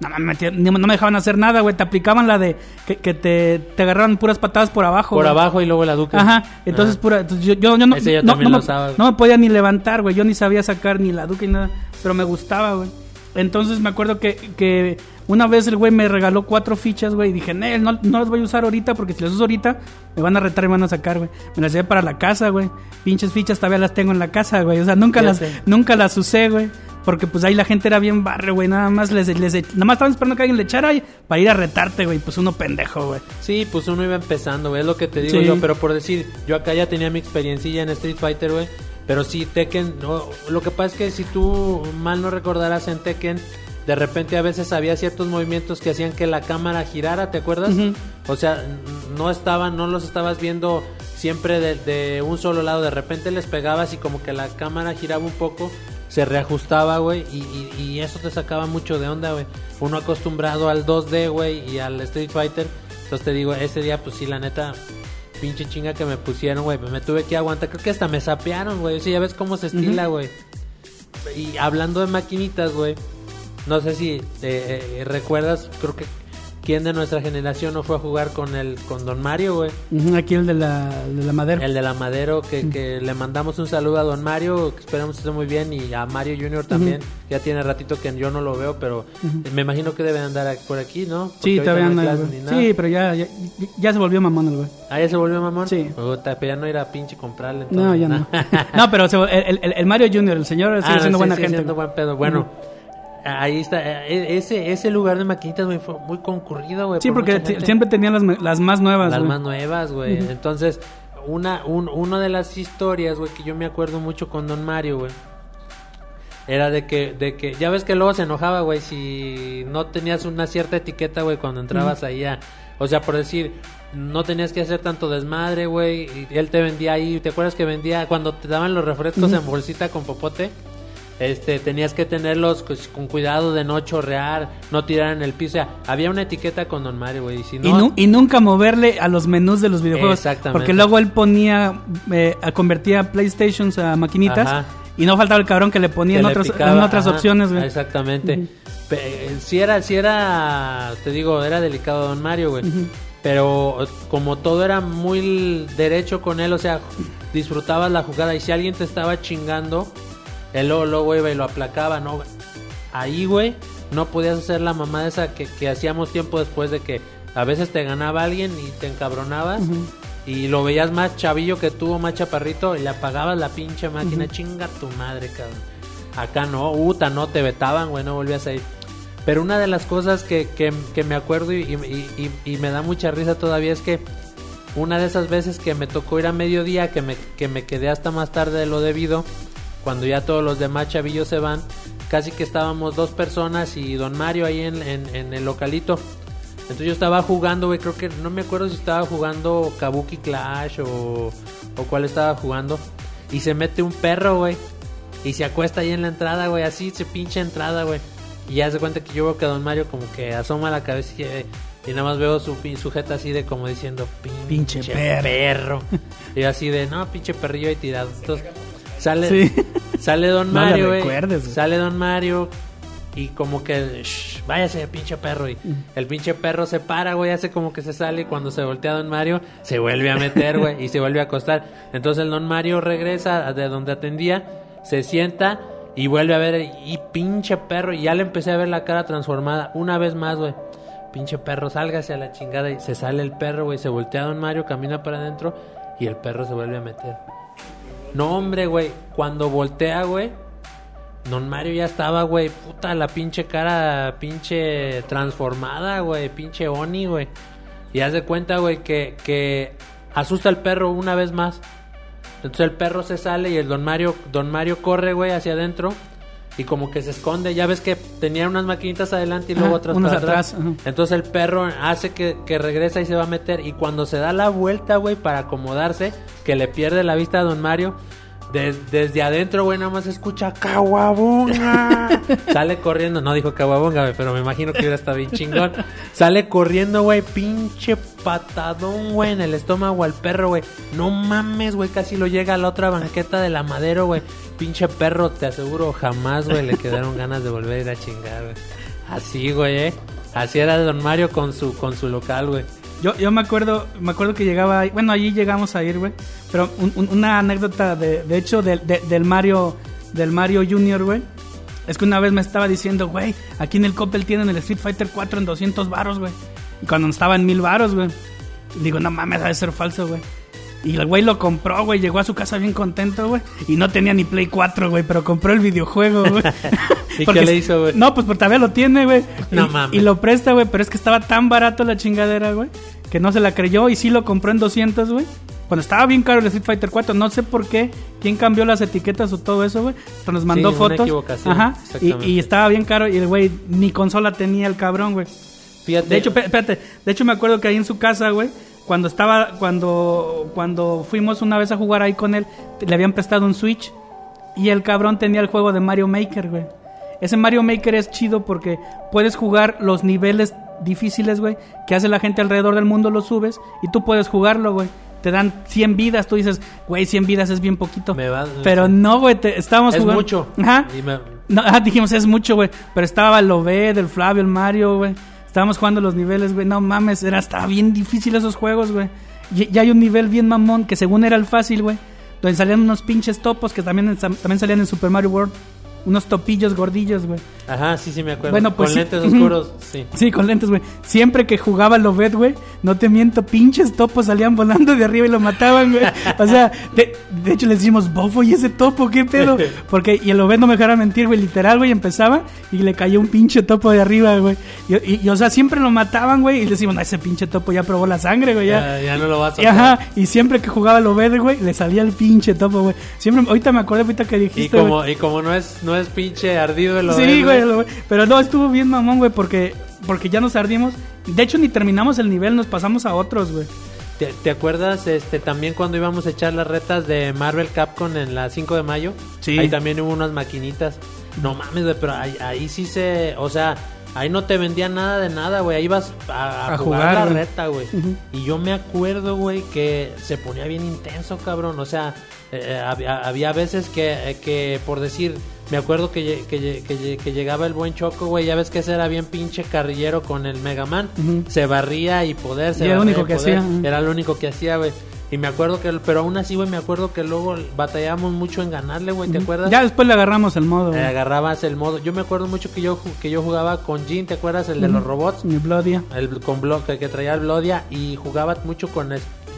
No me no me dejaban hacer nada, güey. Te aplicaban la de que, que te, te agarraban puras patadas por abajo. Por güey. abajo y luego la duque. Ajá, entonces Ah. pura, entonces yo, yo, yo no, Ese yo no, también no lo me, usaba. no me podía ni levantar, güey, yo ni sabía sacar ni la duque ni nada, pero me gustaba, güey. Entonces me acuerdo que, que una vez el güey me regaló cuatro fichas, güey, y dije, no, no, no las voy a usar ahorita porque si las uso ahorita me van a retar y me van a sacar, güey. Me las llevé para la casa, güey. Pinches fichas todavía las tengo en la casa, güey. O sea, nunca las, nunca las usé, güey. Porque pues ahí la gente era bien barrio, güey. Nada más les, les, nada más estaban esperando que alguien le echara y- para ir a retarte, güey. Pues uno pendejo, güey. Sí, pues uno iba empezando, güey, es lo que te digo Sí. yo, pero por decir, yo acá ya tenía mi experiencia en Street Fighter, güey, pero sí, Tekken, no, lo que pasa es que si tú mal no recordarás en Tekken, de repente a veces había ciertos movimientos que hacían que la cámara girara, ¿te acuerdas? O sea, no estaban, no los estabas viendo siempre de, de un solo lado, de repente les pegabas y como que la cámara giraba un poco, se reajustaba, güey, y, y- y eso te sacaba mucho de onda, güey. Uno acostumbrado al 2D, güey, y al Street Fighter, entonces te digo, ese día, pues sí, la neta, pinche chinga que me pusieron, güey, me tuve que aguantar, creo que hasta me sapearon, güey, sí, ya ves cómo se estila, güey. Y hablando de maquinitas, güey, no sé si eh, eh, recuerdas, creo que ¿quién de nuestra generación no fue a jugar con el con Don Mario, güey? Aquí el de la, de la madera. El de la Madero, que, que le mandamos un saludo a Don Mario, que esperamos que esté muy bien, y a Mario Junior también. Ya tiene ratito que yo no lo veo, pero me imagino que debe andar por aquí, ¿no? Porque Sí, todavía no no nada. Sí, pero ya, ya, ya se volvió mamón el güey. ¿Ah, ya se volvió mamón? Sí. Pero ya no irá a pinche comprarle. No, entonces, ya no. no, pero se- el, el- el Mario Junior, el señor sigue Ah, no, siendo sí, buena sigue gente. siendo buen pedo. Bueno, ahí está. eh, Ese, ese lugar de maquinitas, güey, fue muy concurrido, güey. Sí, por porque siempre tenían las, las más nuevas, Las güey. más nuevas, güey. Entonces, una, un- una de las historias, güey, que yo me acuerdo mucho con Don Mario, güey. Era de que, de que, ya ves que luego se enojaba, güey, si no tenías una cierta etiqueta, güey, cuando entrabas ahí a... O sea, por decir, no tenías que hacer tanto desmadre, güey. y Él te vendía ahí, ¿te acuerdas que vendía cuando te daban los refrescos en bolsita con popote? Este, tenías que tenerlos pues, con cuidado de no chorrear, no tirar en el piso. O sea, había una etiqueta con Don Mario, güey. Y si no, Y, nu- y nunca moverle a los menús de los videojuegos. Exactamente. Porque luego él ponía, eh, convertía PlayStations a maquinitas. Ajá. Y no faltaba el cabrón que le ponía que en, le otras, picaba, en otras ajá, opciones, güey. Exactamente. Pe- eh, Si era, si era, te digo, era delicado Don Mario, güey. Pero como todo era muy derecho con él, o sea, disfrutabas la jugada. Y si alguien te estaba chingando, él luego, luego iba y lo aplacaba, ¿no? Ahí, güey, no podías hacer la mamada esa que, que hacíamos tiempo después de que a veces te ganaba alguien y te encabronabas. Y lo veías más chavillo que tú, más chaparrito, y le apagabas la pinche máquina. Chinga tu madre, cabrón. Acá no, uta, no, te vetaban, güey, no volvías a ir. Pero una de las cosas que, que, que me acuerdo y, y- y- y me da mucha risa todavía es que una de esas veces que me tocó ir a mediodía, que me, que me quedé hasta más tarde de lo debido, cuando ya todos los demás chavillos se van, casi que estábamos dos personas y don Mario ahí en, en- en el localito. Entonces yo estaba jugando, güey, creo que no me acuerdo si estaba jugando Kabuki Clash o, o cuál estaba jugando. Y se mete un perro, güey. Y se acuesta ahí en la entrada, güey, así se pinche entrada, güey. Y ya se cuenta que yo veo que Don Mario como que asoma la cabeza y, eh, y nada más veo su sujeta así de como diciendo pinche, Pinche perro. y así de, no, pinche perrillo ahí tirado. Entonces sale, Sí. sale Don No Mario, güey. Sale Don Mario y como que, "Shh, váyase, pinche perro. Y el pinche perro se para, güey, hace como que se sale. Y cuando se voltea Don Mario, se vuelve a meter, güey, y se vuelve a acostar. Entonces el Don Mario regresa de donde atendía, se sienta y vuelve a ver, y pinche perro. Y ya le empecé a ver la cara transformada una vez más, güey. Pinche perro, sálgase a la chingada. Y se sale el perro, güey, se voltea Don Mario, camina para adentro y el perro se vuelve a meter. No, hombre, güey, cuando voltea, güey. Don Mario ya estaba, güey, puta, la pinche cara, pinche transformada, güey, pinche Oni, güey. Y haz de cuenta, güey, que, que asusta al perro una vez más. Entonces el perro se sale y el Don Mario, Don Mario corre, güey, hacia adentro. Y como que se esconde. Ya ves que tenía unas maquinitas adelante y luego Ajá, otras para atrás. Entonces el perro hace que, que regresa y se va a meter. Y cuando se da la vuelta, güey, para acomodarse, que le pierde la vista a Don Mario, des- desde adentro, güey, nada más escucha ¡Caguabonga! Sale corriendo, no dijo Caguabonga, pero me imagino que hubiera estado bien chingón. Sale corriendo, güey, pinche patadón, güey, en el estómago al perro, güey. No mames, güey, casi lo llega a la otra banqueta de la madero, güey. Pinche perro, te aseguro, jamás, güey, le quedaron ganas de volver a ir a chingar, güey. Así, güey, eh. Así era Don Mario con su, con su local, güey. Yo, yo me acuerdo, me acuerdo que llegaba, bueno, allí llegamos a ir, güey. Pero un- un- una anécdota de, de hecho del, de- del Mario, del Mario Junior, güey. Es que una vez me estaba diciendo, güey, aquí en el Coppel tienen el Street Fighter 4 en 200 varos, güey. Y cuando estaba en 1000 varos, güey. Digo, no mames, debe ser falso, güey. Y el güey lo compró, güey, llegó a su casa bien contento, güey. Y no tenía ni Play 4, güey, pero compró el videojuego, güey. ¿Y Porque qué le hizo, güey? No, pues porque todavía lo tiene, güey. No y, mames. Y lo presta, güey, pero es que estaba tan barato la chingadera, güey, que no se la creyó y sí lo compró en 200, güey. Cuando estaba bien caro el Street Fighter 4, no sé por qué, quién cambió las etiquetas o todo eso, güey. Hasta nos mandó fotos. Ajá. Y, estaba bien caro y el güey ni consola tenía el cabrón, güey. Fíjate. De hecho, espérate, de hecho me acuerdo que ahí en su casa, güey, cuando estaba, cuando, cuando fuimos una vez a jugar ahí con él, le habían prestado un Switch y el cabrón tenía el juego de Mario Maker, güey. Ese Mario Maker es chido porque puedes jugar los niveles difíciles, güey, que hace la gente alrededor del mundo, los subes y tú puedes jugarlo, güey. Te dan 100 vidas, tú dices, güey, 100 vidas es bien poquito. Me va- Pero no, güey, te- estábamos Es jugando. mucho. Ajá. Me- No, ah, dijimos, es mucho, güey. Pero estaba el Lobé, del Flavio, el Mario, güey. Estábamos jugando los niveles, güey. No mames, era, estaba bien difícil esos juegos, güey. Y ya hay un nivel bien mamón que según era el fácil, güey. Donde salían unos pinches topos que también, también salían en Super Mario World. Unos topillos gordillos, güey. Ajá, sí, sí, me acuerdo. Bueno, pues Con sí. lentes oscuros, sí. Sí, con lentes, güey. Siempre que jugaba Lobet, güey, no te miento, pinches topos salían volando de arriba y lo mataban, güey. O sea, de, de hecho le decimos, bofo, ¿y ese topo qué pedo? Porque, y el Lobet no me dejara mentir, güey, literal, güey, empezaba y le cayó un pinche topo de arriba, güey. Y, y- y, o sea, siempre lo mataban, güey, y le decimos, no, ese pinche topo ya probó la sangre, güey, ya. Ya, ya no lo vas a Y, ajá, y siempre que jugaba Lobet, güey, le salía el pinche topo, güey. Siempre, ahorita me acordé, ahorita que dijiste, como, y como no es, no es pinche ardido el Sí, güey, lo- pero no, estuvo bien mamón, güey, porque, porque ya nos ardimos. De hecho, ni terminamos el nivel, nos pasamos a otros, güey. ¿Te, te acuerdas este también cuando íbamos a echar las retas de Marvel Capcom en la 5 de mayo? Sí. Ahí también hubo unas maquinitas. No mames, güey, pero ahí, ahí sí se... O sea, ahí no te vendían nada de nada, güey. Ahí ibas a, a A jugar, jugar, la reta, güey. Y yo me acuerdo, güey, que se ponía bien intenso, cabrón. O sea, eh, había, había veces que, eh, que, por decir... Me acuerdo que, que, que, lle- que llegaba el buen Choco, güey. Ya ves que ese era bien pinche carrillero con el Mega Man. Se barría y poder, se Y era lo único que poder. hacía. Era lo único que hacía, güey. Y me acuerdo que, pero aún así, güey, me acuerdo que luego batallábamos mucho en ganarle, güey, ¿te acuerdas? Ya después le agarramos el modo, güey. agarrabas el modo. Yo me acuerdo mucho que yo que yo jugaba con Jin, ¿te acuerdas? El de los robots. Mi Bloodia. El con Blo- que, que traía el Blodia y jugaba mucho con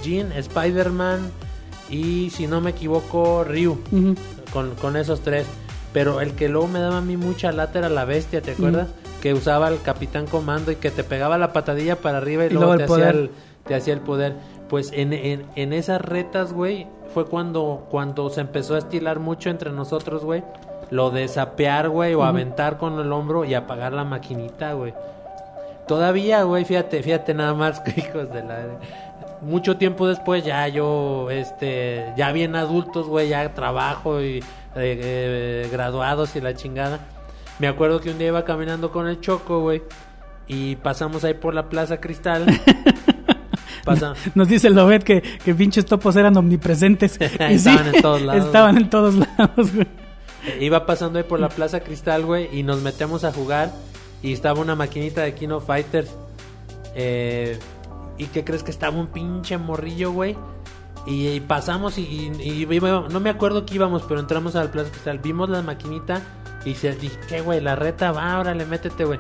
Jin, Spider-Man y si no me equivoco, Ryu. Con, con esos tres. Pero el que luego me daba a mí mucha lata era la bestia, ¿te acuerdas? Que usaba el Capitán Comando y que te pegaba la patadilla para arriba y, Y luego, te, el hacía el, te hacía el poder. Pues en, en, en esas retas, güey, fue cuando, cuando se empezó a estilar mucho entre nosotros, güey. Lo de sapear, güey, o aventar con el hombro y apagar la maquinita, güey. Todavía, güey, fíjate, fíjate nada más, hijos de la... Mucho tiempo después ya yo, este, ya bien adultos, güey, ya trabajo y eh, eh, graduados y la chingada. Me acuerdo que un día iba caminando con el Choco, güey, y pasamos ahí por la Plaza Cristal. Nos dice el Lobet que, que pinches topos eran omnipresentes. Y sí, Estaban en todos lados. Estaban en todos lados, güey. Eh, Iba pasando ahí por la Plaza Cristal, güey, y nos metemos a jugar. Y estaba una maquinita de Kino Fighters. Eh, ¿Y qué crees que estaba un pinche morrillo, güey? Y, pasamos y, no me acuerdo que íbamos, pero entramos a la Plaza Cristal. Vimos la maquinita y se dije, ¿qué, güey? La reta va, órale, métete, güey.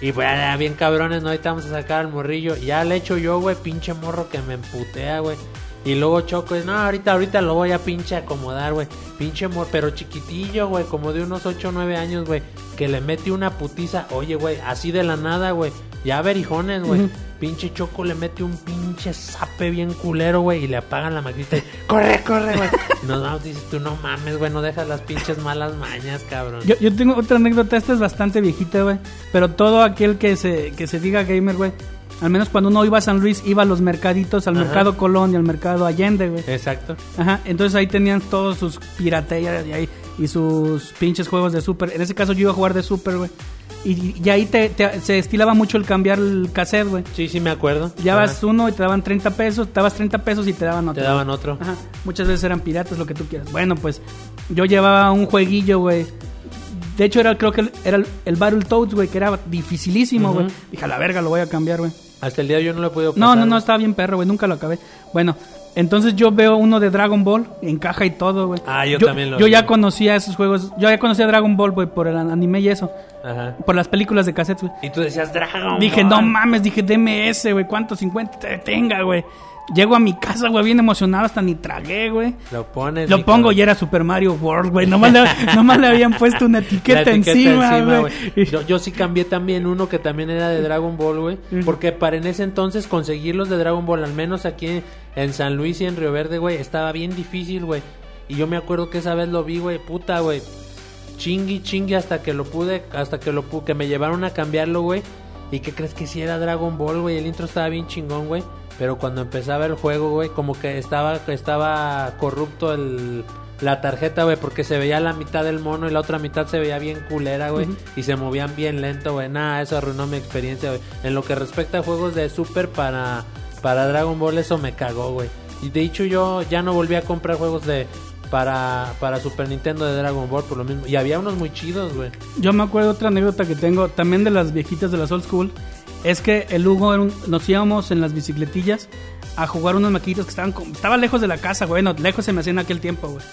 Y pues ya bien cabrones, ¿no? Ahorita vamos a sacar al morrillo. Ya le echo yo, güey, pinche morro que me emputea, güey. Y luego Choco es, no, ahorita, ahorita lo voy a pinche acomodar, güey. Pinche morro, pero chiquitillo, güey, como de unos 8 o 9 años, güey. Que le mete una putiza, oye, güey, así de la nada, güey. Ya verijones, güey. Pinche Choco le mete un pinche zape bien culero, güey. Y le apagan la maquinita y, corre, corre, güey. Y nos vamos, dices tú, no mames, güey, no dejas las pinches malas mañas, cabrón. Yo, yo tengo otra anécdota, esta es bastante viejita, güey. Pero todo aquel que se, que se diga gamer, güey. Al menos cuando uno iba a San Luis, iba a los mercaditos, al Ajá. mercado Colón y al mercado Allende, güey. Exacto. Ajá, entonces ahí tenían todos sus piraterías y, ahí- y sus pinches juegos de Super. En ese caso yo iba a jugar de Super, güey. Y, y ahí te, te- se estilaba mucho el cambiar el cassette, güey. Sí, sí, me acuerdo. Ya Ajá. vas uno y te daban 30 pesos, te dabas 30 pesos y te daban otro. Te daban otro. Ajá, muchas veces eran piratas, lo que tú quieras. Bueno, pues yo llevaba un jueguillo, güey. De hecho, era, creo que era el, el Battletoads, güey, que era dificilísimo, güey. Dije, a la verga, lo voy a cambiar, güey. Hasta el día de hoy yo no lo he podido No, pasar, no, no, güey. estaba bien perro, güey, nunca lo acabé. Bueno, entonces yo veo uno de Dragon Ball, en caja y todo, güey. Ah, yo también lo Yo vi. ya conocía esos juegos, yo ya conocía Dragon Ball, güey, por el anime y eso. Ajá. Por las películas de cassettes, güey. Y tú decías Dragon Dije, Ball. no mames, dije DMS, güey, ¿cuánto 50 te tenga, güey? Llego a mi casa, güey, bien emocionado, hasta ni tragué, güey. Lo pones. Lo pongo cabrón. y era Super Mario World, güey. Nomás le, nomás le habían puesto una etiqueta, encima, güey. Yo, yo sí cambié también uno que también era de Dragon Ball, güey. Porque para en ese entonces conseguir los de Dragon Ball, al menos aquí en San Luis y en Río Verde, güey, estaba bien difícil, güey. Y yo me acuerdo que esa vez lo vi, güey, puta, güey. Chingui, chingui hasta que lo pude, hasta que lo pude, que me llevaron a cambiarlo, güey. ¿Y qué crees que si era Dragon Ball, güey? El intro estaba bien chingón, güey. Pero cuando empezaba el juego, güey, como que estaba, estaba corrupto el, la tarjeta, güey, porque se veía la mitad del mono y la otra mitad se veía bien culera, güey. Y se movían bien lento, güey. Nada, eso arruinó mi experiencia, güey. En lo que respecta a juegos de Super para, para Dragon Ball, eso me cagó, güey. Y de hecho yo ya no volví a comprar juegos de para, para Super Nintendo de Dragon Ball por lo mismo. Y había unos muy chidos, güey. Yo me acuerdo otra anécdota que tengo, también de las viejitas de las old school. Es que el Hugo un- nos íbamos en las bicicletillas a jugar unos maquitos que estaban estaba lejos de la casa, güey. No, lejos se me hacía en aquel tiempo, güey.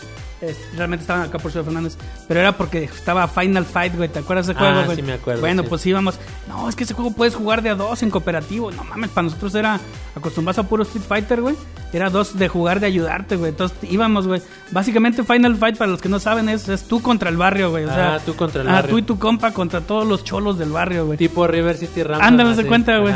Es- realmente estaban acá por Ciudad Fernández. Pero era porque estaba Final Fight, güey. ¿Te acuerdas de ese Ah, juego, güey? sí me acuerdo, Bueno, sí. pues íbamos. No, es que ese juego puedes jugar de a dos en cooperativo. No mames, para nosotros era acostumbrados a puro Street Fighter, güey. Era dos de jugar, de ayudarte, güey. Entonces íbamos, güey. Básicamente Final Fight, para los que no saben, es, es tú contra el barrio, güey. O sea, Ah, tú contra el ah, barrio. tú y tu compa contra todos los cholos del barrio, güey. Tipo River City Ramson. Ándale, se cuenta, güey.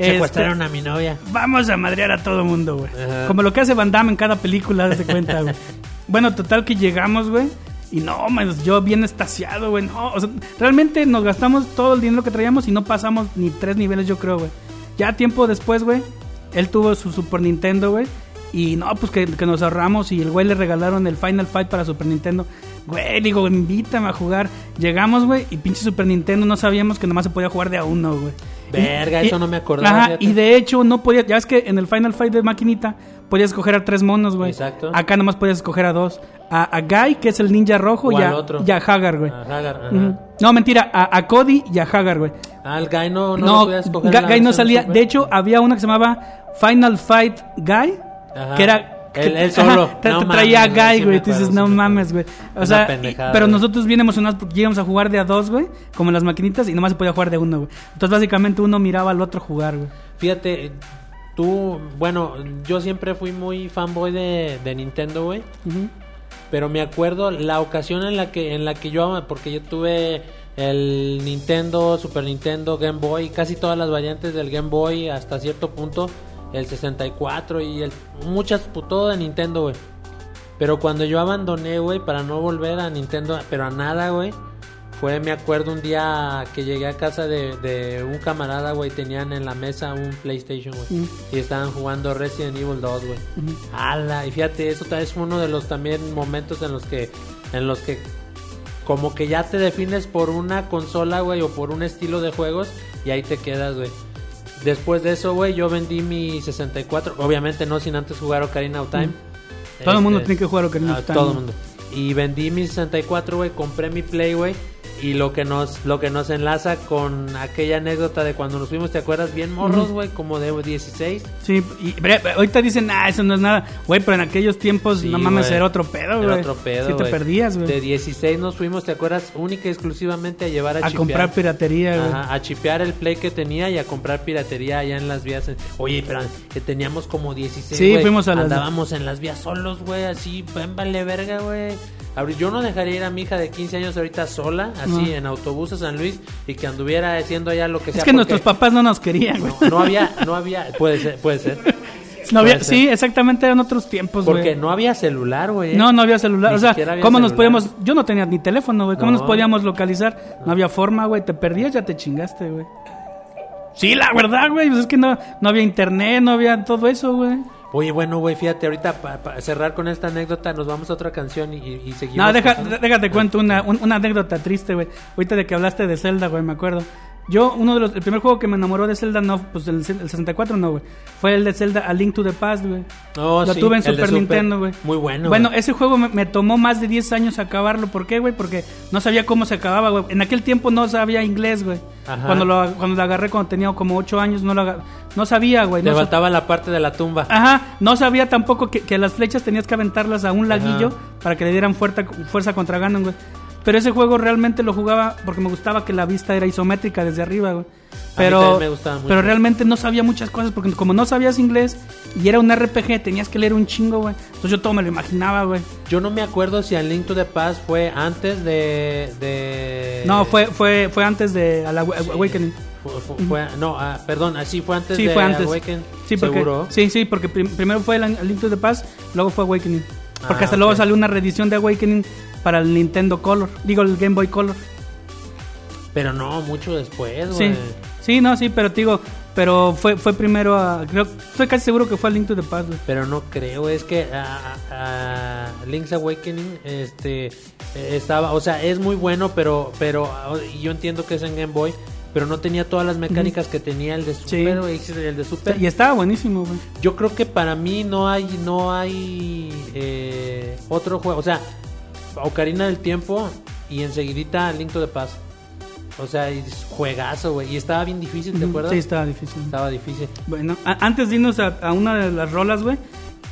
Ajá. Este- Secuestraron a mi novia. Vamos a madrear a todo mundo, güey. Ajá. Como lo que hace Van Damme en cada película, de cuenta, güey. bueno, total que llegamos, güey. Y no, man, yo bien estaciado, güey. No, o sea, realmente nos gastamos todo el dinero que traíamos y no pasamos ni tres niveles, yo creo, güey. Ya tiempo después, güey, él tuvo su Super Nintendo, güey. Y no, pues que, que nos ahorramos y el güey le regalaron el Final Fight para Super Nintendo. Güey, digo, invítame a jugar. Llegamos, güey, y pinche Super Nintendo no sabíamos que nomás se podía jugar de a uno, güey. Verga, Y- eso no me acordaba, Ajá, y de hecho no podía, ya es que en el Final Fight de maquinita podías escoger a tres monos, güey. Exacto. Acá nomás podías escoger a dos. A, a Guy, que es el ninja rojo, O y a, otro. y a Hagar, güey. A Hagar, ajá. Ujú. No, mentira, a, a Cody y a Hagar, güey. Ah, el Guy no, no, No, lo podías escoger Guy no salía. De hecho, había una que se llamaba Final Fight Guy, Ajá. que era... Él- él solo. ajá, No traía a mames, Guy, sí güey. me tú dices, no sí me mames, güey. O sea, pendejada, y- pero güey. nosotros bien emocionados porque íbamos a jugar de a dos, güey. Como en las maquinitas y nomás se podía jugar de uno, güey. Entonces, básicamente, uno miraba al otro jugar, güey. Fíjate, tú, bueno, yo siempre fui muy fanboy de, de Nintendo, güey. Pero me acuerdo la ocasión en la que en la que yo porque yo tuve el Nintendo, Super Nintendo, Game Boy, casi todas las variantes del Game Boy hasta cierto punto, el 64 y el muchas todo de Nintendo, güey. Pero cuando yo abandoné, güey, para no volver a Nintendo, pero a nada, güey, fue, me acuerdo un día que llegué a casa de, de un camarada, güey, tenían en la mesa un PlayStation, güey, y estaban jugando Resident Evil 2, güey. Ujú. Ala, y fíjate, eso fue uno de los también momentos en los que, en los que como que ya te defines por una consola, güey, o por un estilo de juegos, y ahí te quedas, güey. Después de eso, güey, yo vendí mi 64, obviamente no sin antes jugar Ocarina of Time. Mm. Todo el mundo tiene que jugar Ocarina ah, of Time. Todo el mundo. Y vendí mi 64, güey, compré mi Play, güey. Y lo que nos lo que nos enlaza con aquella anécdota de cuando nos fuimos, ¿te acuerdas? Bien morros, güey, como de 16. Sí, y bre- ahorita dicen, ah, eso no es nada. Güey, pero en aquellos tiempos, Sí, no mames, era otro pedo, güey. Era otro pedo, Sí te güey. perdías, De güey. 16 nos fuimos, ¿te acuerdas? Única y exclusivamente a llevar a, A chipear. comprar piratería, güey. A chipear el play que tenía y a comprar piratería allá en las vías. Oye, pero que teníamos como 16. Sí, fuimos a las- Andábamos en las vías solos, güey, así, ven, vale verga, güey. Yo no dejaría ir a mi hija de 15 años ahorita sola, así, No. en autobús a San Luis y que anduviera haciendo allá lo que sea. Es que nuestros papás no nos querían, güey. No, no había, no había, puede ser, puede ser. No había- puede ser. sí, exactamente, eran otros tiempos, güey. Porque no había celular, güey. No, no había celular. Ni o sea, ¿cómo nos podíamos.? Yo no tenía ni teléfono, güey. ¿Cómo No. nos podíamos localizar? No había forma, güey. Te perdías, ya te chingaste, güey. Sí, la verdad, güey. Pues es que no, no había internet, no había todo eso, güey. Oye, bueno, güey, fíjate, ahorita para cerrar con esta anécdota, nos vamos a otra canción y, y- seguimos. No, deja, déjate cuento una, un- una anécdota triste, güey. Ahorita de que hablaste de Zelda, güey, me acuerdo. Yo, uno de los, el primer juego que me enamoró de Zelda, no, pues el, el 64 no, güey. Fue el de Zelda A Link to the Past, güey. Oh, Lo sí, tuve en Super Nintendo, güey. Muy bueno. Bueno, ese juego me, me tomó más de 10 años acabarlo. ¿Por qué, güey? Porque no sabía cómo se acababa, güey. En aquel tiempo no sabía inglés, güey. Ajá. Cuando lo, cuando lo agarré cuando tenía como 8 años, no lo no sabía, güey. No sa- faltaba la parte de la tumba. Ajá, no sabía tampoco que, que las flechas tenías que aventarlas a un laguillo Ajá. para que le dieran fuerza, fuerza contra Ganon, güey. Pero ese juego realmente lo jugaba porque me gustaba que la vista era isométrica desde arriba, güey. Pero, también me gustaba mucho. pero realmente no sabía muchas cosas porque como no sabías inglés y era un RPG, tenías que leer un chingo, güey. Entonces yo todo me lo imaginaba, güey. Yo no me acuerdo si a Link to the Past fue antes de. de... No, fue, fue, fue antes de a la Sí. Awakening. Fue- fue- no, ah, perdón, así fue antes Sí, de fue antes. Awaken. Sí, porque, Seguro. sí, sí, porque prim- primero fue el Link to the Past, luego fue Awakening. Porque Ah, hasta luego salió una reedición de Awakening para el Nintendo Color, digo el Game Boy Color. Pero no, mucho después, Sí, güey. sí, no, sí, pero te digo, pero fue, fue primero a, creo, estoy casi seguro que fue a Link to the Past, güey. Pero no creo, es que ah, ah, Link's Awakening este estaba, o sea, es muy bueno, pero pero yo entiendo que es en Game Boy, pero no tenía todas las mecánicas que tenía el de Sí. Super, el de Super. Y estaba buenísimo, güey. Yo creo que para mí no hay no hay eh, otro juego, o sea, Ocarina del Tiempo y enseguidita Link to the Past. O sea, es juegazo, güey. Y estaba bien difícil, ¿te acuerdas? Sí, estaba difícil. Estaba difícil. Bueno, antes de irnos a, a una de las rolas, güey,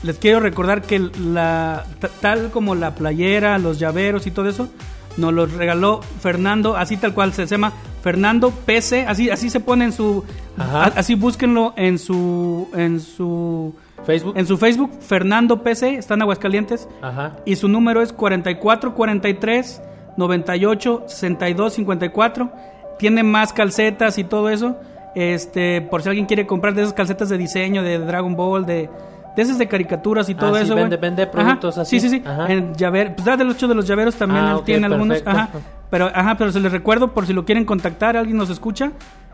les quiero recordar que la ta- tal como la playera, los llaveros y todo eso, nos los regaló Fernando, así tal cual se llama Fernando PC, así así se pone en su Ajá. a- así búsquenlo en su en su Facebook. en su Facebook Fernando PC, está en Aguascalientes Ajá. y su número es 4443 98 62 54. Tiene más calcetas y todo eso. Este, por si alguien quiere comprar de esas calcetas de diseño de Dragon Ball, de de esas de caricaturas y todo Ah, sí, eso, vende- productos Ajá, así. Sí, sí, sí. Ajá. En llaver, pues da de los ocho de los llaveros también Ah, él tiene algunos, ajá. Pero ajá, pero se les recuerdo por si lo quieren contactar, alguien nos escucha.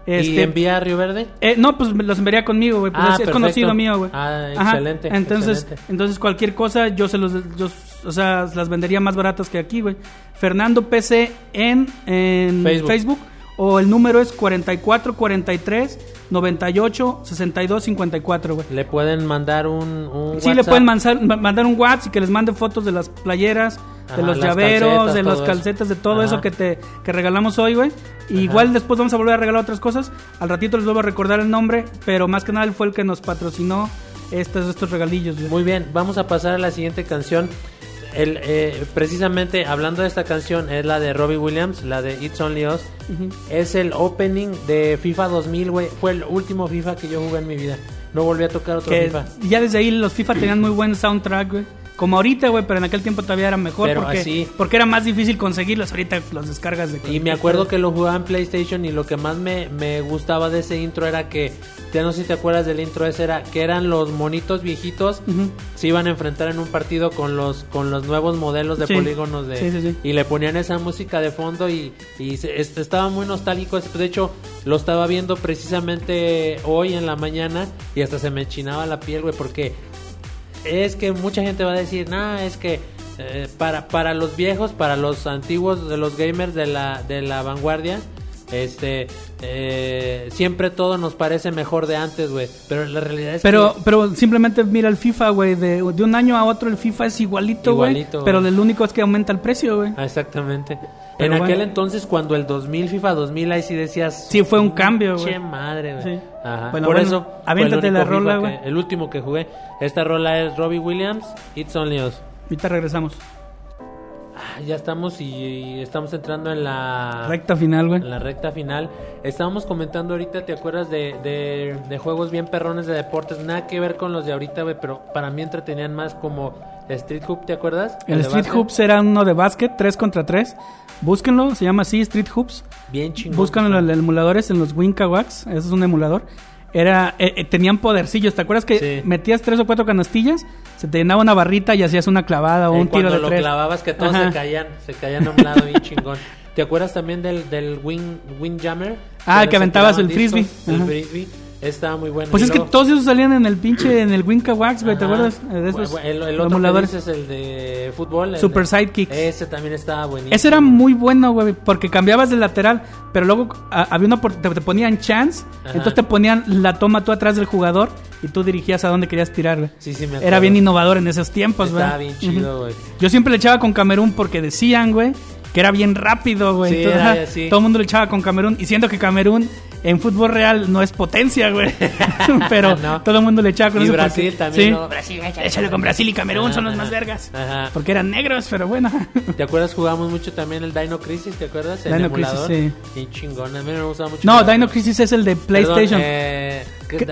¿Y Este, envía a Río Verde? eh, no, pues los enviaría conmigo, güey. Pues Ah, es- conocido mío, güey. Ah, Ajá, excelente, Entonces, excelente. entonces cualquier cosa yo se los, yo, o sea, las vendería más baratas que aquí, güey. Fernando PC en, en Facebook. Facebook. O el número es 4443 98 62 54, güey. Le pueden mandar un, un Sí, le WhatsApp. pueden mandar, ma- mandar un WhatsApp y que les mande fotos de las playeras, Ajá, de los llaveros, calcetas, de las calcetas, de todo Ajá. eso que te que regalamos hoy, güey. Igual después vamos a volver a regalar otras cosas. Al ratito les vuelvo a recordar el nombre, pero más que nada él fue el que nos patrocinó estos, estos regalillos, güey. Muy bien, vamos a pasar a la siguiente canción. El, eh, precisamente hablando de esta canción es la de Robbie Williams, la de It's Only Us. Es el opening de FIFA 2000, güey. Fue el último FIFA que yo jugué en mi vida. No volví a tocar otro que FIFA. ya desde ahí los FIFA tenían muy buen soundtrack, güey. Como ahorita, güey, pero en aquel tiempo todavía era mejor Pero porque, así- porque era más difícil conseguirlos. Ahorita los descargas de Y me acuerdo que lo jugaba en PlayStation y lo que más me, me gustaba de ese intro era que, ya no sé si te acuerdas del intro ese, era que eran los monitos viejitos, Ujú. se iban a enfrentar en un partido con los con los nuevos modelos de Sí. polígonos de Sí, sí, sí. y le ponían esa música de fondo y, y se- estaba muy nostálgico. De hecho, lo estaba viendo precisamente hoy en la mañana y hasta se me enchinaba la piel, güey, porque es que mucha gente va a decir, nah, es que eh, para, para los viejos, para los antiguos, de los gamers de la, de la vanguardia, este, eh, siempre todo nos parece mejor de antes, güey. Pero la realidad es Pero, que... pero simplemente mira el FIFA, güey. De, de un año a otro el FIFA es igualito, güey. Pero lo único es que aumenta el precio, güey. Ah, exactamente. En aquel entonces, cuando el 2000, FIFA 2000, ahí sí decías... Sí, fue un cambio, güey. Che madre, güey. Sí. Ajá. Bueno, Por bueno, eso, aviéntate la rola, güey. El último que jugué. Esta rola es Robbie Williams, It's Only Us. Ahorita regresamos. Ah, ya estamos y estamos entrando en la... Recta final, güey. En la recta final. Estábamos comentando ahorita, ¿te acuerdas de, de, de juegos bien perrones de deportes? Nada que ver con los de ahorita, güey, pero para mí entretenían más como Street Hoop, ¿te acuerdas? El Street. Hoops era uno de básquet, 3 contra 3. Búsquenlo, se llama así Street Hoops. Bien chingón. Búscanlo en los emuladores, en los Winkawax. Ese es un emulador. Era, eh, eh, tenían podercillos. ¿Te acuerdas que Sí. metías tres o cuatro canastillas? Se te llenaba una barrita y hacías una clavada o Eh, un tiro cuando de lo tres. clavabas que todos Ajá. se caían, se caían a un lado bien chingón. ¿Te acuerdas también del, del Wing, Windjammer? Ah, Donde que aventabas el frisbee. discos, El Ajá. frisbee. Estaba muy bueno. Pues Y es que todos esos salían en el pinche, en el Winkawax, güey. ¿Te acuerdas? De esos el, el otro emuladores. que dices, el de fútbol. el Super de- Sidekicks. Ese también estaba buenísimo. Ese era muy bueno, güey, porque cambiabas de lateral, pero luego a- había una por- te, te ponían chance, Ajá. entonces te ponían la toma tú atrás del jugador y tú dirigías a donde querías tirar, güey. Sí, sí, me Era acuerdo. bien innovador en esos tiempos, güey. Estaba bien chido, güey. Yo siempre le echaba con Camerún porque decían, güey, que era bien rápido, güey. Sí, era. Todo el mundo le echaba con Camerún y siendo que Camerún en fútbol real no es potencia, güey. pero No. todo el mundo le echaba con Y eso. Brasil porque- también, sí. ¿no? Brasil, échale. Échale con Brasil y Camerún, son los Ajá. más vergas. Ajá. Porque eran negros, pero bueno. ¿Te acuerdas? Jugábamos mucho también el Dino Crisis, ¿te acuerdas? El Dino Crisis, emulador. sí. Bien chingón. A mí me gustaba mucho. No. Dino Crisis es el de Perdón, PlayStation. eh, ¿qué- Que-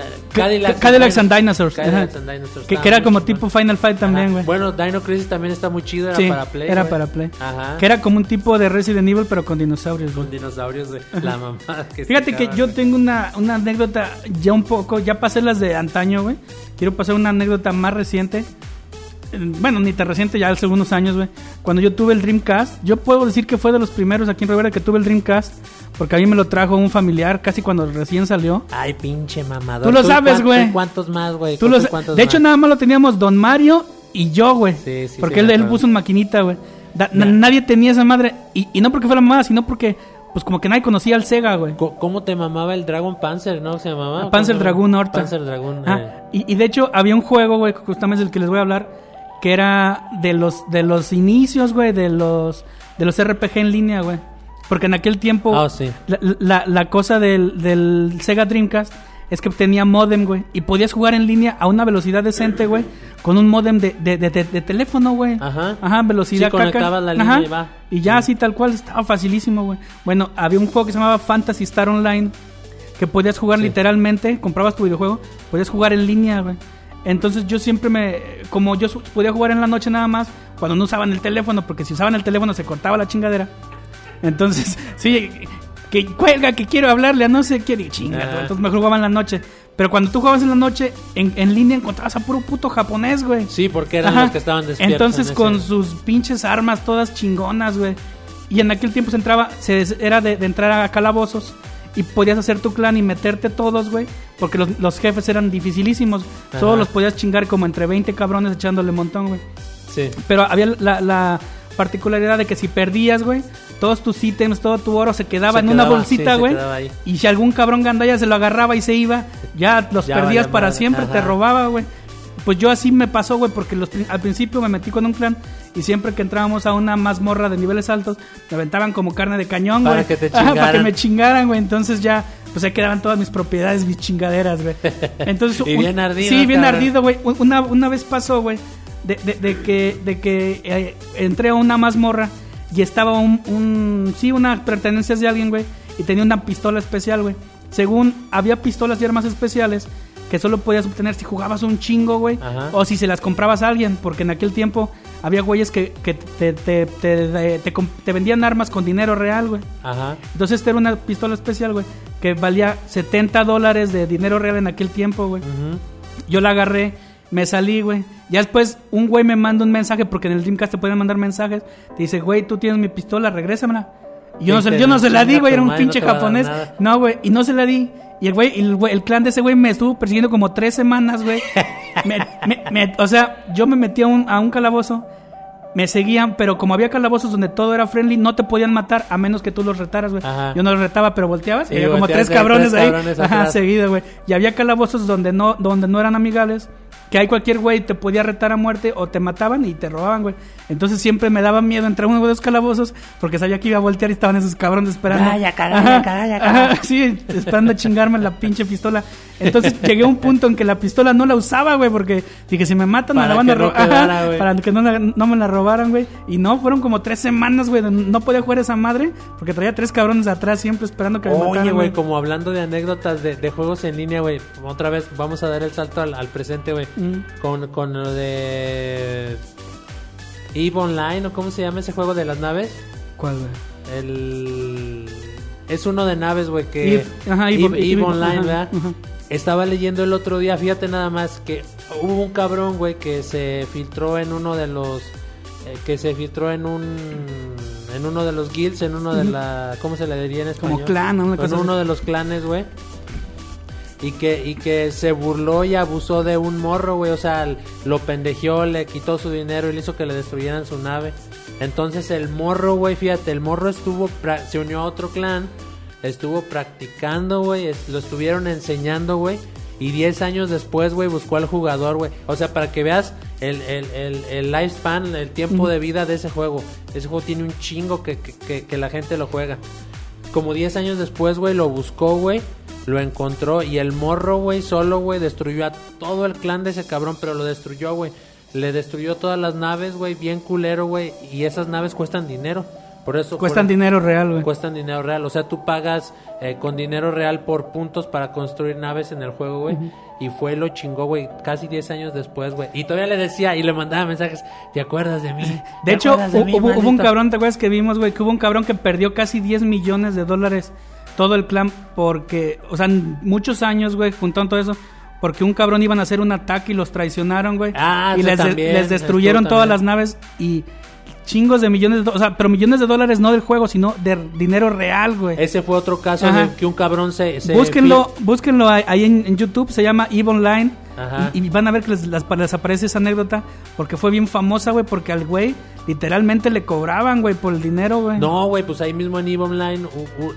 Cadillacs, and Dinosaurs. Cadillacs and Dinosaurs. Que, era como tipo Final Fight también, güey. Bueno, Dino Crisis también está muy chido, era Sí, para Play. era para Play. Ajá. Que era como un tipo de Resident Evil, pero con dinosaurios, güey. con dinosaurios de la mamá. Que Fíjate que sacaban, yo tengo una, una anécdota ya un poco, ya pasé las de antaño, güey. Quiero pasar una anécdota más reciente. Bueno, ni tan reciente, ya hace algunos años, güey. Cuando yo tuve el Dreamcast, yo puedo decir que fue de los primeros aquí en Rivera que tuve el Dreamcast, porque a mí me lo trajo un familiar casi cuando recién salió. Ay, pinche mamador. Tú lo sabes, güey. ¿Cuántos más, güey? Tú lo ¿Tú sa- cuántos de hecho, más? nada más lo teníamos Don Mario y yo, güey. Sí, sí, porque sí, él, él puso en maquinita, güey. Nadie tenía esa madre. Y, y no porque fuera mamada, sino porque, pues como que nadie conocía al Sega, güey. ¿Cómo te mamaba el Dragon Panzer, no? ¿Se llamaba? Ah, Panzer ¿Cómo? Dragoon Horta. Panzer Dragoon. Ah, eh. y, y de hecho había un juego, güey, justamente del que les voy a hablar, que era de los de los inicios, güey, de los de los RPG en línea, güey. Porque en aquel tiempo Ah, sí. la, la- la cosa del, del Sega Dreamcast es que tenía modem, güey. Y podías jugar en línea a una velocidad decente, güey. Con un modem de, de, de- de- teléfono, güey. Ajá. Ajá, velocidad Sí, caca. conectabas la Ajá. línea y va. Y ya así tal cual, estaba facilísimo, güey. Bueno, había un juego que se llamaba Fantasy Star Online. Que podías jugar Sí. literalmente, comprabas tu videojuego, podías jugar en línea, güey. Entonces yo siempre me... Como yo podía jugar en la noche nada más, cuando no usaban el teléfono, porque si usaban el teléfono se cortaba la chingadera. Entonces, sí, que cuelga, que quiero hablarle a no sé qué, digo, chinga, Ah. entonces mejor jugaba en la noche. Pero cuando tú jugabas en la noche, en, en línea encontrabas a puro puto japonés, güey. Sí, porque eran Ajá. los que estaban despiertos. Entonces en con ese- sus pinches armas todas chingonas, güey. Y en aquel tiempo se entraba, se, era de, de entrar a calabozos y podías hacer tu clan y meterte todos, güey. Porque los, los jefes eran dificilísimos. Solo Ajá. los podías chingar como entre 20 cabrones echándole montón, güey. Sí. Pero había la, la particularidad de que si perdías, güey, todos tus ítems, todo tu oro se quedaba Se en una bolsita, sí, güey. y si algún cabrón gandalla se lo agarraba y se iba, ya los Ya perdías para madre, siempre, te robaba, güey. Pues yo así me pasó, güey, porque los, al principio me metí con un clan y siempre que entrábamos a una mazmorra de niveles altos, me aventaban como carne de cañón, Para güey. que te Ajá, para que me chingaran, güey. Entonces ya, pues ahí quedaban todas mis propiedades, mis chingaderas, güey. Entonces, Y bien ardido, Sí, bien cabrón. ardido, güey. Un- Una, una vez pasó, güey, de, de- de que, de que eh, entré a una mazmorra y estaba un, un- sí, una pertenencia de alguien, güey, y tenía una pistola especial, güey. Según había pistolas y armas especiales que solo podías obtener si jugabas un chingo, güey, o si se las comprabas a alguien, porque en aquel tiempo había güeyes que, que te, te, te, te- vendían armas con dinero real, güey. Ajá. Entonces esta era una pistola especial, güey, que valía 70 dólares de dinero real en aquel tiempo, güey. Yo la agarré, me salí, güey. Ya después un güey me manda un mensaje, porque en el Dreamcast te pueden mandar mensajes. Te dice, güey, tú tienes mi pistola, regrésamela. Y yo, no se, yo no se la di, güey, era un no pinche japonés. No, güey, y no se la di. Y el güey, el, el clan de ese güey me estuvo persiguiendo como tres semanas, güey. Me- me- me- o sea, yo me metí a un, a un calabozo, me seguían, pero como había calabozos donde todo era friendly, no te podían matar a menos que tú los retaras, güey. Yo no los retaba, pero volteabas y Sí, había como tres cabrones tres ahí. cabrones Ajá, atrás. seguido, güey. Y había calabozos donde no, donde no eran amigables. Que hay cualquier güey te podía retar a muerte o te mataban y te robaban, güey. Entonces siempre me daba miedo entrar a uno de esos calabozos porque sabía que iba a voltear y estaban esos cabrones esperando. Calla, calla, Ajá, calla, ajá, calla. sí, esperando a chingarme la pinche pistola. Entonces llegué a un punto en que la pistola no la usaba, güey, porque dije, si me matan, me la van a robar. para que no, la- no me la robaran, güey. Y no, fueron como tres semanas, güey. donde No podía jugar esa madre porque traía tres cabrones atrás siempre esperando que me Oye, mataran, güey, como hablando de anécdotas de, de juegos en línea, güey. Otra vez vamos a dar el salto al, al presente, güey. Mm. Con, con lo de EVE Online, o cómo se llama ese juego de las naves. ¿Cuál, güey? El... Es uno de naves, güey, que... Eve, ajá, Eve- Eve- Eve Eve- Online, ajá, ¿verdad? ajá. Estaba leyendo el otro día, fíjate nada más, que hubo un cabrón, güey, que se filtró en uno de los... eh, que se filtró en un... En uno de los guilds, en uno de la... ¿Cómo se le diría en Como español? clan, ¿no? En uno de los clanes, güey. Y que, y que se burló y abusó de un morro, güey. O sea, lo pendejeó, le quitó su dinero y le hizo que le destruyeran su nave. Entonces el morro, güey, fíjate, el morro estuvo, se unió a otro clan, estuvo practicando, güey, lo estuvieron enseñando, güey. Y 10 años después, güey, buscó al jugador, güey. O sea, para que veas el, el, el, el lifespan, el tiempo de vida de ese juego. Ese juego tiene un chingo que, que, que- que la gente lo juega. Como 10 años después, güey, lo buscó, güey. Lo encontró y el morro, güey, solo, güey, destruyó a todo el clan de ese cabrón, pero lo destruyó, güey. Le destruyó todas las naves, güey, bien culero, güey. Y esas naves cuestan dinero. Por eso... Cuestan por- dinero real, güey. Cuestan dinero real. O sea, tú pagas eh, con dinero real por puntos para construir naves en el juego, güey. Y fue lo chingó, güey, casi 10 años después, güey. Y todavía le decía y le mandaba mensajes, ¿te acuerdas de mí? ¿Te De hecho, de mí, hubo, hubo un maldito?" cabrón, ¿te acuerdas que vimos, güey? Que hubo un cabrón que perdió casi 10 millones de dólares todo el clan porque, o sea, muchos años, güey, juntaron todo eso. Porque un cabrón iban a hacer un ataque y los traicionaron, güey. Ah, y les, también, les destruyeron todas las naves y chingos de millones de. O sea, pero millones de dólares no del juego, sino de dinero real, güey. Ese fue otro caso Ajá. de que un cabrón se... se Búsquenlo, búsquenlo ahí- en, en YouTube, se llama EVE Online. Ajá. Y, y van a ver que les, las- les aparece esa anécdota porque fue bien famosa, güey, porque al güey literalmente le cobraban, güey, por el dinero, güey. No, güey, pues ahí mismo en EVE Online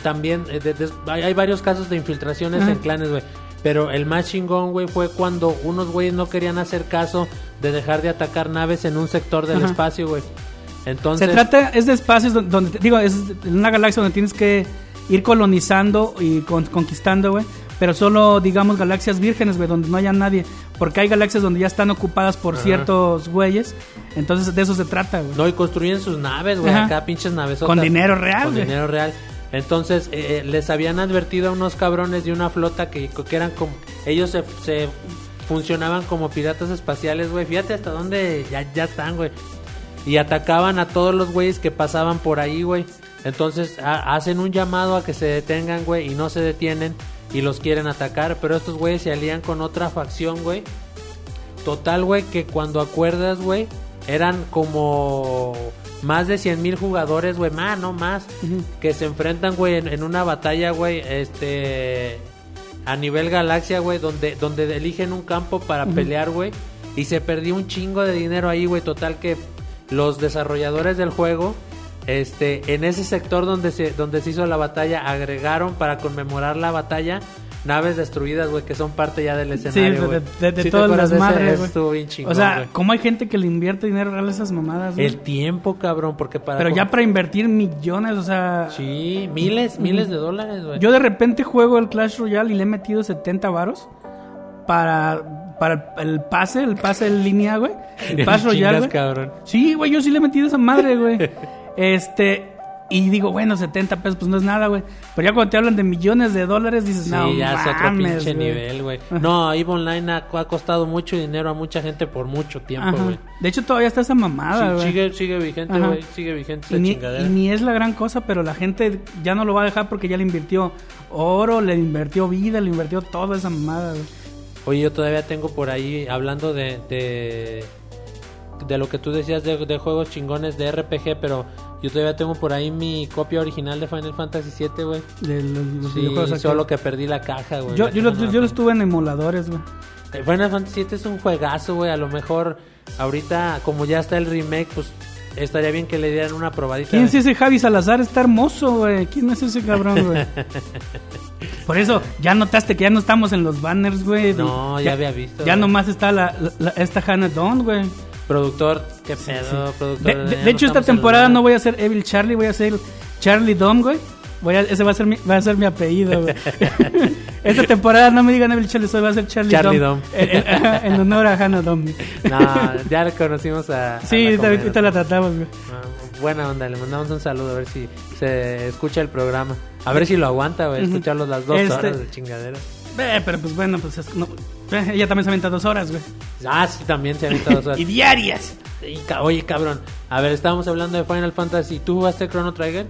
también eh, de- de- hay, hay varios casos de infiltraciones Ajá. en clanes, güey. Pero el más chingón, güey, fue cuando unos güeyes no querían hacer caso de dejar de atacar naves en un sector del Ajá. espacio, güey. Entonces, Se trata, es de espacios donde, donde- digo, es una galaxia donde tienes que ir colonizando y con- conquistando, güey. Pero solo, digamos, galaxias vírgenes, güey, donde no haya nadie. Porque hay galaxias donde ya están ocupadas por Ajá. ciertos güeyes. Entonces, de eso se trata, güey. No, y construyen sus naves, güey, acá pinches naves. Con dinero real, Con güey. dinero real. Entonces, eh, eh, les habían advertido a unos cabrones de una flota que, que eran como... Ellos se, se funcionaban como piratas espaciales, güey. Fíjate hasta dónde ya, ya están, güey. Y atacaban a todos los güeyes que pasaban por ahí, güey. Entonces, ha- hacen un llamado a que se detengan, güey, y no se detienen y los quieren atacar. Pero estos güeyes se alían con otra facción, güey. Total, güey, que cuando acuerdas, güey, eran como más de 100 mil jugadores, güey, más, no más, que se enfrentan, güey, en, en una batalla, güey, este, a nivel galaxia, güey, donde, donde eligen un campo para pelear, güey, y se perdió un chingo de dinero ahí, güey, total que los desarrolladores del juego, este, en ese sector donde se, donde se hizo la batalla, agregaron para conmemorar la batalla naves destruidas, güey, que son parte ya del Sí, escenario, de, güey. de- de ¿Sí te todas las de madres. Estuvo bien chingón, O sea, güey. ¿cómo hay gente que le invierte dinero real a esas mamadas, güey? El tiempo, cabrón, porque para... Pero ya para invertir millones, o sea... Sí, miles, miles de dólares, güey. Yo de repente juego el Clash Royale y le he metido 70 varos para, para el pase, el pase en línea, güey. El Royale, Chingas, güey. cabrón. Sí, güey, yo sí le he metido esa madre, güey. este, y digo, bueno, 70 pesos, pues no es nada, güey. Pero ya cuando te hablan de millones de dólares, dices, Sí, no, ya es otro mames, pinche güey". nivel, güey. No, EVE Online ha, ha costado mucho dinero a mucha gente por mucho tiempo, güey. De hecho, todavía está esa mamada, Sí, güey. sigue, sigue vigente, güey. Sigue vigente esa ni, chingadera. y ni es la gran cosa, pero la gente ya no lo va a dejar porque ya le invirtió oro, le invirtió vida, le invirtió toda esa mamada, güey. Oye, yo todavía tengo por ahí, hablando de, de, de lo que tú decías de, de juegos chingones de RPG, pero yo todavía tengo por ahí mi copia original de Final Fantasy VII, güey. De los, los Sí, videojuegos solo que perdí la caja, güey. Yo, yo, lo estuve en emuladores, güey. Eh, Final Fantasy VII es un juegazo, güey. A lo mejor ahorita, como ya está el remake, pues estaría bien que le dieran una probadita. ¿Quién es ese Javi Salazar? Está hermoso, güey. ¿Quién es ese cabrón, güey? Por eso, ya notaste que ya no estamos en los banners, güey. No, ya había visto, Ya güey. nomás está la, la- esta Hannah Dawn, güey. Productor, qué pedo, productor. De, de hecho, esta temporada no voy a ser Evil Charlie, voy a ser Charlie Dom, güey. Voy a, ese va a ser mi, va a ser mi apellido, güey. esta temporada no me digan Evil Charlie, soy va a ser Charlie, Charlie Dom. Dom. En, en- honor a Hannah Dom. No, ya le conocimos a. a Sí, la ahorita, la tratamos, güey. Ah, Buena onda, le mandamos un saludo a ver si se escucha el programa. A ver si lo aguanta, güey, Ujú. escucharlos las dos Este- horas de chingadera. Eh, pero pues bueno, pues es- no, eh, ella también se avienta dos horas, güey. Ah, sí, también se visto dos horas. Y diarias. Oye, cabrón, a ver, estábamos hablando de Final Fantasy. ¿Tú jugaste Chrono Trigger?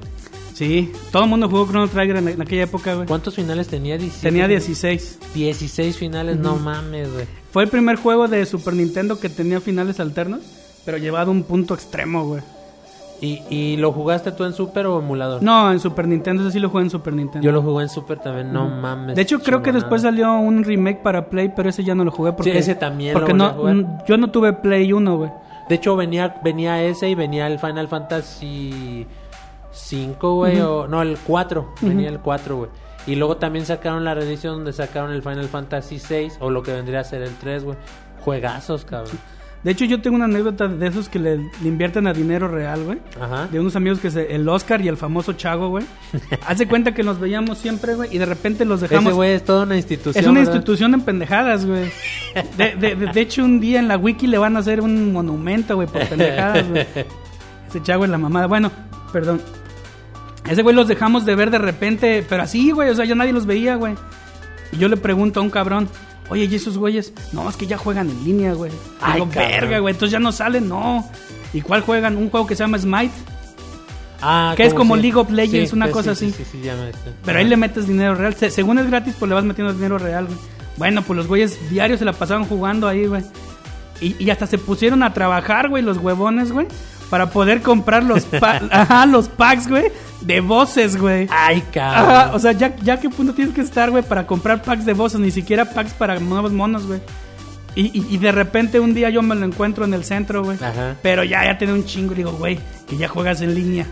Sí, todo el mundo jugó Chrono Trigger en, en aquella época, güey. ¿Cuántos finales tenía? 17. Tenía 16. 16 finales, no mames, güey. Fue el primer juego de Super Nintendo que tenía finales alternos, pero llevado a un punto extremo, güey. ¿Y, ¿Y lo jugaste tú en Super o emulador? No, en Super Nintendo, ese sí lo jugué en Super Nintendo. Yo lo jugué en Super también, no mames. De hecho, creo que después salió un remake para Play, pero ese ya no lo jugué porque... ese también Porque no, a jugar. yo no tuve Play 1, güey. De hecho, venía, venía ese y venía el Final Fantasy 5, güey, o... No, el 4. Venía el 4, güey. Y luego también sacaron la reedición donde sacaron el Final Fantasy 6, o lo que vendría a ser el 3, güey. Juegazos, cabrón. De hecho, yo tengo una anécdota de esos que le, le invierten a dinero real, güey. Ajá. De unos amigos que se... El Oscar y el famoso Chago, güey. Hace cuenta que nos veíamos siempre, güey, y de repente los dejamos... Ese güey es toda una institución. Es una ¿verdad? institución en pendejadas, güey. De, de- de- de hecho, un día en la wiki le van a hacer un monumento, güey, por pendejadas, güey. Ese chavo es la mamada. Bueno, perdón. Ese güey los dejamos de ver de repente, pero así, güey, o sea, ya nadie los veía, güey. Y yo le pregunto a un cabrón, oye, ¿y esos güeyes? No, es que ya juegan en línea, güey. Ay, verga, güey, entonces ya no salen, no. ¿Y cuál juegan? Un juego que se llama Smite. Ah, que es como League of Legends, una cosa sí, así. Sí, sí, sí, ya me- Pero ahí le metes dinero real. Se- según es gratis, pues le vas metiendo dinero real, güey. Bueno, pues los güeyes diarios se la pasaban jugando ahí, güey. Y, y hasta se pusieron a trabajar, güey, los huevones, güey. Para poder comprar los, pa- Ajá, los packs, güey, de voces, güey. Ay, cabrón. Ajá, o sea, ya, ya qué punto tienes que estar, güey, para comprar packs de voces, ni siquiera packs para nuevos monos, güey. Y, y- y de repente un día yo me lo encuentro en el centro, güey. Ajá. Pero ya, ya tiene un chingo. Le digo, güey, que ya juegas en línea.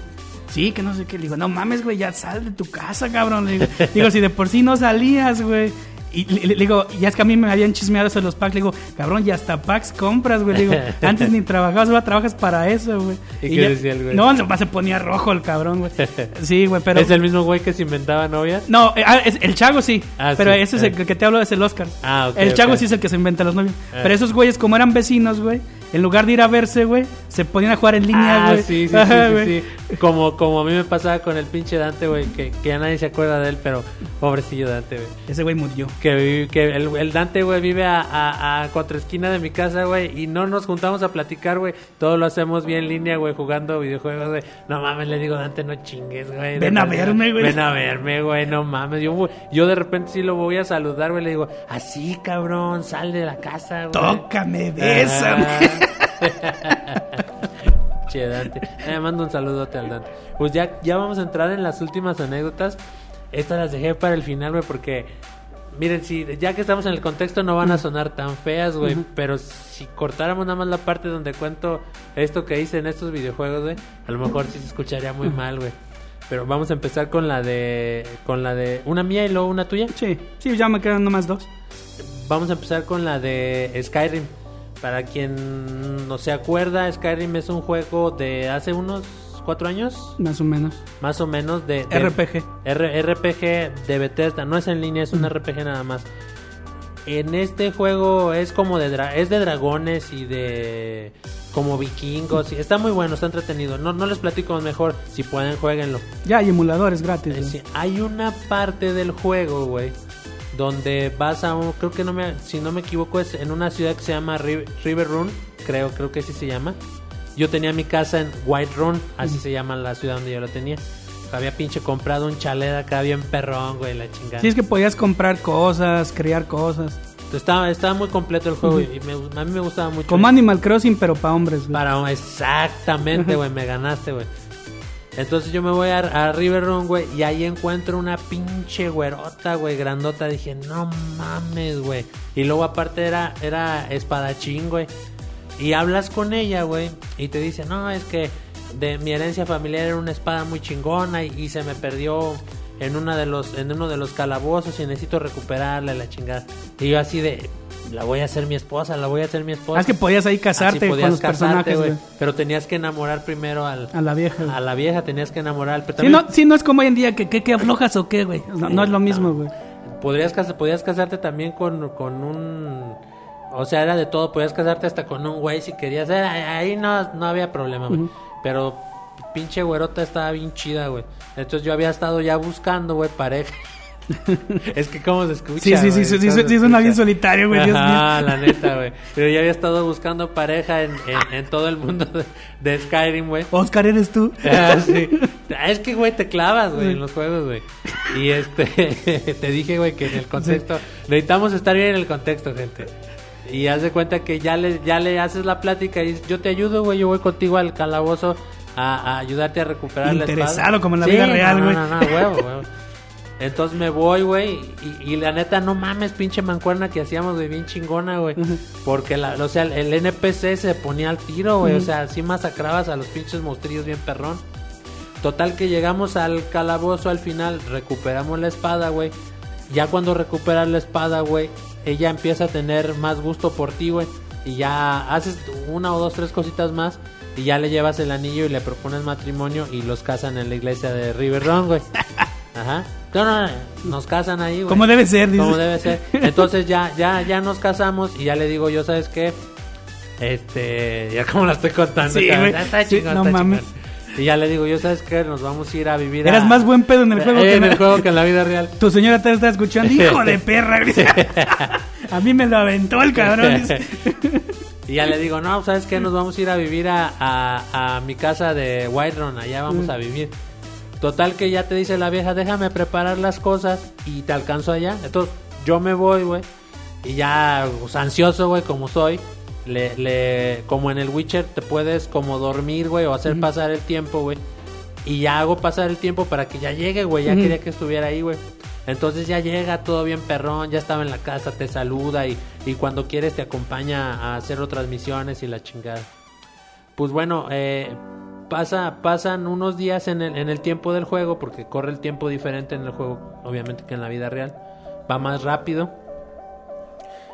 Sí, que no sé qué. Le digo, no mames, güey, ya sal de tu casa, cabrón. Le digo, digo, si de por sí no salías, güey. Y le, le digo, ya es que a mí me habían chismeado eso de los packs. Le digo, cabrón, y hasta packs compras, güey. Le digo, antes ni trabajabas, ahora trabajas para eso, güey. ¿Y qué ya- decía el güey? No, se- se ponía rojo el cabrón, güey. Sí, güey, pero. ¿Es el mismo güey que se inventaba novias? No, eh, ah, es- el Chago sí. Ah, pero sí, ese es el que te hablo, es el Oscar. Ah, ok, El Chago sí es el que se inventa los novios. Eh. Pero esos güeyes, como eran vecinos, güey, en lugar de ir a verse, güey, se ponían a jugar en línea, Ah, güey. sí, sí, Ajá, sí, sí, sí. Como, como a mí me pasaba con el pinche Dante, güey, que, que ya nadie se acuerda de él, pero pobrecillo Dante, güey. Ese güey murió. Que, que el, el Dante, güey, vive a, a, a cuatro esquinas de mi casa, güey, y no nos juntamos a platicar, güey. Todo lo hacemos bien en línea, güey, jugando videojuegos, güey. No mames, le digo, Dante, no chingues, güey. Ven a verme, güey. Ven a verme, güey, no mames. Yo, yo de repente sí lo voy a saludar, güey, le digo, así, cabrón, sal de la casa, güey. Tócame, bésame. Che, Dante. Eh, mando un saludote al Dante. Pues ya, ya vamos a entrar en las últimas anécdotas. Estas las dejé para el final, güey, porque... Miren, si ya que estamos en el contexto no van a sonar tan feas, güey, pero si cortáramos nada más la parte donde cuento esto que hice en estos videojuegos, güey, a lo mejor sí se escucharía muy mal, güey. Pero vamos a empezar con la de con la de una mía y luego una tuya. Sí, sí, ya me quedan nomás dos. Vamos a empezar con la de Skyrim. Para quien no se acuerda, Skyrim es un juego de hace unos cuatro años, Más o menos. más o menos, de, de- RPG. R- RPG de Bethesda. No es en línea, es un RPG nada más. En este juego es como de dra- es de dragones y de como vikingos. y está muy bueno, está entretenido. No, no les platico mejor. Si pueden, jueguenlo. Ya hay emuladores gratis. Eh, güey. sí, hay una parte del juego, güey, donde vas a un, creo que no me, si no me equivoco es en una ciudad que se llama Ri- River Run, creo, creo que así se llama. Yo tenía mi casa en White Run, así se llama la ciudad donde yo la tenía. Había pinche comprado un chalet acá bien perrón, güey, la chingada. Sí, es que podías comprar cosas, criar cosas. Estaba, estaba muy completo el juego y me- a mí me gustaba mucho. Como Animal Crossing, pero para hombres, güey. Para, exactamente, güey, me ganaste, güey. Entonces yo me voy a, a River Run, güey, y ahí encuentro una pinche güerota, güey, grandota. Dije, no mames, güey. Y luego aparte era, era espadachín, güey. Y hablas con ella, güey, y te dice, no, es que de mi herencia familiar era una espada muy chingona y, y se me perdió en una de los, en uno de los calabozos y necesito recuperarla, la chingada. Y yo así de, la voy a hacer mi esposa, la voy a hacer mi esposa. Ah, es que podías ahí casarte Así con podías los casarte, personajes, güey. Pero tenías que enamorar primero al, A la vieja. a la vieja, tenías que enamorar. Pero Sí, también no, sí, no es como hoy en día que, que, que aflojas o qué, güey. No, no es lo mismo, güey. podrías, cas- podías casarte también con, con un... O sea, era de todo. Podías casarte hasta con un güey si querías. Ahí no, no había problema, güey. Pero pinche güerota estaba bien chida, güey. Entonces yo había estado ya buscando, güey, pareja. es que cómo se escucha. Sí, sí, sí, sí, sí, sí, suena bien solitario, güey, Dios Ajá, mío. la neta, güey. Pero ya había estado buscando pareja en, en, en todo el mundo de, de Skyrim, güey. Oscar, ¿eres tú? Ah, sí. Es que, güey, te clavas, güey, en los juegos, güey. Y este, te dije, güey, que en el contexto, necesitamos estar bien en el contexto, gente. Y haz de cuenta que ya le, ya le haces la plática y dices, yo te ayudo, güey, yo voy contigo al calabozo a, a ayudarte a recuperar la espada. Interesado, como en la Sí, vida no, real, no, güey. No, no, huevo, huevo. Entonces me voy, güey, y, y la neta, no mames, pinche mancuerna que hacíamos, güey, bien chingona, güey. Porque, la, o sea, el NPC se ponía al tiro, güey. O sea, así masacrabas a los pinches monstrillos bien perrón. Total que llegamos al calabozo al final, recuperamos la espada, güey. Ya cuando recuperas la espada, güey, ella empieza a tener más gusto por ti, güey. Y ya haces una o dos, tres cositas más. Y ya le llevas el anillo y le propones matrimonio y los casan en la iglesia de River Run, güey. Ajá. No, no, no, nos casan ahí, güey. Como debe ser, dices. Como debe ser. Entonces ya, ya, ya nos casamos y ya le digo yo, ¿sabes qué? Este, ya como la estoy contando. Sí, cabrón. Está Sí, chingón, no está mames. chingón. Y ya le digo, yo, ¿sabes qué? Nos vamos a ir a vivir a... Eras más buen pedo en el juego Eh, que en el juego que en la vida real. Tu señora te está escuchando. Hijo de perra. A mí me lo aventó el cabrón. dice. Y ya le digo, no, ¿sabes qué? Nos vamos a ir a vivir a, a, a mi casa de White Run, allá vamos a vivir. Total que ya te dice la vieja, déjame preparar las cosas y te alcanzo allá. Entonces yo me voy, güey. Y ya, pues, ansioso, güey, como soy. Le, le, como en el Witcher, te puedes como dormir, güey, o hacer pasar el tiempo, güey. Y ya hago pasar el tiempo para que ya llegue, güey. Ya quería que estuviera ahí, güey. Entonces ya llega todo bien perrón, ya estaba en la casa, te saluda y, y cuando quieres te acompaña a hacer otras misiones y la chingada. Pues bueno, eh, pasa, pasan unos días en el, en el tiempo del juego, porque corre el tiempo diferente en el juego, obviamente, que en la vida real. Va más rápido.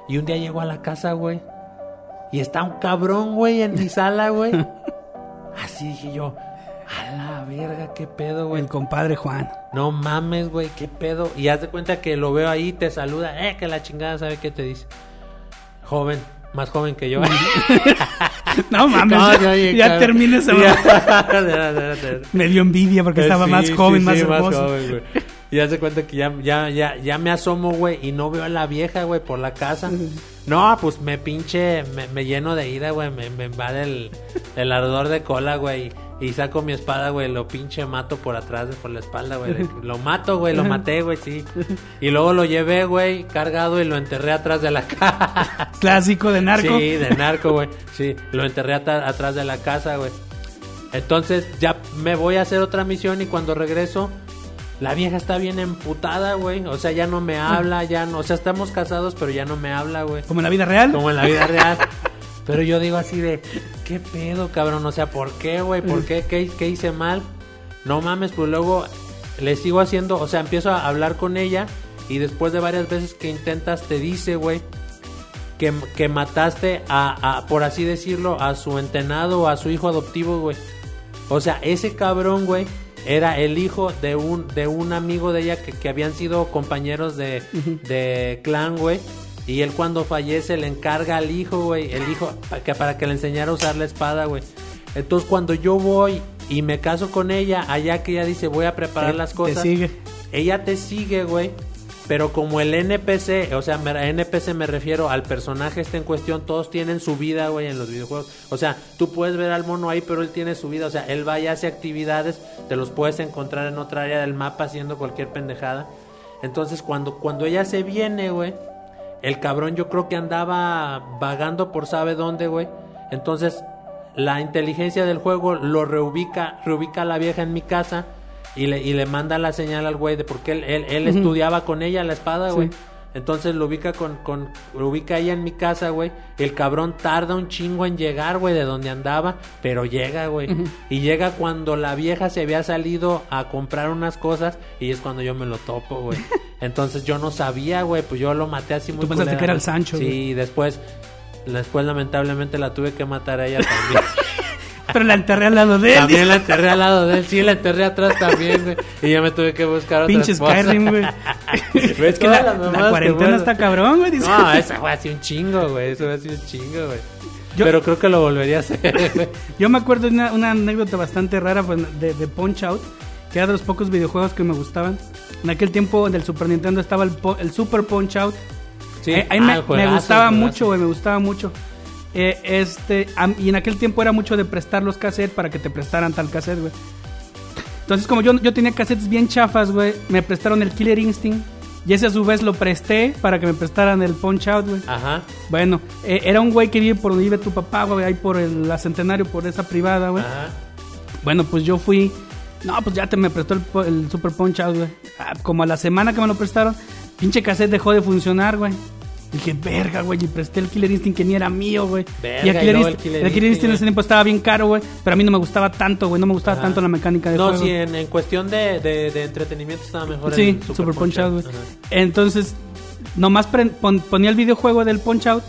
Y un día llego a la casa, güey. Y está un cabrón, güey, en mi sala, güey. Así dije yo, a la verga, qué pedo, güey. El compadre Juan. No mames, güey, qué pedo. Y haz de cuenta que lo veo ahí, te saluda, eh, que la chingada sabe qué te dice. Joven, más joven que yo. No mames, No, ya, ya, ya, claro. termina esa. Me dio envidia porque estaba Sí, más joven, sí, más sí, hermoso. joven, güey. Y haz de cuenta que ya, ya, ya, ya me asomo, güey, y no veo a la vieja, güey, por la casa. No, pues me pinche, me, me lleno de ira, güey, me, me invade el, el ardor de cola, güey. Y saco mi espada, güey, lo pinche mato por atrás, por la espalda, güey. Lo mato, güey, lo maté, güey, sí. Y luego lo llevé, güey, cargado y lo enterré atrás de la casa. Clásico de narco. Sí, de narco, güey. Sí, lo enterré atrás de la casa, güey. Entonces ya me voy a hacer otra misión y cuando regreso, la vieja está bien emputada, güey. O sea, ya no me habla, ya no. O sea, estamos casados, pero ya no me habla, güey. Como en la vida real. Como en la vida real. Pero yo digo así de, ¿qué pedo, cabrón? O sea, ¿por qué, güey? ¿Por qué? ¿Qué, qué hice mal? No mames, pues luego le sigo haciendo, o sea, empiezo a hablar con ella y después de varias veces que intentas te dice, güey, que, que mataste a, a, por así decirlo, a su entenado o a su hijo adoptivo, güey. O sea, ese cabrón, güey, era el hijo de un, de un amigo de ella que, que habían sido compañeros de, de clan, güey. Y él cuando fallece le encarga al hijo, güey, el hijo, para que, para que le enseñara a usar la espada, güey. Entonces cuando yo voy y me caso con ella, allá que ella dice voy a preparar Te- las te cosas, sigue. ella te sigue, güey. Pero como el NPC, o sea, me- NPC me refiero al personaje este en cuestión, todos tienen su vida, güey, en los videojuegos. O sea, tú puedes ver al mono ahí, pero él tiene su vida. O sea, él va y hace actividades, te los puedes encontrar en otra área del mapa haciendo cualquier pendejada. Entonces, cuando, cuando ella se viene, güey, el cabrón yo creo que andaba vagando por sabe dónde, güey. Entonces, la inteligencia del juego lo reubica, reubica a la vieja en mi casa y le, y le manda la señal al güey de porque él, él, él estudiaba con ella la espada, güey. Sí. Entonces lo ubica con, con, lo ubica ella en mi casa, güey. El cabrón tarda un chingo en llegar, güey, de donde andaba, pero llega, güey. Y llega cuando la vieja se había salido a comprar unas cosas y es cuando yo me lo topo, güey. Entonces yo no sabía, güey, pues yo lo maté así muy Tú pensaste que era el. Sancho, Sí, después, después lamentablemente la tuve que matar a ella también. Pero la enterré al lado de él. También la enterré al lado de él, sí, la enterré atrás también, güey. Y ya me tuve que buscar otra Pinche. Skyrim, güey. ¿Ves que la, cuarentena está cabrón, güey. No, esa fue así un chingo, güey. Eso fue así un chingo, güey. Yo- Pero creo que lo volvería a hacer. Yo me acuerdo de una, una anécdota bastante rara pues, de, de Punch Out, que era de los pocos videojuegos que me gustaban. En aquel tiempo del Super Nintendo estaba el, el Super Punch Out. Sí. Eh, ahí Ah, me, el me gustaba mucho, güey, me gustaba mucho. Eh, este, y en aquel tiempo era mucho de prestar los cassettes para que te prestaran tal cassette, güey. Entonces, como yo, yo tenía cassettes bien chafas, güey, me prestaron el Killer Instinct. Y ese a su vez lo presté para que me prestaran el Punch Out, güey. Ajá. Bueno, eh, era un güey que vive por donde vive tu papá, güey, ahí por el la Centenario, por esa privada, güey. Ajá. Bueno, pues yo fui. No, pues ya te me prestó el Super Punch Out, güey. Ah, como a la semana que me lo prestaron, pinche cassette dejó de funcionar, güey. Dije, verga, güey, y presté el Killer Instinct que ni era mío, güey. Verga, Y el Killer, el Instinct, Killer el Killer Instinct, Instinct en ese tiempo estaba bien caro, güey. Pero a mí no me gustaba tanto, güey. No me gustaba Ajá. tanto la mecánica de No, juego. sí, en, en cuestión de, de, de entretenimiento estaba mejor Sí, el Super, Punch Out, güey. Entonces, nomás pon- ponía el videojuego del Punch Out,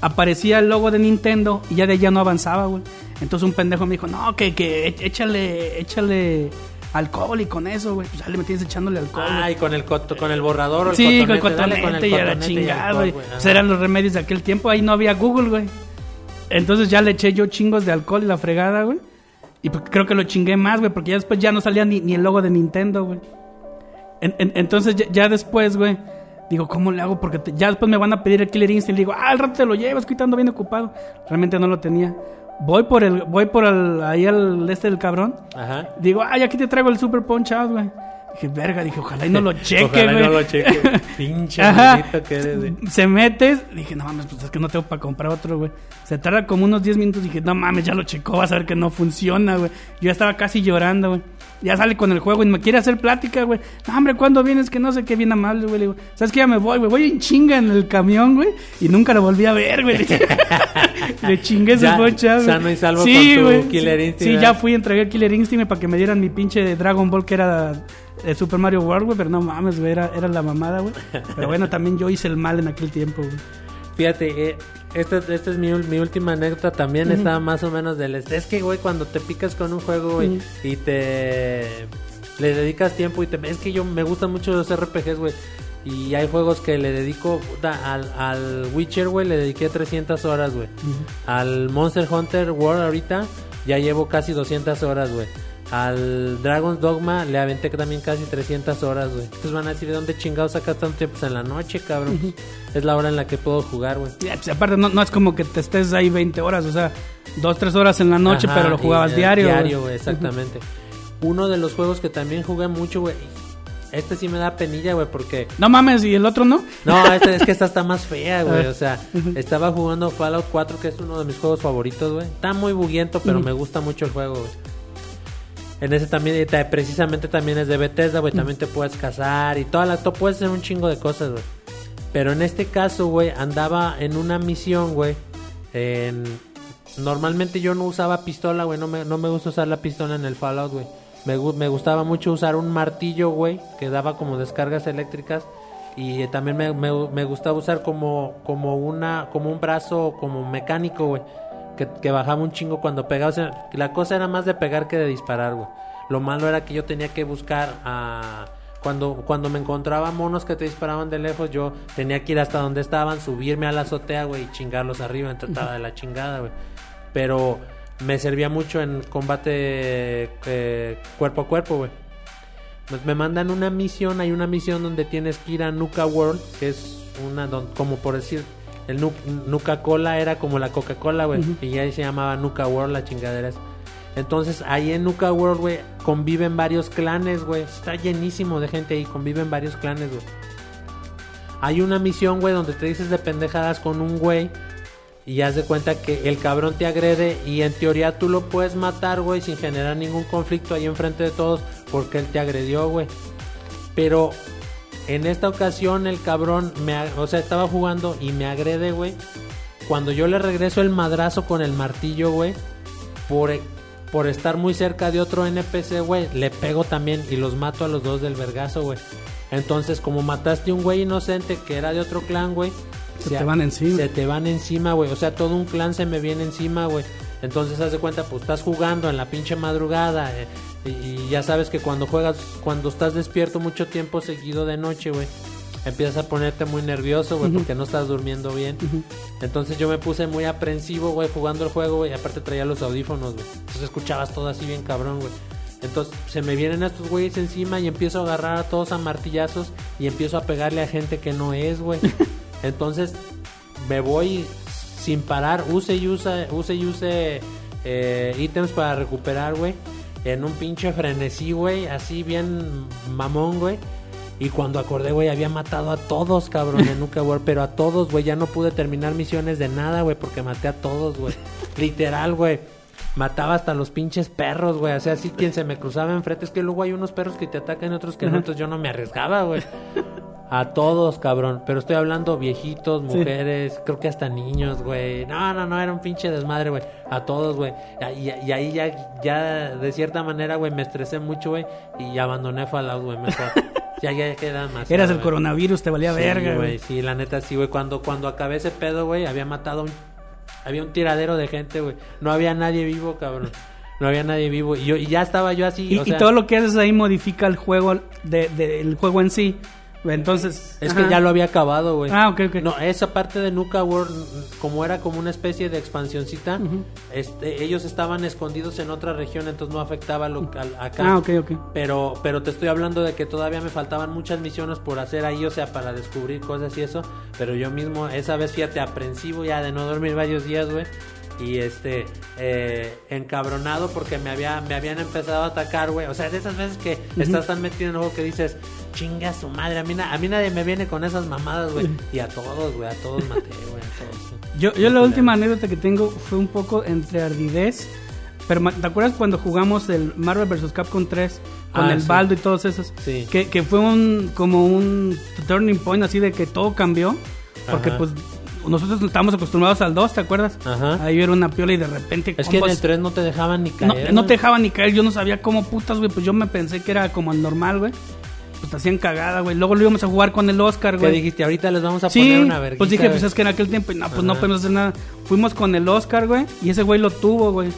aparecía el logo de Nintendo y ya de allá no avanzaba, güey. Entonces un pendejo me dijo, no, que, que e- échale, échale alcohol y con eso, güey. Pues ya le metías echándole alcohol. Ah, y con el, con el borrador o el sí, con el cotonete, dale cotonete y a la cotonete chingada, güey. Pues eran los remedios de aquel tiempo, ahí no había Google, güey. Entonces ya le eché yo chingos de alcohol y la fregada, güey. Y pues creo que lo chingué más, güey, porque ya después ya no salía ni, ni el logo de Nintendo, güey. En- en- entonces ya, ya después, güey, digo, ¿cómo le hago? Porque te- ya después me van a pedir el Killer Instinct. Le digo, ah, al rato te lo llevas, que ando bien ocupado. Realmente no lo tenía. Voy por el, voy por el, ahí al este del cabrón. Ajá. Digo, ay, aquí te traigo el Super Punch Out, güey. Dije, verga, dije, ojalá y no lo cheque, Ojalá y güey. no lo cheque. Pinche maldito que eres, güey. Se mete, dije, no mames, pues es que no tengo para comprar otro, güey. Se tarda como unos 10 minutos, dije, no mames, ya lo checó, vas a ver que no funciona, güey. Yo ya estaba casi llorando, güey. Ya sale con el juego y me quiere hacer plática, güey. No, hombre, ¿cuándo vienes? Que no sé qué, bien amable, güey. Le digo, ¿sabes qué? Ya me voy, güey. Voy en chinga en el camión, güey. Y nunca lo volví a ver, güey. Le chingué Ya, bocha, güey. sano y salvo con tu. Killer Sí, Instinct, Sí, ya fui, entregué el Killer Instinct para que me dieran mi pinche Dragon Ball que era de Super Mario World, güey. Pero no mames, güey. Era, era la mamada, güey. Pero bueno, también yo hice el mal en aquel tiempo, güey. Fíjate, eh, esta, esta es mi, mi última anécdota. También está más o menos del... Es que, güey, cuando te picas con un juego, güey, y te... Le dedicas tiempo y te... Es que yo me gustan mucho los RPGs, güey. Y hay juegos que le dedico... puta, al, al Witcher, güey, le dediqué 300 horas, güey. Al Monster Hunter World ahorita ya llevo casi 200 horas, güey. Al Dragon's Dogma le aventé también casi 300 horas, güey. Entonces van a decir, ¿de dónde chingados sacas tanto tiempo? Pues en la noche, cabrón. Es la hora en la que puedo jugar, güey. Pues, aparte, no, no es como que te estés ahí 20 horas, o sea, 2, 3 horas en la noche, Ajá, pero lo jugabas eh, diario. Diario, güey, exactamente. Uno de los juegos que también jugué mucho, güey. Este sí me da penilla, güey, porque... No mames, ¿y el otro no? No, este, es que esta está más fea, güey. O sea, estaba jugando Fallout 4, que es uno de mis juegos favoritos, güey. Está muy buguiento, pero me gusta mucho el juego, güey. En ese también, precisamente también es de Bethesda, güey. También te puedes casar y toda la... to- puedes hacer un chingo de cosas, güey. Pero en este caso, güey, andaba en una misión, güey. En... Normalmente yo no usaba pistola, güey. No me, no me gusta usar la pistola en el Fallout, güey. Me, me gustaba mucho usar un martillo, güey, que daba como descargas eléctricas. Y eh, también me, me- me gustaba usar como, como, una, como un brazo como mecánico, güey. Que, bajaba un chingo cuando pegaba. O sea, la cosa era más de pegar que de disparar, güey. Lo malo era que yo tenía que buscar a... Cuando, cuando me encontraba monos que te disparaban de lejos, yo tenía que ir hasta donde estaban, subirme a la azotea, güey, y chingarlos arriba. Estaba de la chingada, güey. Pero me servía mucho en combate eh, cuerpo a cuerpo, güey. Me mandan una misión, hay una misión donde tienes que ir a Nuka World, que es una, don- como por decir, el Nu- Nuka Cola era como la Coca-Cola, güey, y ahí se llamaba Nuka World, la chingadera esa. Entonces, ahí en Nuka World, güey, conviven varios clanes, güey. Está llenísimo de gente ahí, conviven varios clanes, güey. Hay una misión, güey, donde te dices de pendejadas con un güey y haz de cuenta que el cabrón te agrede y en teoría tú lo puedes matar, güey, sin generar ningún conflicto ahí enfrente de todos porque él te agredió, güey. Pero en esta ocasión el cabrón me, o sea, estaba jugando y me agrede, güey. Cuando yo le regreso el madrazo con el martillo, güey, por, por estar muy cerca de otro NPC, güey, le pego también y los mato a los dos del vergazo, güey. Entonces, como mataste a un güey inocente que era de otro clan, güey, Se te van encima. Se te van encima, güey. O sea, todo un clan se me viene encima, güey. Entonces, haz de cuenta, pues estás jugando en la pinche madrugada. eh, y, ya sabes que cuando juegas, cuando estás despierto mucho tiempo seguido de noche, güey, empiezas a ponerte muy nervioso, güey, porque no estás durmiendo bien. Entonces yo me puse muy aprensivo, güey, jugando el juego, güey. y Aparte traía los audífonos, güey. Entonces escuchabas todo así bien cabrón, güey. Entonces se me vienen estos güeyes encima y empiezo a agarrar a todos a martillazos y empiezo a pegarle a gente que no es, güey. Entonces me voy sin parar, use y use, use y use eh, ítems para recuperar, güey. En un pinche frenesí, güey, así bien mamón, güey. Y cuando acordé, güey, había matado a todos, cabrón, en Nuka World, pero a todos, güey, ya no pude terminar misiones de nada, güey, porque maté a todos, güey. Literal, güey. Mataba hasta los pinches perros, güey. O sea, así quien se me cruzaba enfrente. Es que luego hay unos perros que te atacan y otros que no. Entonces yo no me arriesgaba, güey. A todos, cabrón. Pero estoy hablando viejitos, mujeres, creo que hasta niños, güey. No, no, no, era un pinche desmadre, güey. A todos, güey. Y, y ahí ya, ya, de cierta manera, güey, me estresé mucho, güey. Y abandoné Fallout, güey, mejor. ya, ya queda más. Eras el coronavirus, te valía Sí, verga, güey. güey. Sí, la neta sí, güey. Cuando, cuando acabé ese pedo, güey, había matado un... Había un tiradero de gente, güey. No había nadie vivo, cabrón. No había nadie vivo. Y, yo, y ya estaba yo así, Y, o y sea, todo lo que haces ahí modifica el juego, de, de- el juego en sí. Entonces. Es ajá. que ya lo había acabado, güey. Ah, ok, ok. No, esa parte de Nuka World, como era como una especie de expansioncita, este, ellos estaban escondidos en otra región, entonces no afectaba lo, al- acá. Ah, ok, ok. Pero, pero te estoy hablando de que todavía me faltaban muchas misiones por hacer ahí, o sea, para descubrir cosas y eso. Pero yo mismo, esa vez, fíjate, aprensivo ya de no dormir varios días, güey. Y este, eh, encabronado porque me, había, me habían empezado a atacar, güey. O sea, de esas veces que estás tan metido en juego que dices, chinga su madre, a mí, na- a mí nadie me viene con esas mamadas, güey. Y a todos, güey, a todos maté, güey, a todos. Yo, yo la última anécdota que tengo fue un poco entre ardidez. Pero ¿te acuerdas cuando jugamos el Marvel vs. Capcom 3 con Ah, el sí. baldo y todos esos? Sí. Que, que fue un como un turning point así de que todo cambió. Porque Ajá. pues nosotros estamos acostumbrados al 2, ¿te acuerdas? Ajá. Ahí era una piola y de repente... Es que en el 3 no te dejaban ni caer. no te dejaban ni caer, yo no sabía cómo putas, güey, pues yo me pensé que era como el normal, güey. Pues te hacían cagada, güey. Luego lo íbamos a jugar con el Oscar, ¿Qué güey. dijiste? Ahorita les vamos a Sí, poner una vergüenza. pues dije, pues es que en aquel tiempo, no, pues no podemos hacer nada. Fuimos con el Oscar, güey, y ese güey lo tuvo, güey.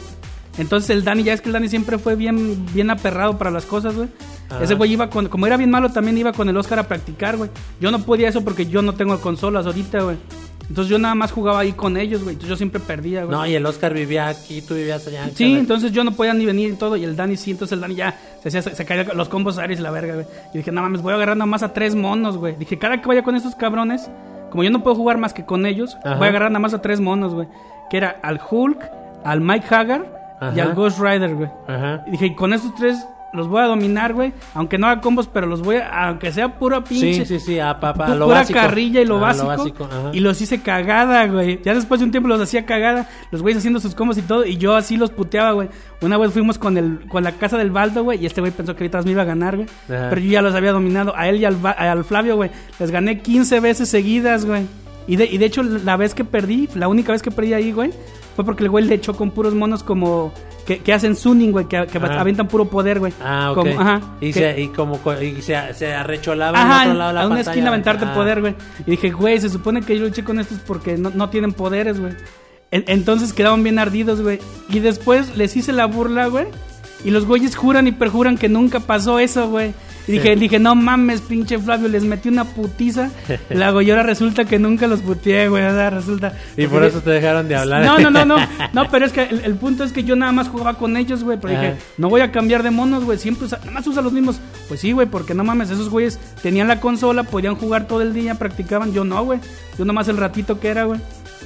Entonces el Dani, ya es que el Dani siempre fue bien, bien aperrado para las cosas, güey. Ajá. Ese güey iba con, como era bien malo, también iba con el Oscar a practicar, güey. Yo no podía eso porque yo no tengo consolas ahorita, güey. Entonces yo nada más jugaba ahí con ellos, güey. Entonces yo siempre perdía, güey. No, y el Oscar vivía aquí, tú vivías allá. Sí, entonces yo no podía ni venir y todo. Y el Dani sí, entonces el Dani ya se, hacía, se, se caía los combos y la verga, güey. Y dije, no mames, voy a agarrar nada más a tres monos, güey. Dije, cada que vaya con estos cabrones, como yo no puedo jugar más que con ellos, Ajá. voy a agarrar nada más a tres monos, güey. Que era al Hulk, al Mike Hagar y al Ghost Rider, güey. Ajá. Y dije, y con estos tres los voy a dominar, güey. Aunque no haga combos, pero los voy a, aunque sea pura pinche. Sí, sí, sí, a papá, lo pura básico. carrilla y lo Ah, básico. y los hice cagada, güey. Ya después de un tiempo los hacía cagada. Los güeyes haciendo sus combos y todo. Y yo así los puteaba, güey. Una vez fuimos con el con la casa del Baldo, güey. Y este güey pensó que ahorita me iba a ganar, güey. Pero yo ya los había dominado. A él y al, al Flavio, güey. Les gané 15 veces seguidas, güey. Y de, y de hecho, la vez que perdí, la única vez que perdí ahí, güey, fue porque el güey le echó con puros monos como. Que, que hacen Sunning, güey, que, que Ajá. avientan puro poder, güey. Ah, ok. Como- ajá. y, que- se, y como co- y se, se arrecholaba en Ajá, otro lado de la a una pantalla. esquina aventarte Ah. poder, güey. Y dije, güey, se supone que yo luché con estos porque no, no tienen poderes, güey. En- Entonces quedaban bien ardidos, güey. Y después les hice la burla, güey. Y los güeyes juran y perjuran que nunca pasó eso, güey. Y dije, dije, no mames, pinche Flavio, les metí una putiza. La ahora resulta que nunca los puteé, güey. O sea, resulta. Y por eso te dejaron de hablar. No, no, no, no. No, pero es que el, el punto es que yo nada más jugaba con ellos, güey. Pero dije, no voy a cambiar de monos, güey. Siempre usa, nada más usa los mismos. Pues sí, güey, porque no mames, esos güeyes tenían la consola, podían jugar todo el día, practicaban. Yo no, güey. Yo nomás el ratito que era, güey.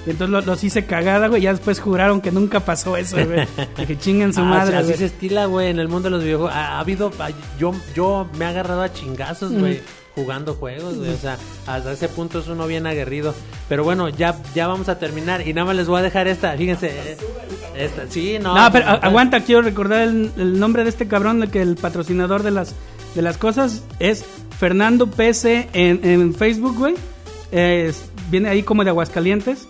Y entonces lo- los hice cagada, güey. Ya después juraron que nunca pasó eso, güey. Dije, chinguen su Ah, madre, así güey. se estila, güey, en el mundo de los videojuegos. Ha, ha habido, yo, yo me he agarrado a chingazos, güey, jugando juegos, güey. O sea, hasta ese punto es uno bien aguerrido. Pero bueno, ya, ya vamos a terminar y nada más les voy a dejar esta. Fíjense, eh, esta, sí, no. No, pero aguanta, quiero recordar el, el nombre de este cabrón, que el patrocinador de las de las cosas es Fernando PC en, en Facebook, güey. Es- viene ahí como de Aguascalientes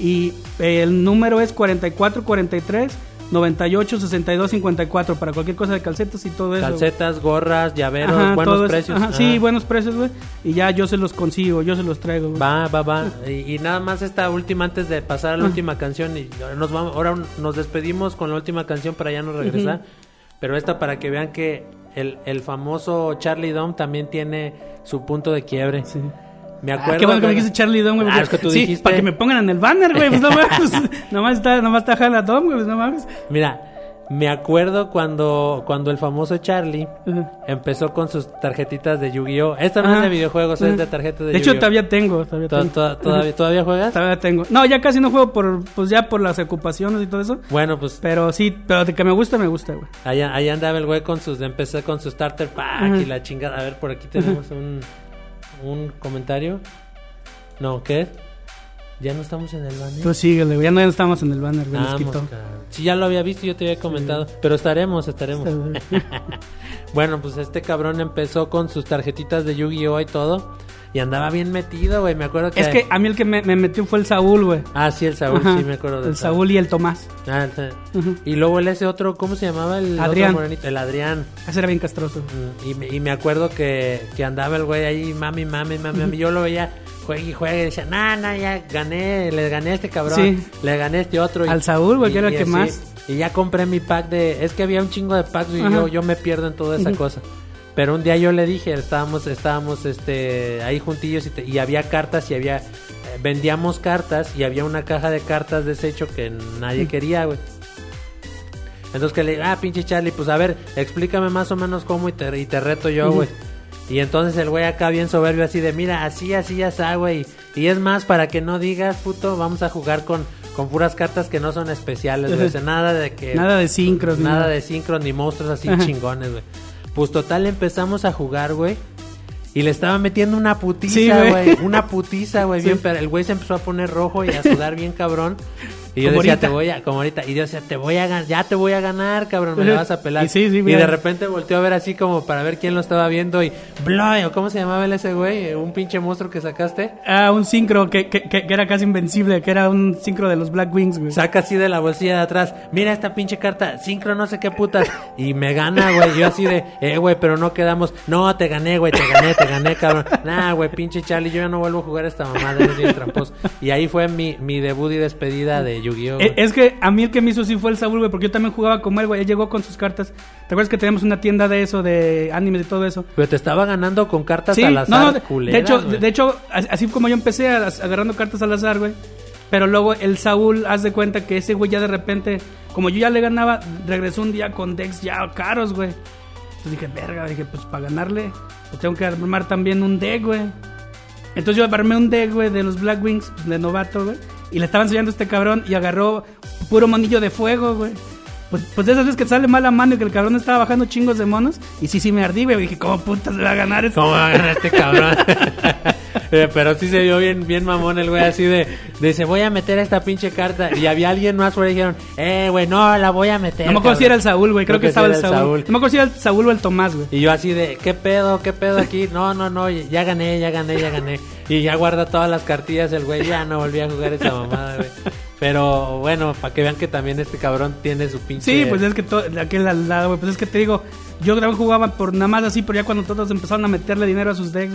y eh, el número es 4443 98 62 54 para cualquier cosa de calcetas y todo eso. Calcetas, gorras, llaveros, Ajá, buenos precios. Ajá, Ajá. Sí, buenos precios, güey. Y ya yo se los consigo, yo se los traigo. Va, va, va. Y, y nada más esta última antes de pasar a la última canción. Y ahora nos vamos, ahora nos despedimos con la última canción para ya no regresar. Pero esta para que vean que el, el famoso Charlie Dom también tiene su punto de quiebre. Sí. Me Ah, acuerdo. qué bueno que me Charlie Dom, güey. Ah, es que tú sí, dijiste. para que me pongan en el banner, güey. Pues no mames. nomás está, nomás está Jala Dom, güey. Pues no mames. Mira, me acuerdo cuando, cuando el famoso Charlie empezó con sus tarjetitas de Yu-Gi-Oh! Esta no es Ajá. de videojuegos, es de tarjetas de, De hecho, Yu-Gi-Oh! todavía tengo. Todavía To- tengo. to- todavía, ¿Todavía juegas? Todavía tengo. No, ya casi no juego por, pues ya por las ocupaciones y todo eso. Bueno, pues Pero sí, pero de que me gusta, me gusta, güey. allá, allá andaba el güey con sus, empecé con su starter pack y la chingada. A ver, por aquí tenemos un, un comentario. No, ¿qué? Ya no estamos en el banner. Pues síguele. Ya no estamos en el banner, güey. Nos Vamos, quitó. cabrón. Sí, ya lo había visto, yo te había comentado. Pero estaremos, estaremos. Bueno, pues este cabrón empezó con sus tarjetitas de Yu-Gi-Oh! y todo. Y andaba bien metido, güey. Me acuerdo que. Es que a mí el que me, me metió fue el Saúl, güey. Ah, sí, el Saúl, Ajá. sí me acuerdo de El Saúl y el Tomás. Ah, el. Y luego el ese otro, ¿cómo se llamaba? El otro Adrián. morenito? El Adrián. Ese era bien castroso. Mm, Y me, y me acuerdo que, que andaba el güey ahí, mami, mami, mami, mami. Yo lo veía, juegue y juegue. Y decía, nah, nah, ya gané, le gané a este cabrón. Sí. Le gané a este otro. y- Al Saúl, güey, que era el que más. Y ya compré mi pack de. Es que había un chingo de packs y yo, yo me pierdo en toda esa cosa. Pero un día yo le dije, estábamos, estábamos este, ahí juntillos y, te- y había cartas y había. eh, vendíamos cartas y había una caja de cartas desecho que nadie quería, güey. Entonces que le digo, ah, pinche Charlie, pues a ver, explícame más o menos cómo y te, y te reto yo, güey. Y entonces el güey acá bien soberbio así de, mira, así, así, ya está, güey. Y es más, para que no digas, puto, vamos a jugar con, con puras cartas que no son especiales, güey. O sea, nada de que... Nada de sincros, Nada nada. de sincros ni monstruos así Ajá. chingones, güey. Pues total empezamos a jugar, güey. Y le estaba metiendo una putiza, güey. Una putiza, güey. Sí. Bien, pero el güey se empezó a poner rojo y a sudar bien cabrón. Y yo Como decía, ahorita. te voy a, como ahorita, y yo decía, te voy a ganar, ya te voy a ganar, cabrón, me la vas a pelar. Y sí, sí, y de repente volteó a ver así como para ver quién lo estaba viendo y, Bloy, o cómo se llamaba el ese güey, un pinche monstruo que sacaste. Ah, un sincro que, que, que- que era casi invencible, que era un sincro de los Black Wings, güey. Saca así de la bolsilla de atrás, mira esta pinche carta, sincro no sé qué putas, y me gana, güey, yo así de, eh, güey, pero no quedamos, no, te gané, güey, te gané, te gané, cabrón, nah, güey, pinche Charlie, yo ya no vuelvo a jugar esta mamada, eres bien tramposo, y ahí fue mi, mi debut y despedida de Yu-Gi-Oh! Eh, Es que a mí el que me hizo sí fue el Saúl, güey, porque yo también jugaba como él, güey. Él llegó con sus cartas. ¿Te acuerdas que teníamos una tienda de eso, de animes y todo eso? Pero te estaba ganando con cartas Sí, al no, azar, no, de, culeras, de hecho, de hecho, as- así como yo empecé a- agarrando cartas al azar, güey. Pero luego el Saúl, haz de cuenta que ese güey ya de repente, como yo ya le ganaba, regresó un día con decks ya caros, güey. Entonces dije, verga, dije, pues para ganarle, pues tengo que armar también un deck, güey. Entonces yo armé un deck, güey, de los Black Wings, pues, de novato, güey. Y le estaba enseñando este cabrón y agarró puro monillo de fuego, güey. Pues, pues de esas veces que sale mala mano y que el cabrón estaba bajando chingos de monos. Y sí, sí me ardí, güey. Dije, ¿cómo putas le va a ganar este? ¿Cómo va a ganar este cabrón? Eh, Pero sí se vio bien, bien mamón el güey así de, dice, voy a meter esta pinche carta. Y había alguien más ahí y dijeron, eh, güey, no, la voy a meter. No me acuerdo si era el Saúl, güey. Creo, que, estaba el era Saúl. No me acuerdo si era el Saúl o el Tomás, güey. Y yo así de, ¿qué pedo? ¿Qué pedo aquí? No, no, no, ya gané, ya gané, ya gané. Y ya guarda todas las cartillas el güey, ya no volví a jugar esa mamada, güey. Pero bueno, para que vean que también este cabrón tiene su pinche... Sí, pues es que todo, aquel al lado, güey. Pues es que te digo, yo también jugaba por nada más así, pero ya cuando todos empezaron a meterle dinero a sus decks.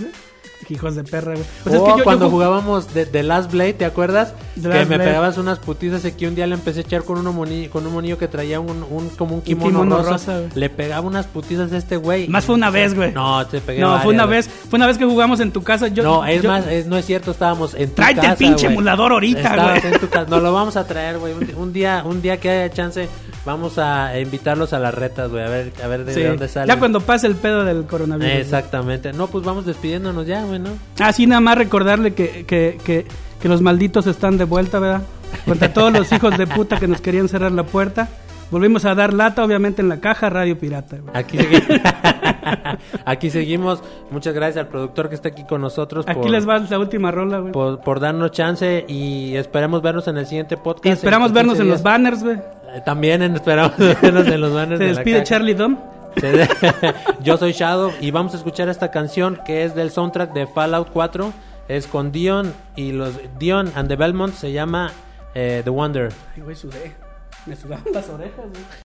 Hijos de perra, güey. Pues es Oh, que yo- cuando ju- jugábamos de, de Last Blade, ¿te acuerdas? The que Last me Blade. pegabas unas putizas y que un día le empecé a echar con, uno moni- con un monillo que traía un, un- como un kimono, kimono rosa. le pegaba unas putizas a este güey. Más fue una vez, güey. No, te pegué No, fue una vez, fue una vez que jugamos en tu casa. Yo, no, es yo- más, es- no es cierto, estábamos en tu Tráete el casa, pinche güey. emulador ahorita, güey. en tu casa. Nos lo vamos a traer, güey. Un, un día, un día que haya chance, vamos a invitarlos a las retas, güey. A ver, a ver de, Sí, dónde sale. Ya cuando pase el pedo del coronavirus. Exactamente. No, pues vamos despidiéndonos ya, güey, ¿no? Ah, nada más recordarle que, que, que, que los malditos están de vuelta, ¿verdad? Contra todos los hijos de puta que nos querían cerrar la puerta. Volvimos a dar lata, obviamente, en la caja Radio Pirata, güey. Aquí seguimos. aquí seguimos. Muchas gracias al productor que está aquí con nosotros. Aquí por, les va la última rola, güey. por, por darnos chance y esperemos vernos en el siguiente podcast. Y esperamos en vernos 15 en los banners, güey. Eh, También en- esperamos vernos en los banners. Se de la despide caja. Charlie Dom. Yo soy Shadow y vamos a escuchar esta canción que es del soundtrack de Fallout 4. Es con Dion y los Dion and the Belmont. Se llama eh, The Wonder. Ay, güey, sudé. Me sudaban las orejas, güey.